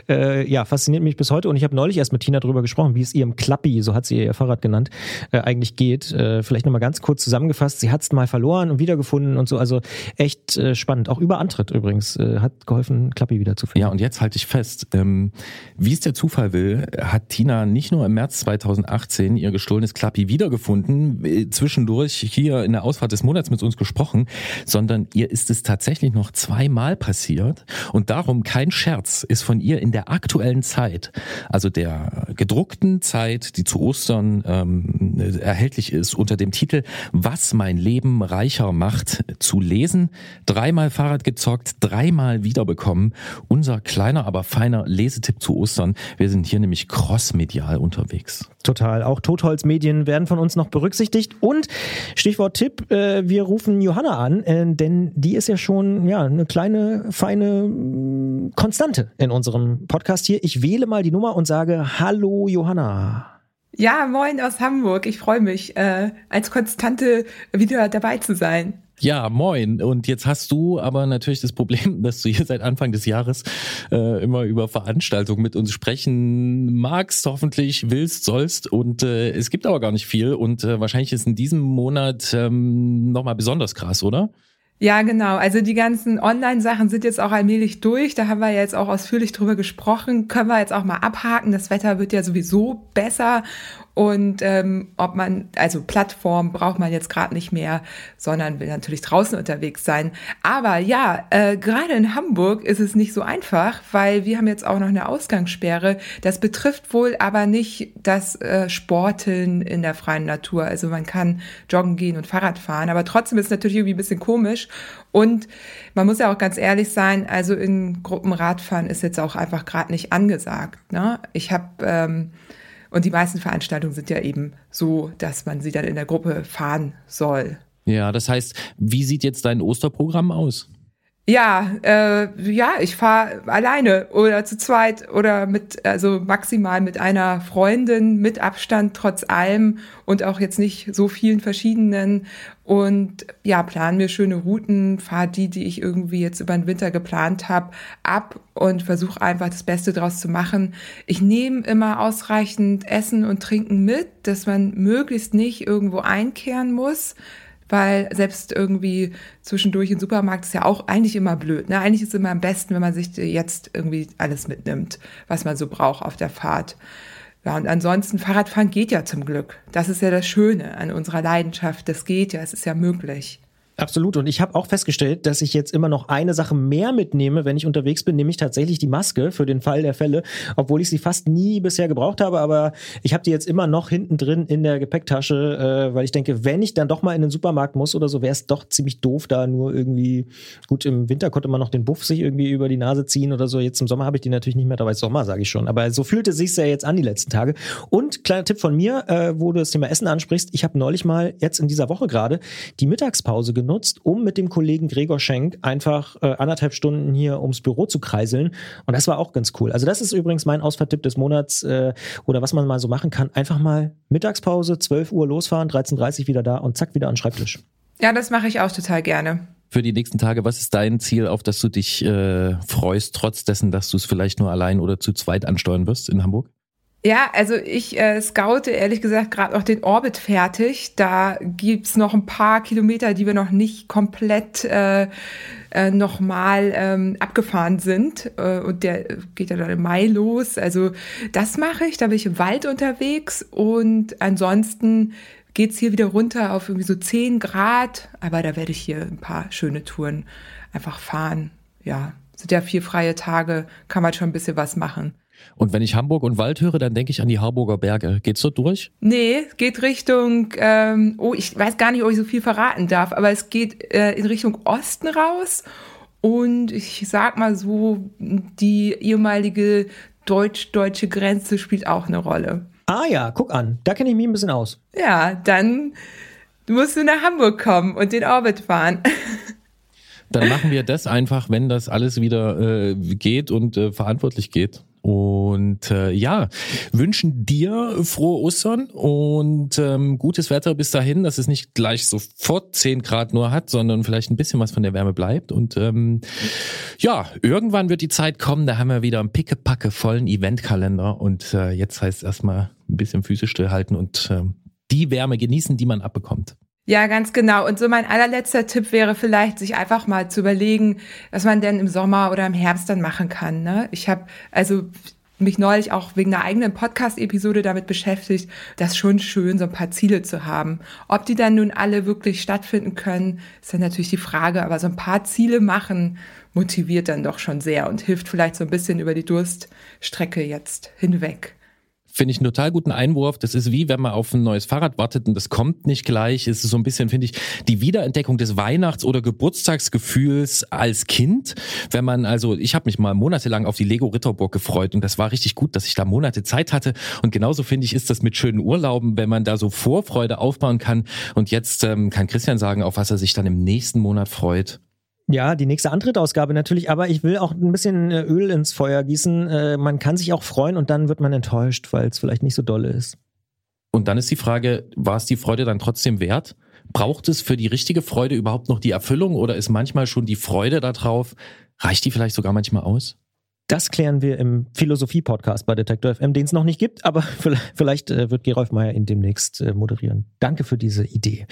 äh, ja, fasziniert mich bis heute. Und ich habe neulich erst mit Tina drüber gesprochen, wie es ihrem Klappi, so hat sie ihr Fahrrad genannt, äh, eigentlich geht. Äh, vielleicht nochmal ganz kurz zusammengefasst. Sie hat es mal verloren und wiedergefunden und so. Also echt äh, spannend. Auch über Antritt übrigens. Äh, hat geholfen, Klappi wiederzufinden. Ja, und jetzt halte ich fest, ähm, wie es der Zufall will, hat Tina nicht nur im März 2018 ihr gestohlenes Klappi wiedergefunden, äh, zwischendurch hier in der Ausfahrt des Monats mit uns gesprochen, sondern ihr ist es tatsächlich noch zweimal passiert. Und darum kein Scherz ist von ihr in der aktuellen Zeit, also der gedruckten Zeit, die zu Ostern ähm, erhältlich ist, unter dem Titel Was mein Leben reicher macht, zu lesen. Dreimal Fahrrad gezockt, dreimal wiederbekommen. Unser kleiner, aber feiner Lesetipp zu Ostern. Wir sind hier nämlich crossmedial unterwegs. Total. Auch Totholzmedien werden von uns noch berücksichtigt. Und Stichwort Tipp, äh, wir rufen Johanna an, äh, denn die ist ja schon ja eine kleine, feine mh, Konstante in unserem Podcast hier. Ich wähle mal die Nummer und sage Hallo Johanna. Ja, moin aus Hamburg. Ich freue mich, äh, als Konstante wieder dabei zu sein. Ja, moin. Und jetzt hast du aber natürlich das Problem, dass du hier seit Anfang des Jahres äh, immer über Veranstaltungen mit uns sprechen magst, hoffentlich willst, sollst. Und äh, es gibt aber gar nicht viel. Und äh, wahrscheinlich ist in diesem Monat ähm, nochmal besonders krass, oder? Ja, genau. Also die ganzen Online-Sachen sind jetzt auch allmählich durch. Da haben wir jetzt auch ausführlich drüber gesprochen. Können wir jetzt auch mal abhaken. Das Wetter wird ja sowieso besser. Und ähm, ob man, also Plattform braucht man jetzt gerade nicht mehr, sondern will natürlich draußen unterwegs sein. Aber ja, äh, gerade in Hamburg ist es nicht so einfach, weil wir haben jetzt auch noch eine Ausgangssperre. Das betrifft wohl aber nicht das äh, Sporteln in der freien Natur. Also man kann joggen gehen und Fahrrad fahren, aber trotzdem ist es natürlich irgendwie ein bisschen komisch. Und man muss ja auch ganz ehrlich sein, also in Gruppenradfahren ist jetzt auch einfach gerade nicht angesagt. Ne? Ich habe ähm, und die meisten Veranstaltungen sind ja eben so, dass man sie dann in der Gruppe fahren soll. Ja, das heißt, wie sieht jetzt dein Osterprogramm aus? Ja, äh, ja, ich fahre alleine oder zu zweit oder mit, also maximal mit einer Freundin, mit Abstand trotz allem und auch jetzt nicht so vielen verschiedenen. Und ja, plan mir schöne Routen, fahre die, die ich irgendwie jetzt über den Winter geplant habe, ab und versuche einfach das Beste draus zu machen. Ich nehme immer ausreichend Essen und Trinken mit, dass man möglichst nicht irgendwo einkehren muss weil selbst irgendwie zwischendurch im Supermarkt ist ja auch eigentlich immer blöd. Ne? Eigentlich ist es immer am besten, wenn man sich jetzt irgendwie alles mitnimmt, was man so braucht auf der Fahrt. Ja, und ansonsten Fahrradfahren geht ja zum Glück. Das ist ja das Schöne an unserer Leidenschaft. Das geht ja, es ist ja möglich. Absolut. Und ich habe auch festgestellt, dass ich jetzt immer noch eine Sache mehr mitnehme, wenn ich unterwegs bin, nämlich tatsächlich die Maske für den Fall der Fälle, obwohl ich sie fast nie bisher gebraucht habe. Aber ich habe die jetzt immer noch hinten drin in der Gepäcktasche, äh, weil ich denke, wenn ich dann doch mal in den Supermarkt muss oder so, wäre es doch ziemlich doof, da nur irgendwie, gut, im Winter konnte man noch den Buff sich irgendwie über die Nase ziehen oder so. Jetzt im Sommer habe ich die natürlich nicht mehr dabei. Sommer, sage ich schon. Aber so fühlte sich ja jetzt an die letzten Tage. Und kleiner Tipp von mir, äh, wo du das Thema Essen ansprichst, ich habe neulich mal jetzt in dieser Woche gerade die Mittagspause genutzt genutzt, um mit dem Kollegen Gregor Schenk einfach äh, anderthalb Stunden hier ums Büro zu kreiseln. Und das war auch ganz cool. Also das ist übrigens mein Ausfahrtipp des Monats äh, oder was man mal so machen kann. Einfach mal Mittagspause, 12 Uhr losfahren, 13.30 Uhr wieder da und zack, wieder an den Schreibtisch. Ja, das mache ich auch total gerne für die nächsten Tage, was ist dein Ziel, auf das du dich äh, freust, trotz dessen, dass du es vielleicht nur allein oder zu zweit ansteuern wirst in Hamburg? Ja, also ich äh, scoute ehrlich gesagt gerade noch den Orbit fertig. Da gibt's noch ein paar Kilometer, die wir noch nicht komplett äh, äh, nochmal ähm, abgefahren sind. Äh, und der geht ja dann im Mai los. Also das mache ich. Da bin ich im Wald unterwegs. Und ansonsten geht's hier wieder runter auf irgendwie so 10 Grad. Aber da werde ich hier ein paar schöne Touren einfach fahren. Ja, sind ja vier freie Tage, kann man schon ein bisschen was machen. Und wenn ich Hamburg und Wald höre, dann denke ich an die Harburger Berge. Geht's dort durch? Nee, geht Richtung, ähm, oh, ich weiß gar nicht, ob ich so viel verraten darf, aber es geht äh, in Richtung Osten raus. Und ich sag mal so, die ehemalige deutsch-deutsche Grenze spielt auch eine Rolle. Ah ja, guck an, da kenne ich mich ein bisschen aus. Ja, dann musst du nach Hamburg kommen und den Orbit fahren. Dann machen wir das einfach, wenn das alles wieder äh, geht und äh, verantwortlich geht. Und äh, ja, wünschen dir frohe Ostern und ähm, gutes Wetter bis dahin, dass es nicht gleich sofort 10 Grad nur hat, sondern vielleicht ein bisschen was von der Wärme bleibt. Und ähm, ja, irgendwann wird die Zeit kommen, da haben wir wieder einen pickepacke vollen Eventkalender. Und äh, jetzt heißt es erstmal ein bisschen Füße stillhalten und äh, die Wärme genießen, die man abbekommt. Ja, ganz genau. Und so mein allerletzter Tipp wäre vielleicht, sich einfach mal zu überlegen, was man denn im Sommer oder im Herbst dann machen kann. Ne? Ich habe also mich neulich auch wegen einer eigenen Podcast-Episode damit beschäftigt, das schon schön, so ein paar Ziele zu haben. Ob die dann nun alle wirklich stattfinden können, ist dann natürlich die Frage, aber so ein paar Ziele machen motiviert dann doch schon sehr und hilft vielleicht so ein bisschen über die Durststrecke jetzt hinweg. Finde ich einen total guten Einwurf. Das ist wie, wenn man auf ein neues Fahrrad wartet und das kommt nicht gleich. Es ist so ein bisschen, finde ich, die Wiederentdeckung des Weihnachts- oder Geburtstagsgefühls als Kind. Wenn man, also ich habe mich mal monatelang auf die Lego Ritterburg gefreut und das war richtig gut, dass ich da Monate Zeit hatte. Und genauso finde ich, ist das mit schönen Urlauben, wenn man da so Vorfreude aufbauen kann. Und jetzt ähm, kann Christian sagen, auf was er sich dann im nächsten Monat freut. Ja, die nächste Antrittausgabe natürlich, aber ich will auch ein bisschen äh, Öl ins Feuer gießen. Äh, man kann sich auch freuen und dann wird man enttäuscht, weil es vielleicht nicht so dolle ist. Und dann ist die Frage, war es die Freude dann trotzdem wert? Braucht es für die richtige Freude überhaupt noch die Erfüllung oder ist manchmal schon die Freude darauf, reicht die vielleicht sogar manchmal aus? Das klären wir im Philosophie-Podcast bei Detektor FM, den es noch nicht gibt, aber vielleicht äh, wird Gerolf Meyer ihn demnächst moderieren. Danke für diese Idee.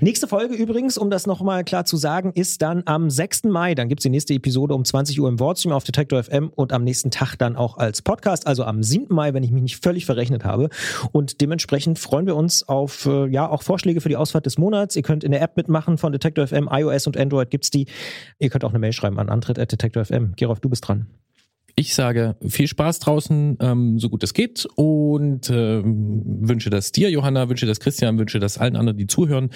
Nächste Folge übrigens, um das nochmal klar zu sagen, ist dann am 6. Mai. Dann gibt's die nächste Episode um 20 Uhr im Wordstream auf Detektor FM und am nächsten Tag dann auch als Podcast, also am 7. Mai, wenn ich mich nicht völlig verrechnet habe. Und dementsprechend freuen wir uns auf äh, ja auch Vorschläge für die Ausfahrt des Monats. Ihr könnt in der App mitmachen von Detektor FM, iOS und Android gibt's die. Ihr könnt auch eine Mail schreiben an antritt.detektor FM. Gerolf, du bist dran. Ich sage viel Spaß draußen, ähm, so gut es geht und ähm, wünsche das dir, Johanna, wünsche das Christian, wünsche das allen anderen, die zuhören.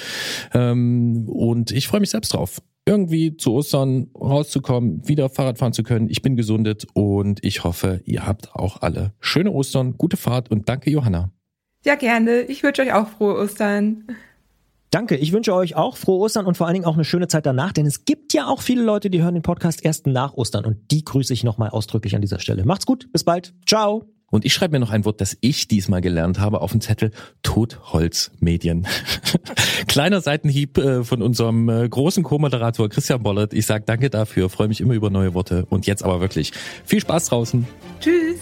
Ähm, und ich freue mich selbst drauf, irgendwie zu Ostern rauszukommen, wieder Fahrrad fahren zu können. Ich bin gesundet und ich hoffe, ihr habt auch alle schöne Ostern, gute Fahrt und danke, Johanna. Ja, gerne. Ich wünsche euch auch frohe Ostern. Danke. Ich wünsche euch auch frohe Ostern und vor allen Dingen auch eine schöne Zeit danach, denn es gibt ja auch viele Leute, die hören den Podcast erst nach Ostern und die grüße ich nochmal ausdrücklich an dieser Stelle. Macht's gut. Bis bald. Ciao. Und ich schreibe mir noch ein Wort, das ich diesmal gelernt habe, auf den Zettel Totholzmedien. Kleiner Seitenhieb äh, von unserem äh, großen Co-Moderator Christian Bollert. Ich sage danke dafür, freue mich immer über neue Worte. Und jetzt aber wirklich viel Spaß draußen. Tschüss.